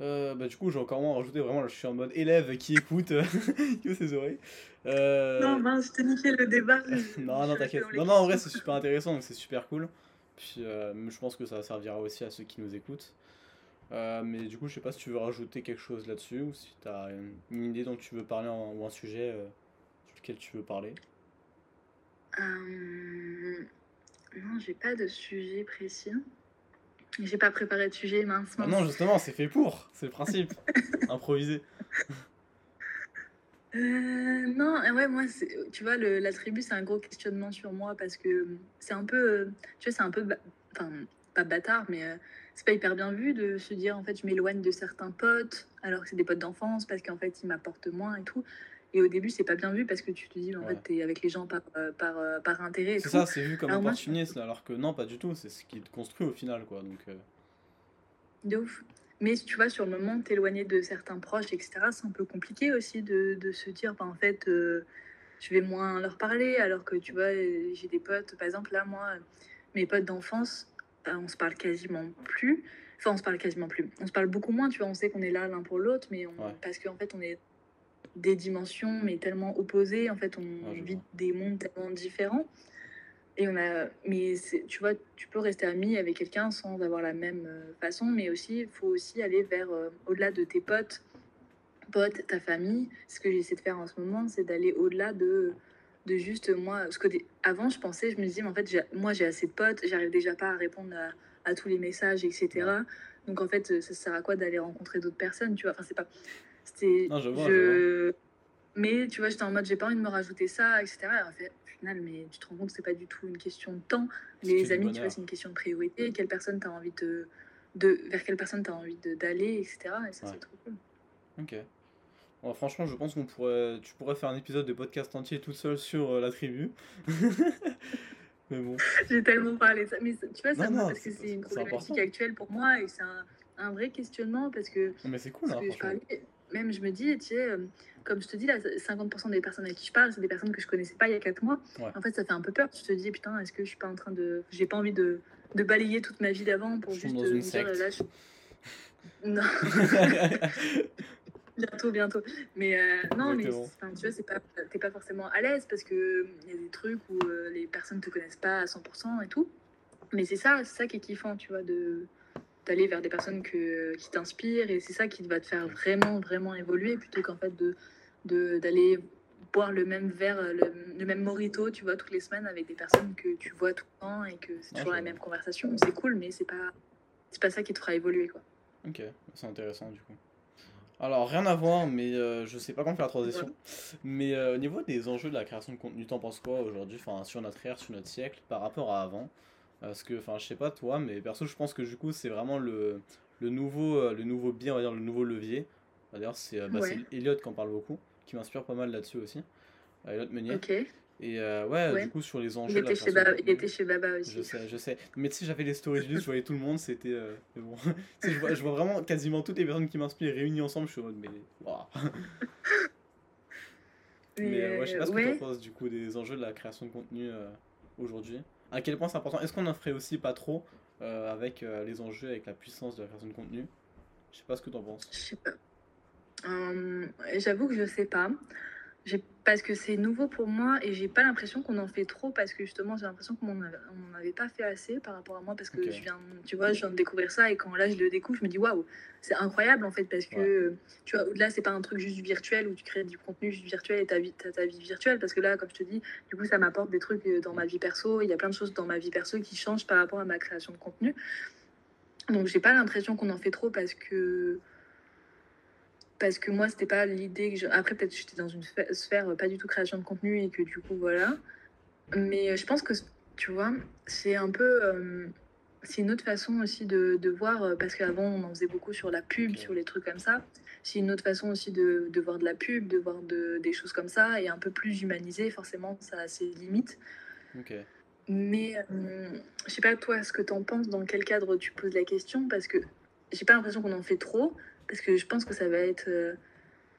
Euh, bah, du coup, j'ai encore moins rajouté. Vraiment, là, je suis en mode élève qui écoute, qui ouvre ses oreilles. Euh... Non, ben, je t'ai niqué le débat. non, non, t'inquiète. Non, non, en vrai, c'est super intéressant, donc c'est super cool. Puis, euh, je pense que ça servira aussi à ceux qui nous écoutent. Euh, mais du coup, je sais pas si tu veux rajouter quelque chose là-dessus ou si tu as une, idée dont tu veux parler ou un sujet euh, sur lequel tu veux parler. Euh... Non, j'ai pas de sujet précis. J'ai pas préparé de sujet mince. Ah non, justement, c'est fait pour. C'est le principe. Improviser. Euh, non, ouais, moi, tu vois, le, la tribu, c'est un gros questionnement sur moi parce que c'est un peu, tu vois, c'est un peu, enfin, pas bâtard, mais c'est pas hyper bien vu de se dire en fait je m'éloigne de certains potes alors que c'est des potes d'enfance parce qu'en fait ils m'apportent moins et tout. Et au début, c'est pas bien vu parce que tu te dis, en fait, t'es avec les gens par, euh, par, euh, par intérêt. C'est ça, c'est vu comme alors opportuniste, alors que non, pas du tout. C'est ce qui te construit au final, quoi. Donc, euh. De ouf. Mais tu vois, sur le moment, t'éloigner de certains proches, etc., c'est un peu compliqué aussi de, de se dire, bah, en fait, je vais moins leur parler, alors que tu vois, j'ai des potes, par exemple, là, moi, mes potes d'enfance, on se parle quasiment plus. Enfin, on se parle quasiment plus. On se parle beaucoup moins, tu vois. On sait qu'on est là l'un pour l'autre, mais on... parce qu'en fait, on est des dimensions, mais tellement opposées. En fait, on vit des mondes tellement différents. Et on a, mais tu vois, tu peux rester ami avec quelqu'un sans avoir la même euh, façon, mais aussi, il faut aussi aller vers euh, au-delà de tes potes, potes, ta famille. Ce que j'essaie de faire en ce moment, c'est d'aller au-delà de, de juste moi. Ce que avant, je pensais, je me disais, mais en fait, moi, j'ai assez de potes, j'arrive déjà pas à répondre à, à, tous les messages, etc. Donc, en fait, ça sert à quoi d'aller rencontrer d'autres personnes, tu vois? Enfin, c'est pas. C'était. Je, je... Mais tu vois, j'étais en mode, j'ai pas envie de me rajouter ça, etc. Et en fait, final, mais tu te rends compte c'est pas du tout une question de temps. Les amis, tu vois, c'est une question de priorité. Quelle personne t'as envie de, de, vers quelle personne t'as envie d'aller, etc. Et ça, c'est trop cool. Ok. Franchement, je pense qu'on pourrait, tu pourrais faire un épisode de podcast entier toute seule sur euh, la tribu. mais bon. J'ai tellement parlé de ça. Mais tu vois, ça, parce que c'est une problématique actuelle pour moi et c'est un, un, vrai questionnement parce que. Mais c'est cool, hein, même je me dis, tu sais, euh, comme je te dis, là, 50% des personnes avec qui je parle, c'est des personnes que je connaissais pas il y a 4 mois. En fait, ça fait un peu peur. Tu te dis, putain, est-ce que je suis pas en train de. J'ai pas envie de, de balayer toute ma vie d'avant pour juste euh, me dire, là, Non. bientôt, bientôt. Mais euh, non, mais tu vois, c'est pas, t'es pas forcément à l'aise parce que il y a des trucs où les personnes te connaissent pas à 100% et tout. Mais c'est ça, c'est ça qui est kiffant, tu vois, de d'aller vers des personnes que, qui t'inspirent et c'est ça qui va te faire vraiment, vraiment évoluer plutôt qu'en fait de, d'aller boire le même verre, le, même morito, tu vois, toutes les semaines avec des personnes que tu vois tout le temps et que c'est toujours la même conversation. C'est cool, mais c'est pas, c'est pas ça qui te fera évoluer, quoi. Ok, c'est intéressant du coup. Alors, rien à voir, mais euh, je sais pas comment faire la transition. Mais euh, au niveau des enjeux de la création de contenu, t'en penses quoi aujourd'hui, enfin, sur notre ère, sur notre siècle, par rapport à avant? Parce que, enfin, je sais pas toi, mais perso, je pense que du coup, c'est vraiment le, le, nouveau, euh, le nouveau biais, on va dire, le nouveau levier. D'ailleurs, c'est bah, Elliot qui en parle beaucoup qui m'inspire pas mal là-dessus aussi. Elliot Meunier. Ok. Et euh, ouais, du coup, sur les enjeux. Il était, chez, Baba, il était chez Baba aussi. Je sais, je sais. Mais tu sais, j'avais les stories juste, je voyais tout le monde, c'était. Euh, bon. je, vois, je vois vraiment quasiment toutes les personnes qui m'inspirent réunies ensemble, je suis en mode, mais. Waouh Mais, euh, ouais, je sais pas ce que tu penses du coup des enjeux de la création de contenu aujourd'hui. À quel point c'est important Est-ce qu'on en ferait aussi pas trop avec les enjeux, avec la puissance de la création de contenu? Je sais pas ce que tu en penses. Je sais pas. Euh, j'avoue que je sais pas. Parce que c'est nouveau pour moi et j'ai pas l'impression qu'on en fait trop parce que justement j'ai l'impression qu'on n'en avait pas fait assez par rapport à moi parce que je viens, tu vois, je viens de découvrir ça et quand là je le découvre, je me dis waouh, c'est incroyable en fait parce que tu vois, là c'est pas un truc juste virtuel où tu crées du contenu juste virtuel et ta vie, ta, ta vie virtuelle parce que là, comme je te dis, du coup ça m'apporte des trucs euh, dans ma vie perso, il y a plein de choses dans ma vie perso qui changent par rapport à ma création de contenu. Donc j'ai pas l'impression qu'on en fait trop parce que parce que moi c'était pas l'idée que je... après peut-être j'étais dans une sphère pas du tout création de contenu et que du coup voilà. Mais euh, je pense que tu vois c'est un peu euh, c'est une autre façon aussi de, de voir euh, parce qu'avant on en faisait beaucoup sur la pub sur les trucs comme ça. C'est une autre façon aussi de, de, voir de la pub de voir de, des choses comme ça et un peu plus humanisé forcément ça a ses limites. Mais je sais pas toi ce que tu en penses dans quel cadre tu poses la question parce que j'ai pas l'impression qu'on en fait trop parce que je pense que ça va être. Euh,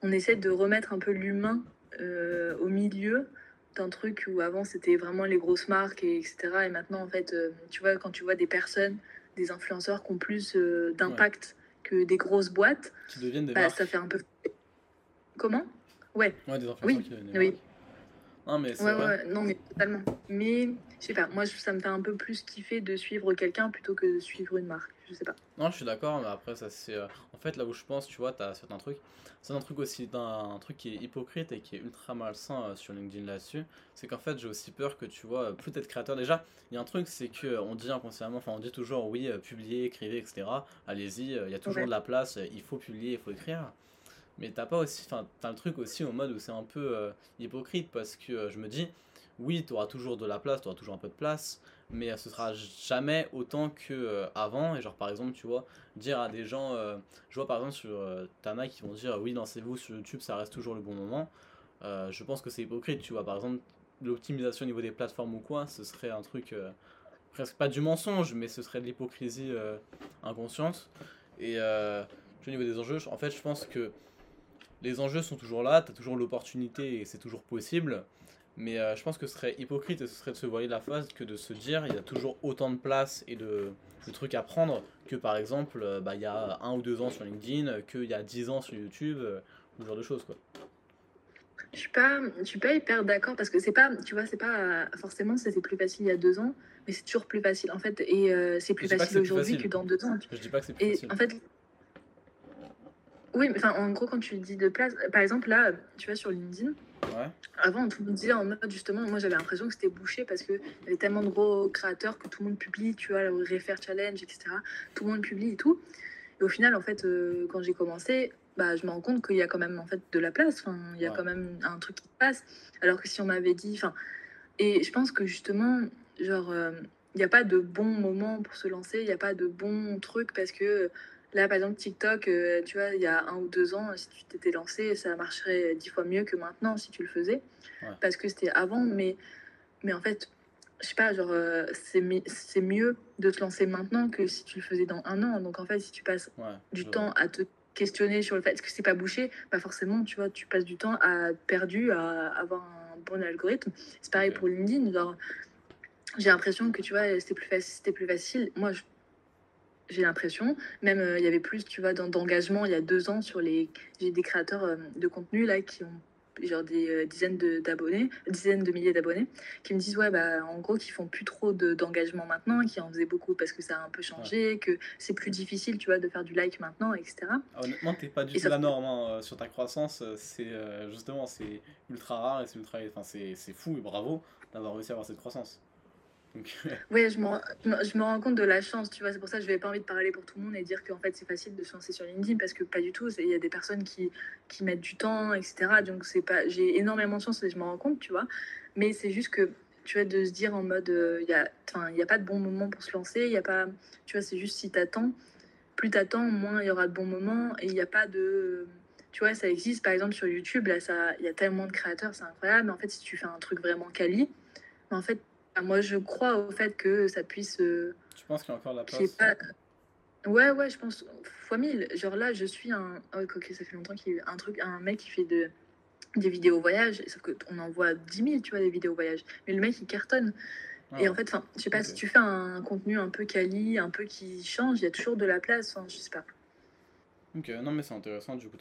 on essaie de remettre un peu l'humain euh, au milieu d'un truc où avant c'était vraiment les grosses marques, et etc. Et maintenant, en fait, euh, tu vois, quand tu vois des personnes, des influenceurs qui ont plus d'impact que des grosses boîtes, qui deviennent des bah, ça fait un peu. Comment? Ouais. Ouais, des influenceurs oui. qui deviennent Oui. Non, mais ouais, non, mais totalement. Mais je sais pas, moi ça me fait un peu plus kiffer de suivre quelqu'un plutôt que de suivre une marque je sais pas. Non, je suis d'accord, mais après, ça c'est. Euh, en fait, là où je pense, tu vois, t'as certains trucs. C'est un truc aussi, un, truc qui est hypocrite et qui est ultra malsain euh, sur LinkedIn là-dessus. C'est qu'en fait, j'ai aussi peur que tu vois, plus être créateur. Déjà, il y a un truc, c'est que on dit inconsciemment, enfin, on dit toujours oui, euh, publier, écrivez, etc. Allez-y, il y a toujours de la place, il faut publier, il faut écrire. Mais t'as pas aussi. Enfin, t'as le truc aussi au mode où c'est un peu hypocrite parce que je me dis, oui, tu auras toujours de la place, tu auras toujours un peu de place mais ce sera jamais autant que euh, avant. Et genre par exemple tu vois dire à des gens euh, je vois par exemple sur euh, Tana qui vont dire oui lancez-vous sur YouTube ça reste toujours le bon moment. Je pense que c'est hypocrite tu vois. Par exemple l'optimisation au niveau des plateformes ou quoi ce serait un truc presque pas du mensonge mais ce serait de l'hypocrisie inconsciente. Et au niveau des enjeux en fait je pense que les enjeux sont toujours là tu as toujours l'opportunité et c'est toujours possible Mais euh, je pense que ce serait hypocrite et ce serait de se voiler la face que de se dire il y a toujours autant de place et de, trucs à prendre que par exemple euh, bah, il y a un ou deux ans sur LinkedIn, qu'il y a dix ans sur YouTube, euh, ou ce genre de choses quoi. Je suis pas, je suis pas hyper d'accord parce que c'est pas, tu vois, c'est pas forcément c'était plus facile il y a deux ans, mais c'est toujours plus facile en fait et c'est plus facile aujourd'hui que dans deux ans. Je dis pas que c'est plus et facile. En fait, oui, mais en gros, quand tu dis de place, par exemple, là, tu vois, sur LinkedIn, avant, tout le monde disait en mode, justement, moi j'avais l'impression que c'était bouché parce qu'il y avait tellement de gros créateurs que tout le monde publie, tu vois, le Refer Challenge, etc. Tout le monde publie et tout. Et au final, en fait, euh, quand j'ai commencé, bah, je me rends compte qu'il y a quand même en fait de la place, enfin, il y a quand même un truc qui passe. Alors que si on m'avait dit, enfin, et je pense que justement, genre, euh, il n'y a pas de bon moment pour se lancer, il n'y a pas de bon truc parce que Là, par exemple, TikTok, euh, tu vois, il y a un ou deux ans, si tu t'étais lancé, ça marcherait dix fois mieux que maintenant si tu le faisais. Parce que c'était avant, mais, mais en fait, je sais pas, genre, euh, c'est mieux de te lancer maintenant que si tu le faisais dans un an. Donc, en fait, si tu passes du temps à te questionner sur le fait que c'est pas bouché, bah forcément, tu vois, tu passes du temps à perdu à avoir un bon algorithme. C'est pareil pour LinkedIn. Genre, j'ai l'impression que tu vois, c'était plus, facile, plus facile. Moi, je j'ai l'impression. Même euh, il y avait plus, tu vois, d'engagement il y a deux ans sur les. J'ai des créateurs euh, de contenu là qui ont genre des euh, dizaines d'abonnés, dizaines de milliers d'abonnés, qui me disent ouais bah en gros qu'ils font plus trop d'engagement maintenant, qui en faisaient beaucoup parce que ça a un peu changé, que c'est plus difficile, tu vois, de faire du like maintenant, etc. Ah, honnêtement, t'es pas du tout la norme hein, sur ta croissance. C'est justement c'est ultra rare et c'est ultra, enfin c'est fou et bravo d'avoir réussi à avoir cette croissance. Oui, je me, rends compte de la chance, tu vois. C'est pour ça que je n'avais pas envie de parler pour tout le monde et dire qu'en fait, c'est facile de se lancer sur LinkedIn parce que pas du tout. Il y a des personnes qui, qui mettent du temps, etc. Donc, c'est pas, j'ai énormément de chance et je me rends compte, tu vois. Mais c'est juste que, tu vois, de se dire en mode, euh, il n'y a, pas de bon moment pour se lancer. Il y a pas, tu vois, c'est juste si tu attends, plus tu attends, moins il y aura de bons moments et il n'y a pas de. Tu vois, ça existe, par exemple, sur YouTube, là, il y a tellement de créateurs, c'est incroyable. Mais en fait, si tu fais un truc vraiment quali, en fait, moi, je crois au fait que ça puisse. Euh, tu penses qu'il y a encore la place? pas... Ouais, ouais, je pense fois mille. Genre là, je suis un. Oh, ok, ça fait longtemps qu'il y a un truc, un mec qui fait de... des vidéos voyage, sauf qu'on en voit 10 000, tu vois, des vidéos voyage. Mais le mec, il cartonne. et ah en fait, je sais pas, si tu fais un contenu un peu quali, un peu qui change, il y a toujours de la place, je sais pas. Ok, non mais c'est intéressant du coup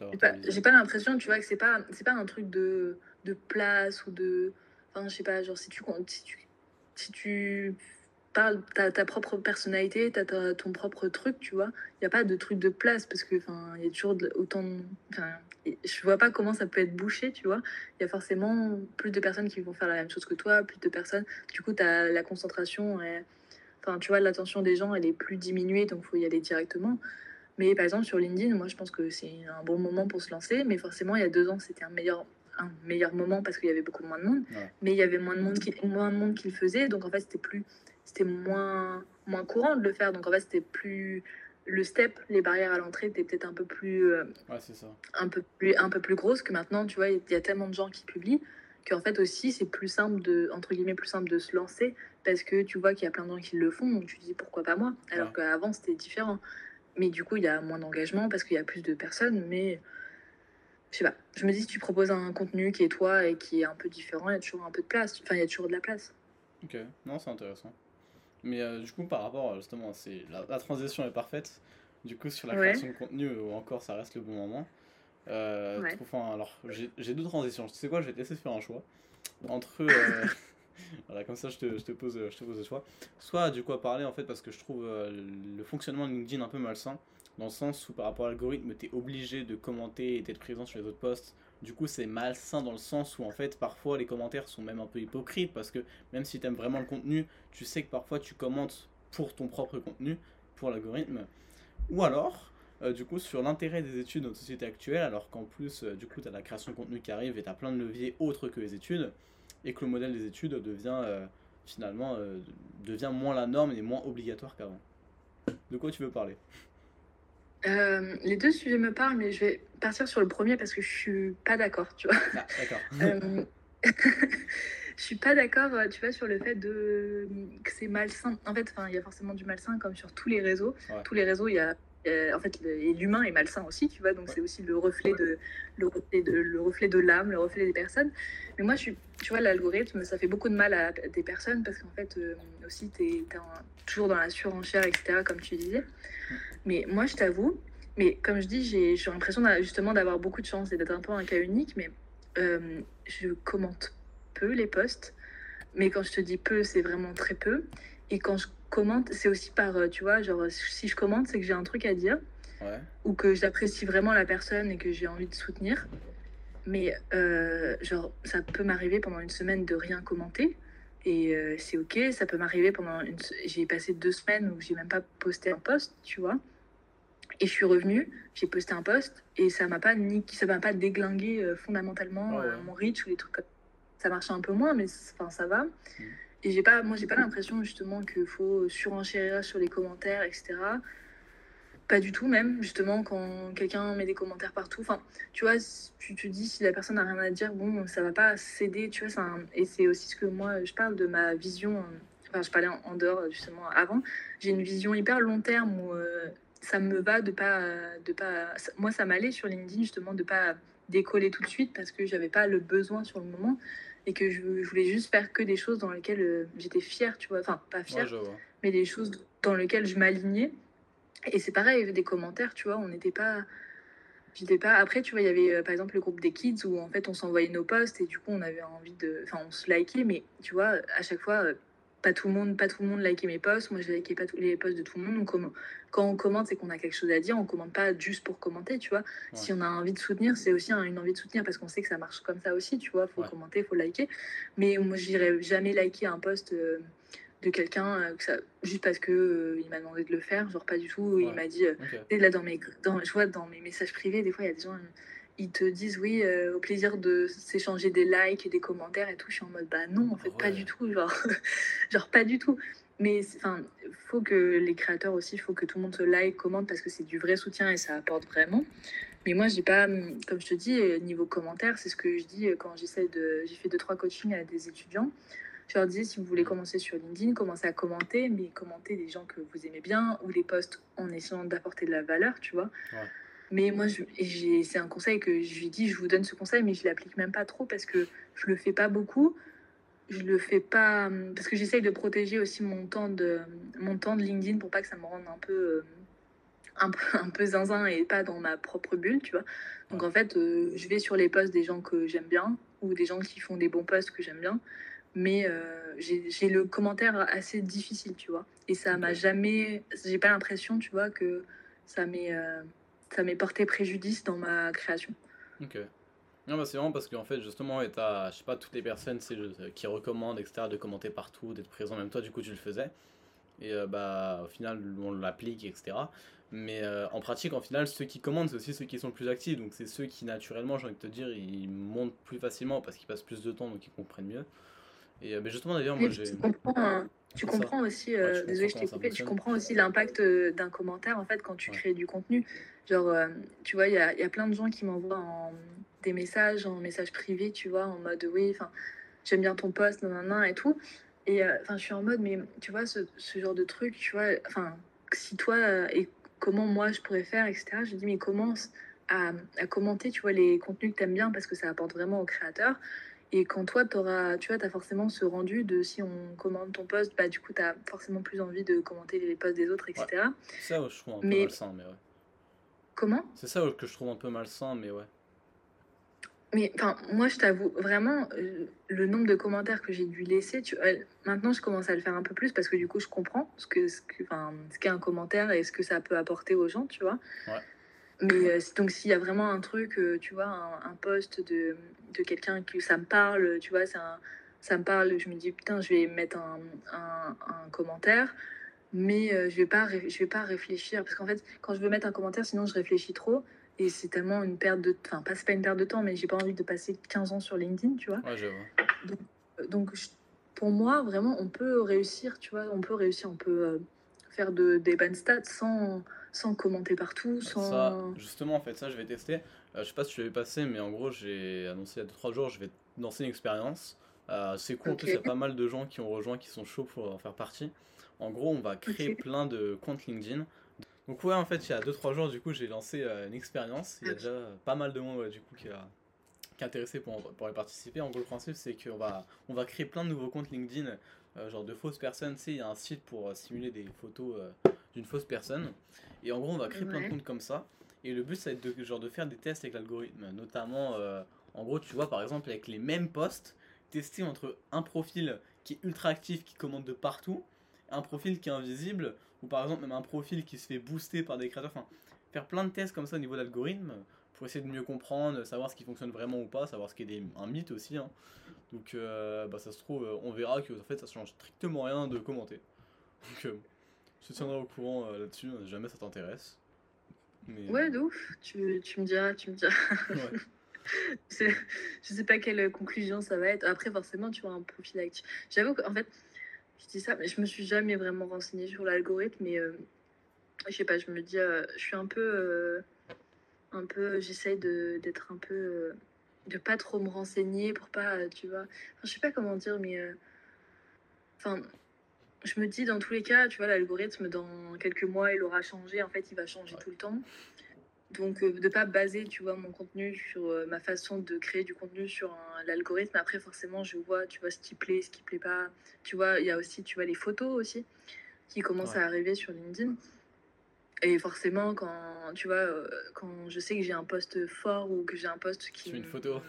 J'ai pas, l'impression, tu vois, que c'est pas, c'est pas un truc de, de place ou de. Enfin, je sais pas, genre si tu, si tu si tu parles, ta, ta propre personnalité, tu as ton propre truc, tu vois. Il n'y a pas de truc de place parce que, enfin, il y a toujours autant de. Je vois pas comment ça peut être bouché, tu vois. Il y a forcément plus de personnes qui vont faire la même chose que toi, plus de personnes. Du coup, tu as la concentration, enfin, tu vois, l'attention des gens, elle est plus diminuée, donc faut y aller directement. Mais par exemple, sur LinkedIn, moi, je pense que c'est un bon moment pour se lancer, mais forcément, il y a deux ans, c'était un meilleur un meilleur moment parce qu'il y avait beaucoup moins de monde, mais il y avait moins de monde qui, moins de monde qui le faisait, donc en fait c'était plus, c'était moins, moins courant de le faire, donc en fait c'était plus le step, les barrières à l'entrée étaient peut-être un peu plus, euh, ouais, ça. un peu plus, un peu plus grosses que maintenant, tu vois, il y a tellement de gens qui publient qu'en fait aussi c'est plus simple de, entre guillemets, plus simple de se lancer parce que tu vois qu'il y a plein de gens qui le font, donc tu te dis pourquoi pas moi, alors qu'avant c'était différent. Mais du coup, il y a moins d'engagement parce qu'il y a plus de personnes, mais je sais pas, je me dis, si tu proposes un contenu qui est toi et qui est un peu différent, il y a toujours un peu de place. Enfin, il y a toujours de la place. Ok, non, c'est intéressant. Mais euh, du coup, par rapport, justement, c'est la, transition est parfaite. Du coup, sur la création de contenu, ou encore, ça reste le bon moment. Euh, enfin, alors, j'ai deux transitions. Tu sais quoi, je vais te laisser faire un choix. Entre. Euh, voilà, comme ça, je te, je te, pose, je te pose le choix. Soit, du coup, à parler, en fait, parce que je trouve le fonctionnement de LinkedIn un peu malsain dans le sens où par rapport à l'algorithme, tu es obligé de commenter et d'être présent sur les autres posts. Du coup, c'est malsain dans le sens où en fait, parfois les commentaires sont même un peu hypocrites parce que même si tu aimes vraiment le contenu, tu sais que parfois tu commentes pour ton propre contenu, pour l'algorithme. Ou alors, euh, du coup, sur l'intérêt des études dans notre société actuelle, alors qu'en plus, euh, du coup, tu as la création de contenu qui arrive et tu as plein de leviers autres que les études, et que le modèle des études devient euh, finalement devient moins la norme et moins obligatoire qu'avant. De quoi tu veux parler? Euh, les deux sujets me parlent, mais je vais partir sur le premier parce que je suis pas d'accord, tu vois. Ah. Euh, je suis pas d'accord, euh, tu vois, sur le fait de que c'est malsain. En fait, il y a forcément du malsain comme sur tous les réseaux. Tous les réseaux, il y a, en fait, l'humain est malsain aussi, tu vois, donc c'est aussi le reflet de, le reflet de, le reflet de l'âme, le reflet des personnes. Mais moi, je suis, tu vois, l'algorithme, ça fait beaucoup de mal à des personnes parce qu'en fait, euh, aussi, tu es, toujours dans la surenchère, etc., comme tu disais. Mais moi, je t'avoue, mais comme je dis, j'ai l'impression justement d'avoir beaucoup de chance et d'être un peu un cas unique, mais euh, je commente peu les posts. Mais quand je te dis peu, c'est vraiment très peu. Et quand je commente, c'est aussi par, euh, tu vois, genre, si je commente, c'est que j'ai un truc à dire. Ou que j'apprécie vraiment la personne et que j'ai envie de soutenir. Mais, euh, genre, ça peut m'arriver pendant une semaine de rien commenter. Et euh, c'est ok. Ça peut m'arriver pendant une. J'ai passé deux semaines où j'ai même pas posté un post, tu vois. Et je suis revenue, j'ai posté un post et ça m'a pas ni ça m'a pas déglingué fondamentalement mon reach ou des trucs comme ça marchait un peu moins, mais enfin ça va. Mm. Et j'ai pas, moi, j'ai pas l'impression justement qu'il faut surenchérir sur les commentaires, etc. Pas du tout, même, justement, quand quelqu'un met des commentaires partout. Enfin, tu vois, tu te dis si la personne n'a rien à dire, bon, ça va pas céder, tu vois. Un... Et c'est aussi ce que moi, je parle de ma vision. Enfin, je parlais en, dehors, justement, avant. J'ai une vision hyper long terme où euh, ça me va de pas. De pas... Moi, ça m'allait sur LinkedIn, justement, de pas décoller tout de suite parce que j'avais pas le besoin sur le moment et que je, voulais juste faire que des choses dans lesquelles euh, j'étais fière, tu vois. Enfin, pas fière, mais des choses dans lesquelles je m'alignais. Et c'est pareil, il y avait des commentaires, tu vois, on n'était pas. J'étais pas. Après, tu vois, il y avait euh, par exemple le groupe des kids où en fait on s'envoyait nos posts et du coup on avait envie de. Enfin, on se likait, mais tu vois, à chaque fois, euh, pas tout le monde, pas tout le monde likait mes posts. Moi, je likais pas tous les posts de tout le monde. Donc, quand on commente, c'est qu'on a quelque chose à dire. On commente pas juste pour commenter, tu vois. Si on a envie de soutenir, c'est aussi une envie de soutenir parce qu'on sait que ça marche comme ça aussi, tu vois. Faut commenter, faut liker. Mais moi, j'irais jamais liker un post euh, de quelqu'un euh, juste parce que euh, il m'a demandé de le faire. Genre pas du tout. Il m'a dit. Là, dans mes, dans, je vois dans mes messages privés, des fois, il y a des gens ils te disent oui, euh, au plaisir de s'échanger des likes et des commentaires et tout. Je suis en mode bah non, en fait, pas du tout. Genre, genre pas du tout. Mais enfin, faut que les créateurs aussi, il faut que tout le monde se like, commente parce que c'est du vrai soutien et ça apporte vraiment. Mais moi, j'ai pas, comme je te dis, euh, niveau commentaires, c'est ce que je dis euh, quand j'essaie de. J'ai fait deux, trois coachings à des étudiants. Je leur dis si vous voulez commencer sur LinkedIn, commencez à commenter, mais commentez des gens que vous aimez bien ou les posts en essayant d'apporter de la valeur, tu vois. Mais moi, c'est un conseil que je lui dis, je vous donne ce conseil, mais je l'applique même pas trop parce que je le fais pas beaucoup. Je le fais pas parce que j'essaye de protéger aussi mon temps de mon temps de LinkedIn pour pas que ça me rende un peu un peu, un peu zinzin et pas dans ma propre bulle, tu vois. Donc en fait, euh, je vais sur les posts des gens que j'aime bien ou des gens qui font des bons posts que j'aime bien, mais euh, j'ai le commentaire assez difficile, tu vois. Et ça m'a jamais, j'ai pas l'impression, tu vois, que ça m'est ça m'est porté préjudice dans ma création. Ok. Non, bah c'est vraiment parce qu'en fait, justement, et t'as, je sais pas, toutes les personnes qui recommandent, etc., de commenter partout, d'être présent, même toi, du coup, tu le faisais. Et euh, bah, au final, on l'applique, etc. Mais euh, en pratique, en final, ceux qui commandent, c'est aussi ceux qui sont le plus actifs. Donc, c'est ceux qui, naturellement, j'ai envie de te dire, ils montent plus facilement parce qu'ils passent plus de temps, donc ils comprennent mieux. Et euh, mais justement, d'ailleurs, moi, j'ai. Tu comprends aussi, désolé, je t'ai coupé, tu comprends aussi l'impact d'un commentaire, en fait, quand tu crées du contenu. Genre, euh, tu vois, il y a, y a, plein de gens qui m'envoient des messages, en message privé, tu vois, en mode oui, enfin, j'aime bien ton post, nan, et tout. Et euh, enfin, je suis en mode, mais tu vois, ce, ce genre de truc, tu vois, enfin, si toi, euh, et comment moi je pourrais faire, etc. Je dis, mais commence à, à commenter, tu vois, les contenus que tu aimes bien parce que ça apporte vraiment au créateur. Et quand toi, auras, tu vois, as forcément ce rendu de si on commande ton post, bah, du coup, tu as forcément plus envie de commenter les posts des autres, etc. Ça, je trouve un peu mais, malsain, mais ouais. Comment? C'est ça que je trouve un peu malsain, mais ouais. Mais enfin, moi, je t'avoue, vraiment, euh, le nombre de commentaires que j'ai dû laisser, tu, euh, maintenant, je commence à le faire un peu plus parce que du coup, je comprends ce que ce que, ce qu'est un commentaire et ce que ça peut apporter aux gens, tu vois. Ouais. Mais euh, donc, s'il y a vraiment un truc, tu vois, un, un post de, de quelqu'un qui ça me parle, tu vois, ça, ça me parle, je me dis, putain, je vais mettre un, un, un commentaire mais euh, je vais pas je vais pas réfléchir. Parce qu'en fait quand je veux mettre un commentaire sinon je réfléchis trop. Et c'est tellement une perte de enfin pas c'est pas une perte de temps mais j'ai pas envie de passer 15 ans sur LinkedIn tu vois. Ouais, je vois. donc, euh, pour moi vraiment on peut réussir tu vois on peut réussir on peut euh, faire de, des bonnes stats sans sans commenter partout sans ça, justement en fait ça je vais tester je sais pas si tu l'avais passé mais en gros j'ai annoncé il y a 2-3 jours je vais lancer une expérience c'est cool il y a pas mal de gens qui ont rejoint qui sont chauds pour en faire partie en gros, on va créer plein de comptes LinkedIn. Donc ouais, en fait, il y a 2-3 jours, du coup, j'ai lancé une expérience. Il y a déjà pas mal de monde, du coup, qui a, qui est intéressé pour, pour y participer. En gros, le principe, c'est qu'on va, on va créer plein de nouveaux comptes LinkedIn, genre de fausses personnes. Tu sais, il y a un site pour simuler des photos d'une fausse personne. Et en gros, on va créer plein de comptes comme ça. Et le but, ça va être de, genre, de faire des tests avec l'algorithme. Notamment, en gros, tu vois, par exemple, avec les mêmes posts, tester entre un profil qui est ultra actif, qui commande de partout, un profil qui est invisible, ou par exemple même un profil qui se fait booster par des créateurs. Enfin, faire plein de tests comme ça au niveau de l'algorithme pour essayer de mieux comprendre, savoir ce qui fonctionne vraiment ou pas, savoir ce qui est un mythe aussi. Hein. Donc euh, bah, ça se trouve, on verra que en fait ça change strictement rien de commenter. Donc euh, je te tiendrai au courant euh, là-dessus, si jamais ça t'intéresse. Mais... Ouais, de ouf, tu, tu, me diras, tu me diras. Ouais. je sais pas quelle conclusion ça va être. Après, forcément, tu vois un profil actif. J'avoue qu'en fait, je dis ça, mais je me suis jamais vraiment renseignée sur l'algorithme. Mais euh, je sais pas, je me dis, euh, je suis un peu. Euh, un peu J'essaye d'être un peu. de pas trop me renseigner pour pas. tu vois. Enfin, je sais pas comment dire, mais. Enfin. Je me dis, dans tous les cas, tu vois, l'algorithme, dans quelques mois, il aura changé. En fait, il va changer tout le temps. Donc, de ne pas baser, tu vois, mon contenu sur ma façon de créer du contenu sur l'algorithme. Après, forcément, je vois, tu vois, ce qui plaît, ce qui plaît pas. Tu vois, il y a aussi, tu vois, les photos aussi qui commencent à arriver sur LinkedIn. Et forcément, quand, tu vois, quand je sais que j'ai un poste fort ou que j'ai un poste qui... une photo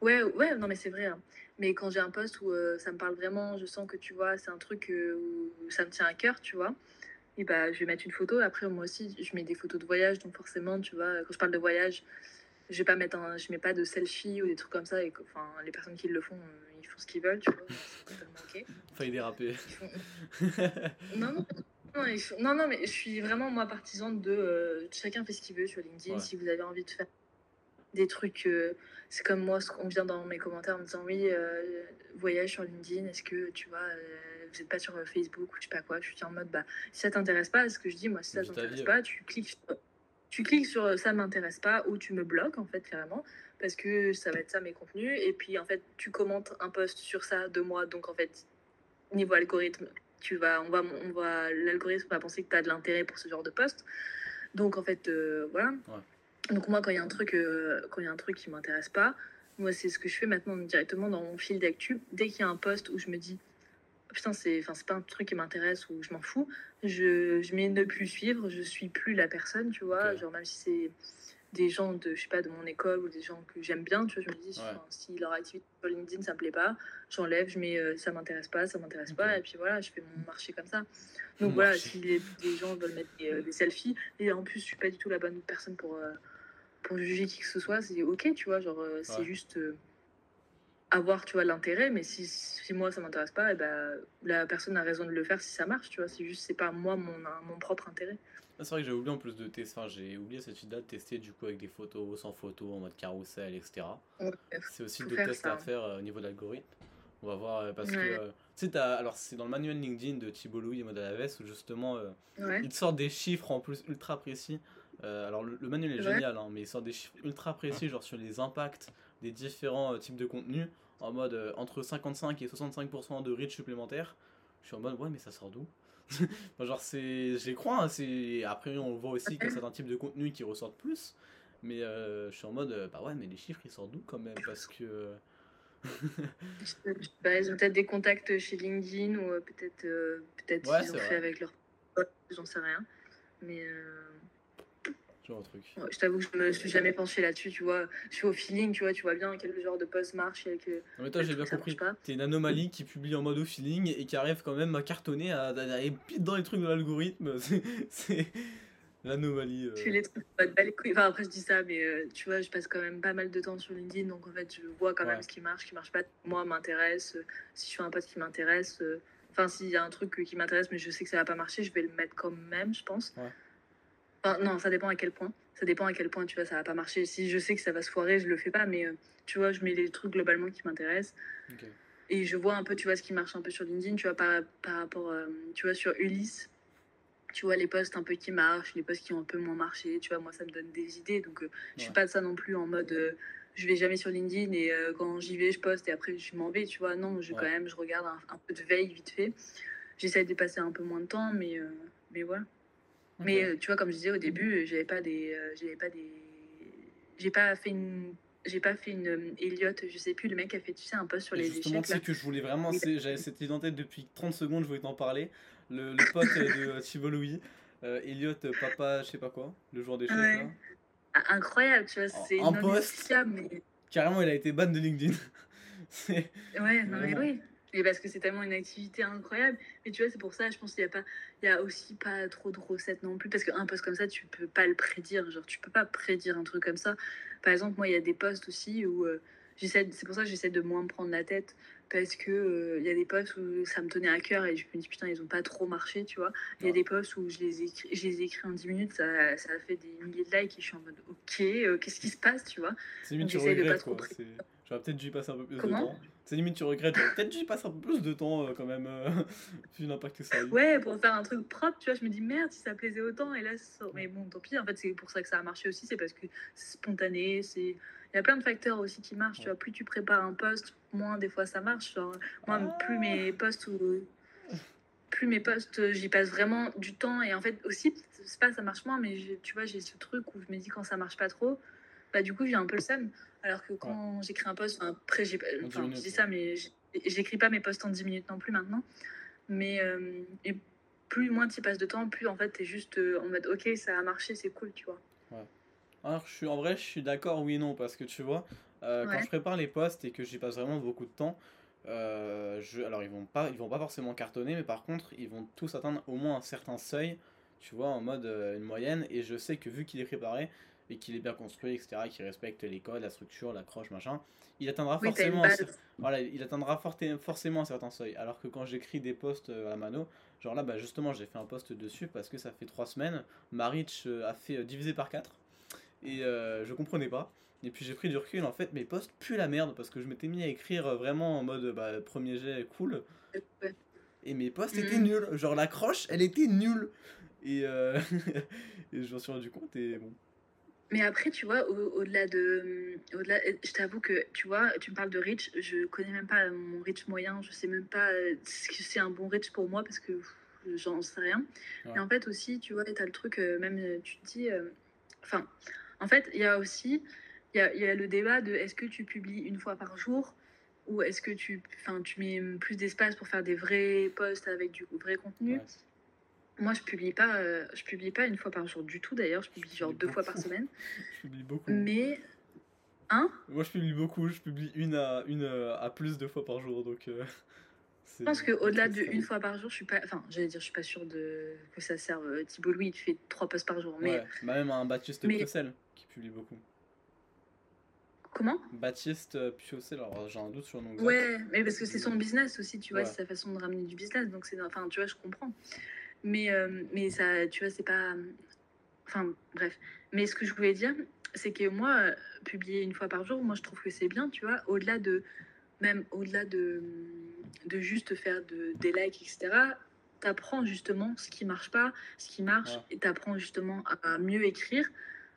Ouais, ouais, non, mais c'est vrai. Hein. Mais quand j'ai un poste où ça me parle vraiment, je sens que, tu vois, c'est un truc où ça me tient à cœur, tu vois et bah, je vais mettre une photo. Après, moi aussi, je mets des photos de voyage. Donc, forcément, tu vois, quand je parle de voyage, je vais pas mettre un, je mets pas de selfie ou des trucs comme ça. Et enfin, les personnes qui le font, euh, ils font ce qu'ils veulent, tu vois. C'est totalement ok. Failli déraper. non, non, non, non, mais je suis vraiment, moi, partisane de euh, chacun fait ce qu'il veut sur LinkedIn. Si vous avez envie de faire des trucs. Euh, c'est comme moi, ce qu'on vient dans mes commentaires en me disant oui, euh, voyage sur LinkedIn, est-ce que tu vois, euh, vous n'êtes pas sur Facebook ou je sais pas quoi. Je suis en mode bah, si ça t'intéresse pas, ce que je dis, moi, si ça t'intéresse pas, tu cliques sur, tu cliques sur ça m'intéresse pas ou tu me bloques en fait, carrément, parce que ça va être ça mes contenus. Et puis en fait, tu commentes un post sur ça de moi, donc en fait, niveau algorithme, tu vas, on va, on va, l'algorithme va penser que tu as de l'intérêt pour ce genre de post. Donc en fait, voilà. Ouais. Donc moi, quand il y a un truc, euh, quand il y a un truc qui m'intéresse pas, moi c'est ce que je fais maintenant directement dans mon fil d'actu. Dès qu'il y a un post où je me dis putain c'est, enfin c'est pas un truc qui m'intéresse ou je m'en fous, je, je mets ne plus suivre, je suis plus la personne, tu vois. Genre même si c'est des gens de je sais pas de mon école ou des gens que j'aime bien, tu vois, je me dis si leur activité sur LinkedIn ça me plaît pas, j'enlève, je mets euh, ça m'intéresse pas, ça m'intéresse pas et puis voilà, je fais mon marché comme ça. Donc voilà, si les, gens veulent mettre des, euh, selfies et en plus je suis pas du tout la bonne personne pour pour juger qui que ce soit, c'est ok, tu vois, genre, euh, c'est juste euh, avoir, tu vois, l'intérêt, mais si, si, moi ça m'intéresse pas, et eh ben, la personne a raison de le faire si ça marche, tu vois, c'est juste, c'est pas moi mon, mon propre intérêt. Ah, c'est vrai que j'ai oublié en plus de tester, enfin, j'ai oublié cette idée de tester du coup avec des photos, sans photos, en mode carrousel, etc. c'est aussi des tests à faire euh, au niveau de l'algorithme. On va voir, parce que, tu sais, alors c'est dans le manuel LinkedIn de Thibault Louis et Modèle Aves où justement, il te sort des chiffres en plus ultra précis euh, alors le, manuel est génial, hein, mais il sort des chiffres ultra précis, genre sur les impacts des différents euh, types de contenus, en mode euh, entre 55 et 65% de reach supplémentaire. Je suis en mode, ouais, mais ça sort d'où? Genre, c'est, je les crois, hein, c'est... après on voit aussi qu'il y a certains types de contenus qui ressortent plus, mais je suis en mode, bah ouais, mais les chiffres ils sortent d'où quand même? Parce que. bah, ils ont peut-être des contacts chez LinkedIn ou peut-être peut-être ils ont fait avec leur j'en sais rien. Mais truc. je t'avoue que je me suis jamais penché là-dessus, tu vois. Je suis au feeling, tu vois, tu vois bien quel genre de post marche et que. Non, mais toi, j'ai bien compris. T'es une anomalie qui publie en mode au feeling et qui arrive quand même à cartonner, à, aller pile dans les trucs de l'algorithme. C'est. L'anomalie. Euh... les trucs, enfin, après je dis ça, mais euh, tu vois, je passe quand même pas mal de temps sur LinkedIn, donc en fait, je vois quand même ce qui marche, ce qui marche pas. Moi, m'intéresse. Euh, si je fais un post qui m'intéresse, euh, enfin, s'il y a un truc qui m'intéresse, mais je sais que ça va pas marcher, je vais le mettre quand même, je pense. Ouais non, ça dépend à quel point. Ça dépend à quel point, tu vois, ça va pas marcher. Si je sais que ça va se foirer, je le fais pas, mais euh, tu vois, je mets les trucs globalement qui m'intéressent. Et je vois un peu, tu vois, ce qui marche un peu sur LinkedIn, tu vois, par, par rapport, euh, tu vois, sur Ulysse. Tu vois, les posts un peu qui marchent, les posts qui ont un peu moins marché, tu vois, moi, ça me donne des idées. Donc, euh, je suis pas de ça non plus en mode, je vais jamais sur LinkedIn et quand j'y vais, je poste et après, je m'en vais, tu vois. Non, je, quand même, je regarde un, un, peu de veille vite fait. J'essaie de passer un peu moins de temps, mais, mais voilà. Mais tu vois, comme je disais au début, j'avais pas des. j'avais pas des. J'ai pas fait une j'ai pas fait une Elliot, je sais plus, le mec a fait, tu sais, un post sur les justement, échecs. Justement, que je voulais vraiment, j'avais cette idée en tête depuis 30 secondes, je voulais t'en parler. Le, le pote de Thibault Louis, euh, Elliot, papa, je sais pas quoi, le joueur d'échecs ouais. Ah, incroyable, tu vois, c'est un post. Mais... Carrément, il a été ban de LinkedIn. ouais, non, mais oui. Et parce que c'est tellement une activité incroyable. Mais tu vois, c'est pour ça, je pense qu'il n'y a, pas, il y a aussi pas trop de recettes non plus. Parce qu'un poste comme ça, tu peux pas le prédire. Genre, tu peux pas prédire un truc comme ça. Par exemple, moi, il y a des postes aussi où euh, j'essaie, c'est pour ça que j'essaie de moins me prendre la tête. Parce que euh, il y a des postes où ça me tenait à cœur et je me dis putain, ils ont pas trop marché, tu vois. Il y a des postes où je les, écris, je les ai écrits en 10 minutes, ça, ça a fait des milliers de likes et je suis en mode ok, euh, qu'est-ce qui se passe, tu vois. C'est tu regrettes, quoi. J'aurais peut-être dû y passer un peu plus de temps. C'est limite, tu regrettes, peut-être dû y passer un peu plus de temps quand même, vu l'impact que ça a eu. Ouais, pour faire un truc propre, tu vois, je me dis merde, si ça plaisait autant, et là, mais bon, tant pis, en fait, c'est pour ça que ça a marché aussi, c'est parce que c'est spontané, c'est il y a plein de facteurs aussi qui marchent. Tu vois, plus tu prépares un poste, moins des fois ça marche. Genre, moi, ah. plus mes postes ou plus mes postes, j'y passe vraiment du temps. Et en fait, aussi, c'est pas ça marche moins, mais tu vois, j'ai ce truc où je me dis quand ça marche pas trop, bah du coup, j'ai un peu le seum. Alors que quand j'écris un poste, après, j'ai, enfin, je dis ça, mais j'écris pas mes postes en 10 minutes non plus maintenant. Mais euh, et plus moins tu passes de temps, plus en fait, tu es juste euh, en mode ok, ça a marché, c'est cool, tu vois. Ouais. Alors, je suis, en vrai, je suis d'accord, oui et non, parce que tu vois, euh, quand je prépare les postes et que j'y passe vraiment beaucoup de temps, je, alors ils vont pas, ils vont pas forcément cartonner, mais par contre, ils vont tous atteindre au moins un certain seuil, tu vois, en mode une moyenne, et je sais que vu qu'il est préparé et qu'il est bien construit, etc., qu'il respecte les codes, la structure, l'accroche, machin, il atteindra forcément, voilà, il atteindra forcément un certain seuil. Alors que quand j'écris des posts à la mano, genre là, bah justement, j'ai fait un post dessus parce que ça fait trois semaines, ma reach a fait diviser par 4 et euh, je comprenais pas. Et puis j'ai pris du recul, en fait, mes posts puent la merde parce que je m'étais mis à écrire vraiment en mode bah, premier jet cool. Et mes posts étaient mhm. nuls. Genre la croche, elle était nulle. Et, euh... et je m'en suis rendu compte et bon. Mais après, tu vois, au-delà de. Au -delà, je t'avoue que, tu vois, tu me parles de Rich, je connais même pas mon Rich moyen, je sais même pas ce que c'est un bon Rich pour moi parce que j'en sais rien. Mais en fait, aussi, tu vois, tu as le truc, euh, même tu te dis. Euh, enfin, en fait, il y a aussi il y a, y a, le débat de est-ce que tu publies une fois par jour ou est-ce que tu, tu mets plus d'espace pour faire des vrais posts avec du vrai contenu. Moi, je publie pas, euh, je publie pas une fois par jour du tout. D'ailleurs, je publie genre deux fois par semaine. je publie beaucoup. Mais hein? Moi, je publie beaucoup. Je publie une à une à plus de fois par jour. Donc. Euh, je pense qu'au-delà de une fois par jour, je suis pas. Enfin, j'allais dire, je suis pas sûre de que ça serve. Euh, Thibault Louis, il fait trois posts par jour. Mais... Ouais, bah, même un Baptiste mais... qui publie beaucoup. Comment? Baptiste Piocel, alors j'ai un doute sur le nom. Ouais, mais parce que c'est son business aussi, tu vois, c'est sa façon de ramener du business, donc c'est, enfin, tu vois, je comprends. Mais, euh, mais ça, tu vois, c'est pas, enfin, bref. Mais ce que je voulais dire, c'est que moi, publier une fois par jour, moi, je trouve que c'est bien, tu vois, au-delà de, même au-delà de, de juste faire de, des likes, etc. T'apprends justement ce qui marche pas, ce qui marche, et t'apprends justement à mieux écrire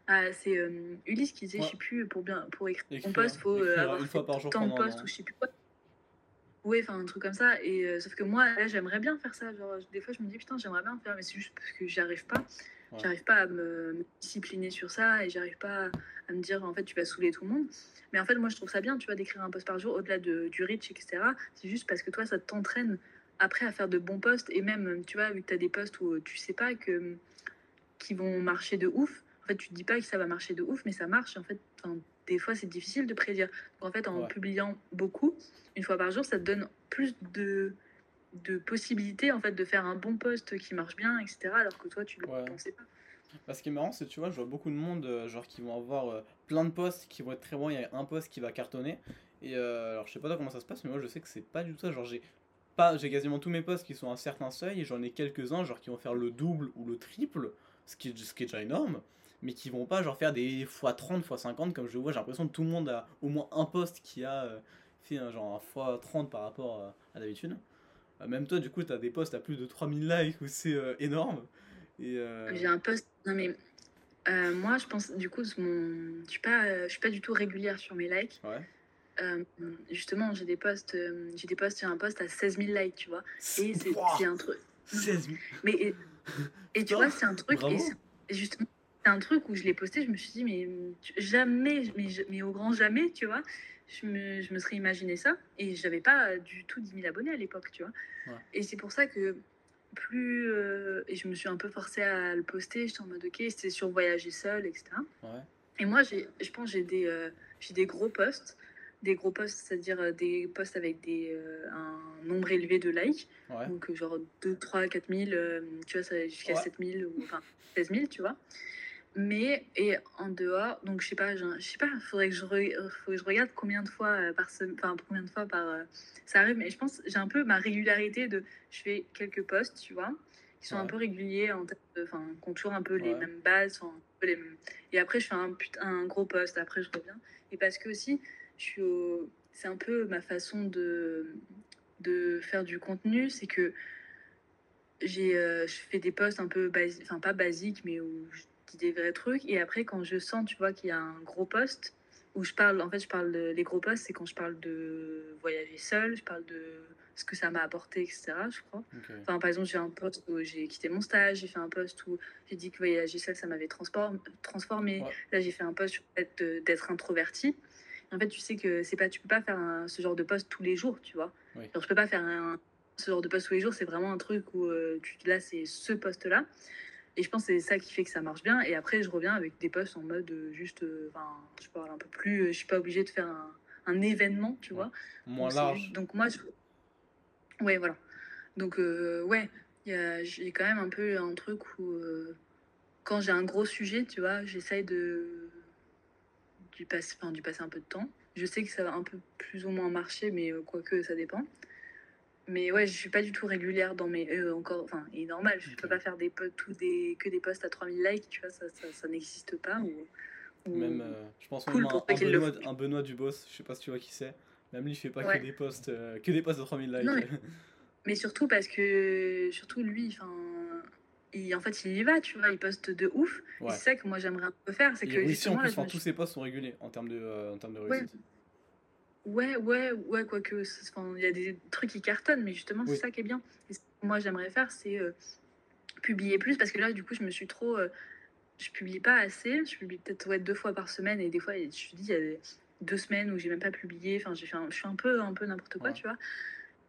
ah, c'est euh, Ulysse qui disait, je sais plus, pour, bien, pour écrire ton poste, il faut euh, avoir une fois par jour tant de postes ou je sais plus quoi. Enfin un truc comme ça. Et euh, sauf que moi, là, j'aimerais bien faire ça. Genre, des fois, je me dis, putain, j'aimerais bien faire, mais c'est juste parce que j'y arrive pas. J'arrive pas à me, discipliner sur ça et j'arrive pas à me dire, en fait, tu vas saouler tout le monde. Mais en fait, moi, je trouve ça bien, tu vois, d'écrire un post par jour au-delà de, du reach, etc. C'est juste parce que toi, ça t'entraîne après à faire de bons posts et même, tu vois, vu que tu as des posts où tu sais pas que qui vont marcher de ouf, en fait, tu te dis pas que ça va marcher de ouf, mais ça marche. En fait, des fois, c'est difficile de prédire. Donc, en fait, en publiant beaucoup, une fois par jour, ça te donne plus de, de possibilités en fait, de faire un bon post qui marche bien, etc. Alors que toi, tu ne le pensais pas. Bah, ce qui est marrant, c'est tu vois, je vois beaucoup de monde euh, genre qui vont avoir euh, plein de posts qui vont être très bons. Il y a un post qui va cartonner. Et euh, alors, je sais pas comment ça se passe, mais moi, je sais que c'est pas du tout ça. Genre, j'ai pas, j'ai quasiment tous mes posts qui sont à un certain seuil, et j'en ai quelques-uns, genre qui vont faire le double ou le triple, ce qui ce qui est déjà énorme mais qui vont pas genre faire des x30, x50 comme je vois. J'ai l'impression que tout le monde a au moins un poste qui a euh, fait un genre un x30 par rapport euh, à d'habitude. Euh, même toi, du coup, tu as des posts à plus de 3000 likes où c'est énorme. Et, J'ai un post. Non, mais moi, je pense, du coup, mon... je suis pas, je suis pas du tout régulière sur mes likes. Ouais. justement, j'ai des posts, j'ai des posts, j'ai un post à 16 000 likes, tu vois. Et c'est un truc. 16 000 Mais Et tu vois, c'est un truc. Et, justement, c'est un truc où je l'ai posté, je me suis dit, mais jamais, mais, mais au grand jamais, tu vois, je me, je me serais imaginé ça. Et j'avais pas du tout 10 000 abonnés à l'époque, tu vois. Et c'est pour ça que plus. Euh, et je me suis un peu forcée à le poster. J'étais en mode, ok, c'était sur voyager seul, etc. Et moi, je pense j'ai des, euh, j'ai des gros posts. Des gros posts, c'est-à-dire euh, des posts avec des, un nombre élevé de likes. Donc, genre 2, 3, 4 000, tu vois, ça jusqu'à 7 000 ou enfin 16 000, tu vois. Mais, et en dehors, donc je sais pas, je, sais pas, faudrait que je, que je regarde combien de fois euh, par semaine, enfin combien de fois par. Euh, ça arrive, mais je pense, j'ai un peu ma régularité de. Je fais quelques posts, tu vois, qui sont un peu réguliers, en enfin, qui ont toujours un peu les mêmes bases, un peu les mêmes... et après je fais un, un gros post, après je reviens. Et parce que aussi, je suis c'est un peu ma façon de, de faire du contenu, c'est que j'ai, euh, je fais des posts un peu basiques, enfin pas basiques, mais où je des vrais trucs. Et après, quand je sens, tu vois, qu'il y a un gros poste, où je parle, en fait, je parle de, les gros postes, c'est quand je parle de voyager seul, je parle de ce que ça m'a apporté, etc., je crois. Enfin, par exemple, j'ai un poste où j'ai quitté mon stage, j'ai fait un poste où j'ai dit que voyager seul, ça m'avait transformé. Là, j'ai fait un poste sur le fait d'être introverti. En fait, tu sais que c'est pas, tu peux pas faire ce genre de poste tous les jours, tu vois. Alors, je peux pas faire un, ce genre de poste tous les jours, c'est vraiment un truc où euh, tu, là, c'est ce poste-là. Et je pense que c'est ça qui fait que ça marche bien. Et après, je reviens avec des posts en mode euh, juste, euh, enfin, je parle un peu plus, euh, je suis pas obligée de faire un, un événement, tu vois. Moins large. Donc moi, je... ouais, voilà. Donc ouais, j'ai quand même un peu un truc où quand j'ai un gros sujet, tu vois, j'essaye de du passer, enfin, du passer un peu de temps. Je sais que ça va un peu plus ou moins marcher, mais quoique ça dépend. Mais ouais, je suis pas du tout régulière dans mes. Euh, encore, enfin, est normal, je peux pas faire des, tout des, que des posts à 3000 likes, tu vois, ça, ça, ça n'existe pas. Ou, Même, euh, je pense cool même un, un, Benoît, un, Benoît, Dubos, je sais pas si tu vois qui c'est. Même lui, il fait pas que, des posts, euh, que des posts à 3000 likes. Non, mais, surtout parce que, surtout lui, enfin. Il, en fait, il y va, tu vois, il poste de ouf. C'est ça que moi j'aimerais un peu faire. C'est que justement, en plus, tous ses posts sont réguliers en termes de, en termes de réussite. Ouais, ouais, ouais, quoique, il y a des trucs qui cartonnent, mais justement, c'est ça qui est bien. Et ce que moi, j'aimerais faire, c'est euh, publier plus, parce que là, du coup, je me suis trop. Euh, je publie pas assez, je publie peut-être ouais, deux fois par semaine, et des fois, je me dis, il y a deux semaines où j'ai même pas publié, enfin, j'ai fait je suis un peu, un peu n'importe quoi, tu vois.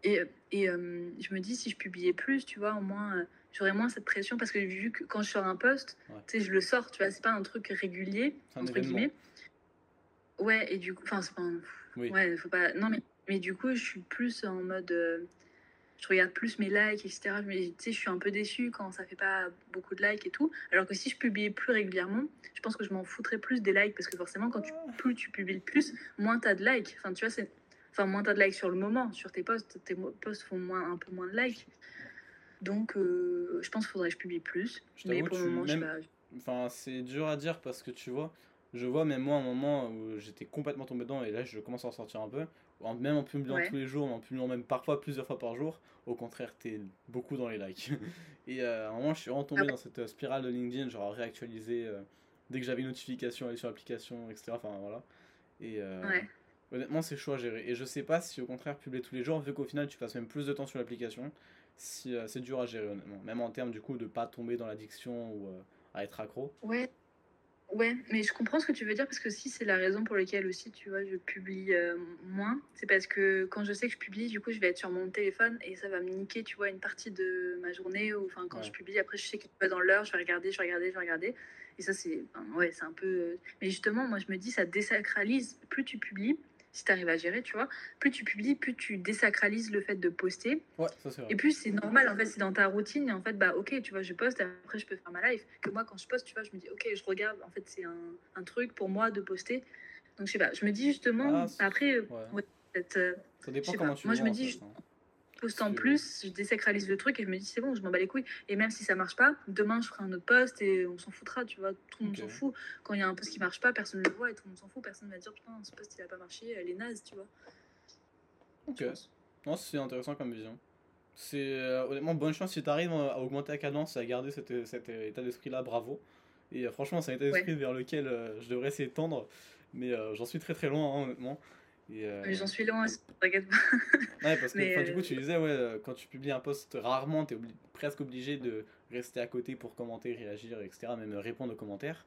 Et, et euh, je me dis, si je publiais plus, tu vois, au moins, j'aurais moins cette pression, parce que vu que quand je sors un post, tu sais, je le sors, tu vois, c'est pas un truc régulier, entre guillemets. Ouais, et du coup, enfin, c'est pas un Ouais, faut pas. Non, mais, mais du coup, je suis plus en mode. Euh, je regarde plus mes likes, etc. Mais tu sais, je suis un peu déçue quand ça fait pas beaucoup de likes et tout. Alors que si je publiais plus régulièrement, je pense que je m'en foutrais plus des likes parce que forcément, quand tu, plus tu publies plus, moins tu as de likes. Enfin, tu vois, c'est. Enfin, moins tu as de likes sur le moment. Sur tes posts, tes posts font moins, un peu moins de likes. Donc, euh, je pense qu'il faudrait que je publie plus. mais pour le moment, je sais pas. Enfin, c'est dur à dire parce que tu vois, je vois même moi un moment où j'étais complètement tombé dedans et là je commence à en sortir un peu. Même en publiant tous les jours, en publiant même parfois plusieurs fois par jour, au contraire, t'es beaucoup dans les likes. et euh, à un moment, je suis vraiment tombé ah dans cette euh, spirale de LinkedIn, genre réactualiser euh, dès que j'avais une notification, aller sur l'application, etc. Enfin voilà. Et honnêtement, c'est chaud à gérer. Et je sais pas si au contraire, publier tous les jours, vu qu'au final, tu passes même plus de temps sur l'application, si c'est dur à gérer honnêtement. Même en termes du coup de pas tomber dans l'addiction ou à être accro. Ouais. Ouais, mais je comprends ce que tu veux dire parce que si c'est la raison pour laquelle aussi, tu vois, je publie euh, moins, c'est parce que quand je sais que je publie, du coup, je vais être sur mon téléphone et ça va me niquer, tu vois, une partie de ma journée. Ou enfin, quand je publie, après, je sais que pas dans l'heure, je vais regarder, je vais regarder, je vais regarder. Et ça, c'est, ouais, c'est un peu. Mais justement, moi, je me dis, ça désacralise. Plus tu publies, si tu arrives à gérer, tu vois, plus tu publies, plus tu désacralises le fait de poster. Ouais, ça c'est vrai. Et plus c'est normal, en fait, c'est dans ta routine. Et en fait, bah, ok, tu vois, je poste, après, je peux faire ma live. Que moi, quand je poste, tu vois, je me dis, ok, je regarde, en fait, c'est un, un, truc pour moi de poster. Donc, je sais pas, je me dis justement, ah, après, ouais. Euh, ça dépend comment tu Moi, je me dis, hein poste en plus, je désacralise le truc et je me dis c'est bon, je m'en bats les couilles. Et même si ça marche pas, demain je ferai un autre poste et on s'en foutra, tu vois. Tout le monde s'en fout. Quand il y a un poste qui marche pas, personne ne le voit et tout le monde s'en fout. Personne va dire putain, ce poste il a pas marché, elle est naze, tu vois. Ok. Non, c'est intéressant comme vision. C'est euh, honnêtement bonne chance si tu arrives à augmenter la cadence et à garder cet, cet état d'esprit là, bravo. Et euh, franchement, c'est un état d'esprit vers lequel euh, je devrais essayer de tendre, mais j'en suis très très loin, hein, honnêtement. Euh, j'en suis loin, t'inquiète pas. ouais, parce que du coup, tu disais, ouais, quand tu publies un post, rarement, tu es presque obligé de rester à côté pour commenter, réagir, etc., même répondre aux commentaires.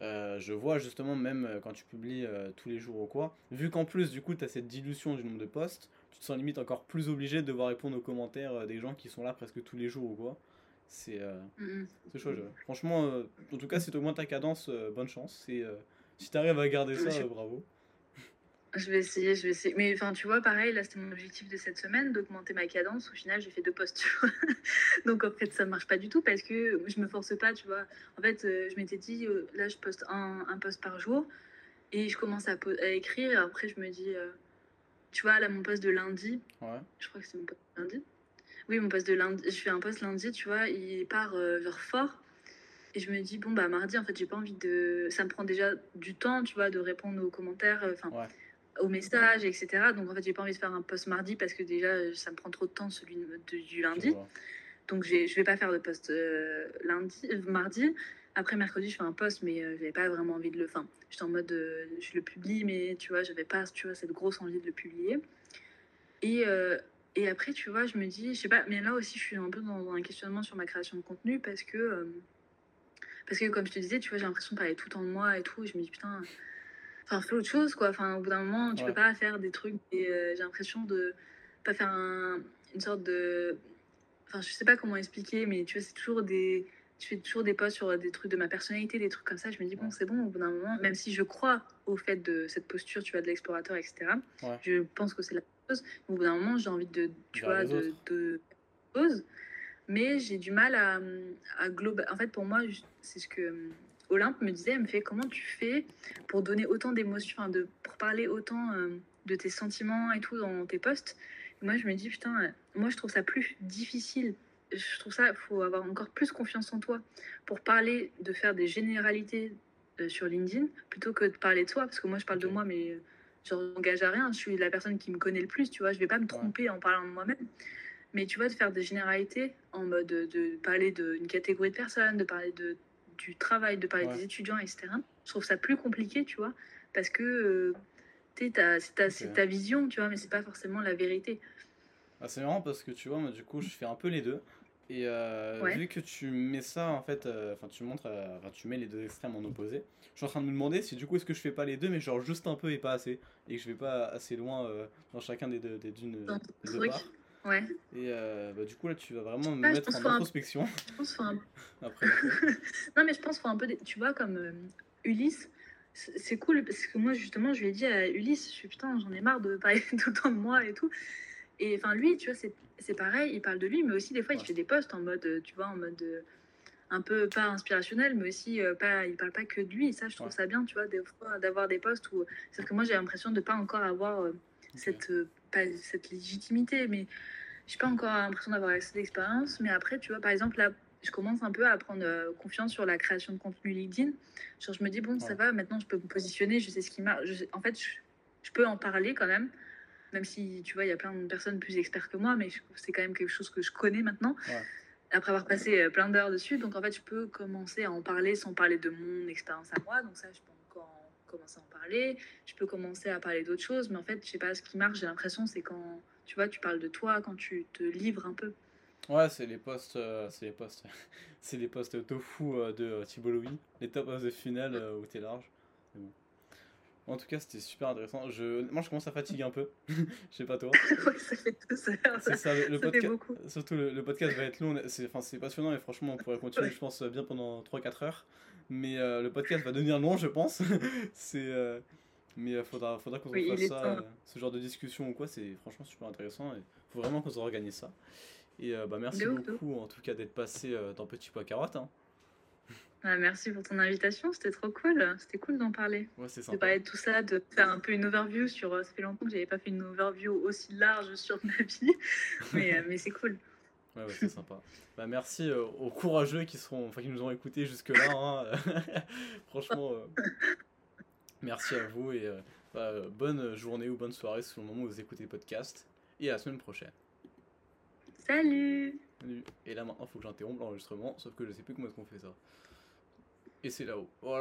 Euh, je vois justement, même euh, quand tu publies tous les jours ou quoi, vu qu'en plus, du coup, tu as cette dilution du nombre de posts, tu te sens limite encore plus obligé de devoir répondre aux commentaires des gens qui sont là presque tous les jours ou quoi. C'est mm, mm. chaud. Franchement, en tout cas, si tu augmentes ta cadence, bonne chance. Et si tu arrives à garder ça, bravo. Je vais essayer, je vais essayer. Mais enfin, tu vois, pareil, là, c'était mon objectif de cette semaine, d'augmenter ma cadence. Au final, j'ai fait deux postes, tu vois. Donc, en fait, ça marche pas du tout parce que je me force pas, tu vois. En fait, euh, je m'étais dit, euh, là, je poste un, un post par jour et je commence à, à écrire. Et après, je me dis, euh, tu vois, là, mon poste de lundi, ouais. je crois que c'est mon poste de lundi. Oui, mon poste de lundi, je fais un post lundi, tu vois, il part vers fort. Et je me dis, bon, bah, mardi, en fait, j'ai pas envie de. Ça me prend déjà du temps, tu vois, de répondre aux commentaires. Enfin, ouais aux messages, etc. Donc en fait, j'ai pas envie de faire un post mardi parce que déjà, ça me prend trop de temps celui du lundi. Donc je vais pas faire de post euh, lundi, euh, mardi. Après mercredi, je fais un post, mais euh, j'avais pas vraiment envie de le. Enfin, j'étais en mode, je le publie, mais tu vois, j'avais pas, tu vois, cette grosse envie de le publier. Et et après, tu vois, je me dis, je sais pas, mais là aussi, je suis un peu dans un questionnement sur ma création de contenu parce que parce que comme je te disais, tu vois, j'ai l'impression de parler tout le temps de moi et tout. Et je me dis putain enfin fais autre chose quoi. Enfin au bout d'un moment tu peux pas faire des trucs et euh, j'ai l'impression de pas faire une sorte de enfin je sais pas comment expliquer mais tu vois c'est toujours des je fais toujours des posts sur des trucs de ma personnalité des trucs comme ça. Je me dis bon c'est bon au bout d'un moment même si je crois au fait de cette posture tu vois de l'explorateur etc je pense que c'est la chose. Au bout d'un moment j'ai envie de tu vois de, de, mais j'ai du mal à, à global en fait pour moi c'est ce que Olympe me disait, elle me fait comment tu fais pour donner autant d'émotions, de, pour parler autant euh, de tes sentiments et tout dans tes posts? moi, je me dis, putain, euh, moi, je trouve ça plus difficile. Je trouve ça, il faut avoir encore plus confiance en toi pour parler, de faire des généralités euh, sur LinkedIn plutôt que de parler de toi. Parce que moi, je parle de moi, mais je n'engage à rien. Je suis la personne qui me connaît le plus, tu vois. Je vais pas me tromper en parlant de moi-même. Mais tu vois, de faire des généralités en mode de, de parler d'une catégorie de personnes, de parler de du travail, de parler des étudiants, etc. Je trouve ça plus compliqué, tu vois, parce que euh, c'est ta vision, tu vois, mais c'est pas forcément la vérité. Ah, c'est marrant parce que tu vois, moi, du coup, je fais un peu les deux. Et euh, vu que tu mets ça, en fait, euh, enfin, tu montres, enfin, tu mets les deux extrêmes en opposé, je suis en train de me demander si du coup, est-ce que je fais pas les deux, mais genre juste un peu et pas assez, et que je vais pas assez loin dans chacun des deux, des, d'une, des deux parts. Ouais. Et euh, bah, du coup, là, tu vas vraiment me mettre en introspection. Je pense un... Après, non, mais je pense qu'il faut un peu. Tu vois, comme euh, Ulysse, c'est cool parce que moi, justement, je lui ai dit à Ulysse, je suis putain, j'en ai marre de parler tout le temps de moi et tout. Et enfin, lui, tu vois, c'est pareil, il parle de lui, mais aussi des fois, il fait des posts en mode, tu vois, en mode euh, un peu pas inspirationnel, mais aussi pas, il parle pas que de lui. Et ça, je trouve ça bien, tu vois, des fois, d'avoir des posts où. C'est que moi, j'ai l'impression de pas encore avoir cette pas cette légitimité, mais j'ai pas encore l'impression d'avoir assez d'expérience. Mais après, tu vois, par exemple, là, je commence un peu à prendre euh, confiance sur la création de contenu LinkedIn. Genre, je me dis, bon, ça va, maintenant je peux me positionner, je sais ce qui marche. En fait, je, peux en parler quand même, même si, tu vois, il y a plein de personnes plus experts que moi, mais c'est quand même quelque chose que je connais maintenant. Après avoir passé euh, plein d'heures dessus, donc en fait, je peux commencer à en parler sans parler de mon expérience à moi. Donc, ça, je encore commencer à en parler. Je peux commencer à parler d'autres choses, mais en fait, je sais pas, ce qui marche, j'ai l'impression, c'est quand tu vois, tu parles de toi, quand tu te livres un peu. Ouais, c'est les posts, euh, c'est les posts, c'est les posts tofu euh, de Thibault Louis, les top of the funnel euh, où t'es large. En tout cas, c'était super intéressant. Je... Moi, je commence à fatiguer un peu. je sais pas toi. ouais, ça fait ça. C'est ça, le, podcast... beaucoup. Surtout, le, podcast va être long. C'est enfin, passionnant et franchement, on pourrait continuer, je pense, bien pendant 3-4 heures. Mais le podcast va devenir long, je pense. c'est. Mais il euh, faudra, faudra qu'on fasse ça, euh, ce genre de discussion ou quoi, c'est franchement super intéressant et faut vraiment qu'on s'organise ça. Et euh, bah, merci beaucoup en tout cas d'être passé dans Petit Pois Carotte. Hein. Ah, merci pour ton invitation, c'était trop cool. C'était cool d'en parler. Ouais, c'est De parler de tout ça, de faire un peu une overview sur. Ça fait longtemps que j'avais pas fait une overview aussi large sur ma vie, mais, mais c'est cool. Ouais, ouais c'est sympa. Bah, merci aux courageux qui, seront, enfin, qui nous ont écoutés jusque-là. Hein. Franchement. Merci à vous et euh, bah, bonne journée ou bonne soirée selon le moment où vous écoutez le podcast. Et à la semaine prochaine. Salut Salut Et là maintenant, il faut que j'interrompe l'enregistrement, sauf que je sais plus comment est-ce qu'on fait ça. Et c'est là-haut. Voilà.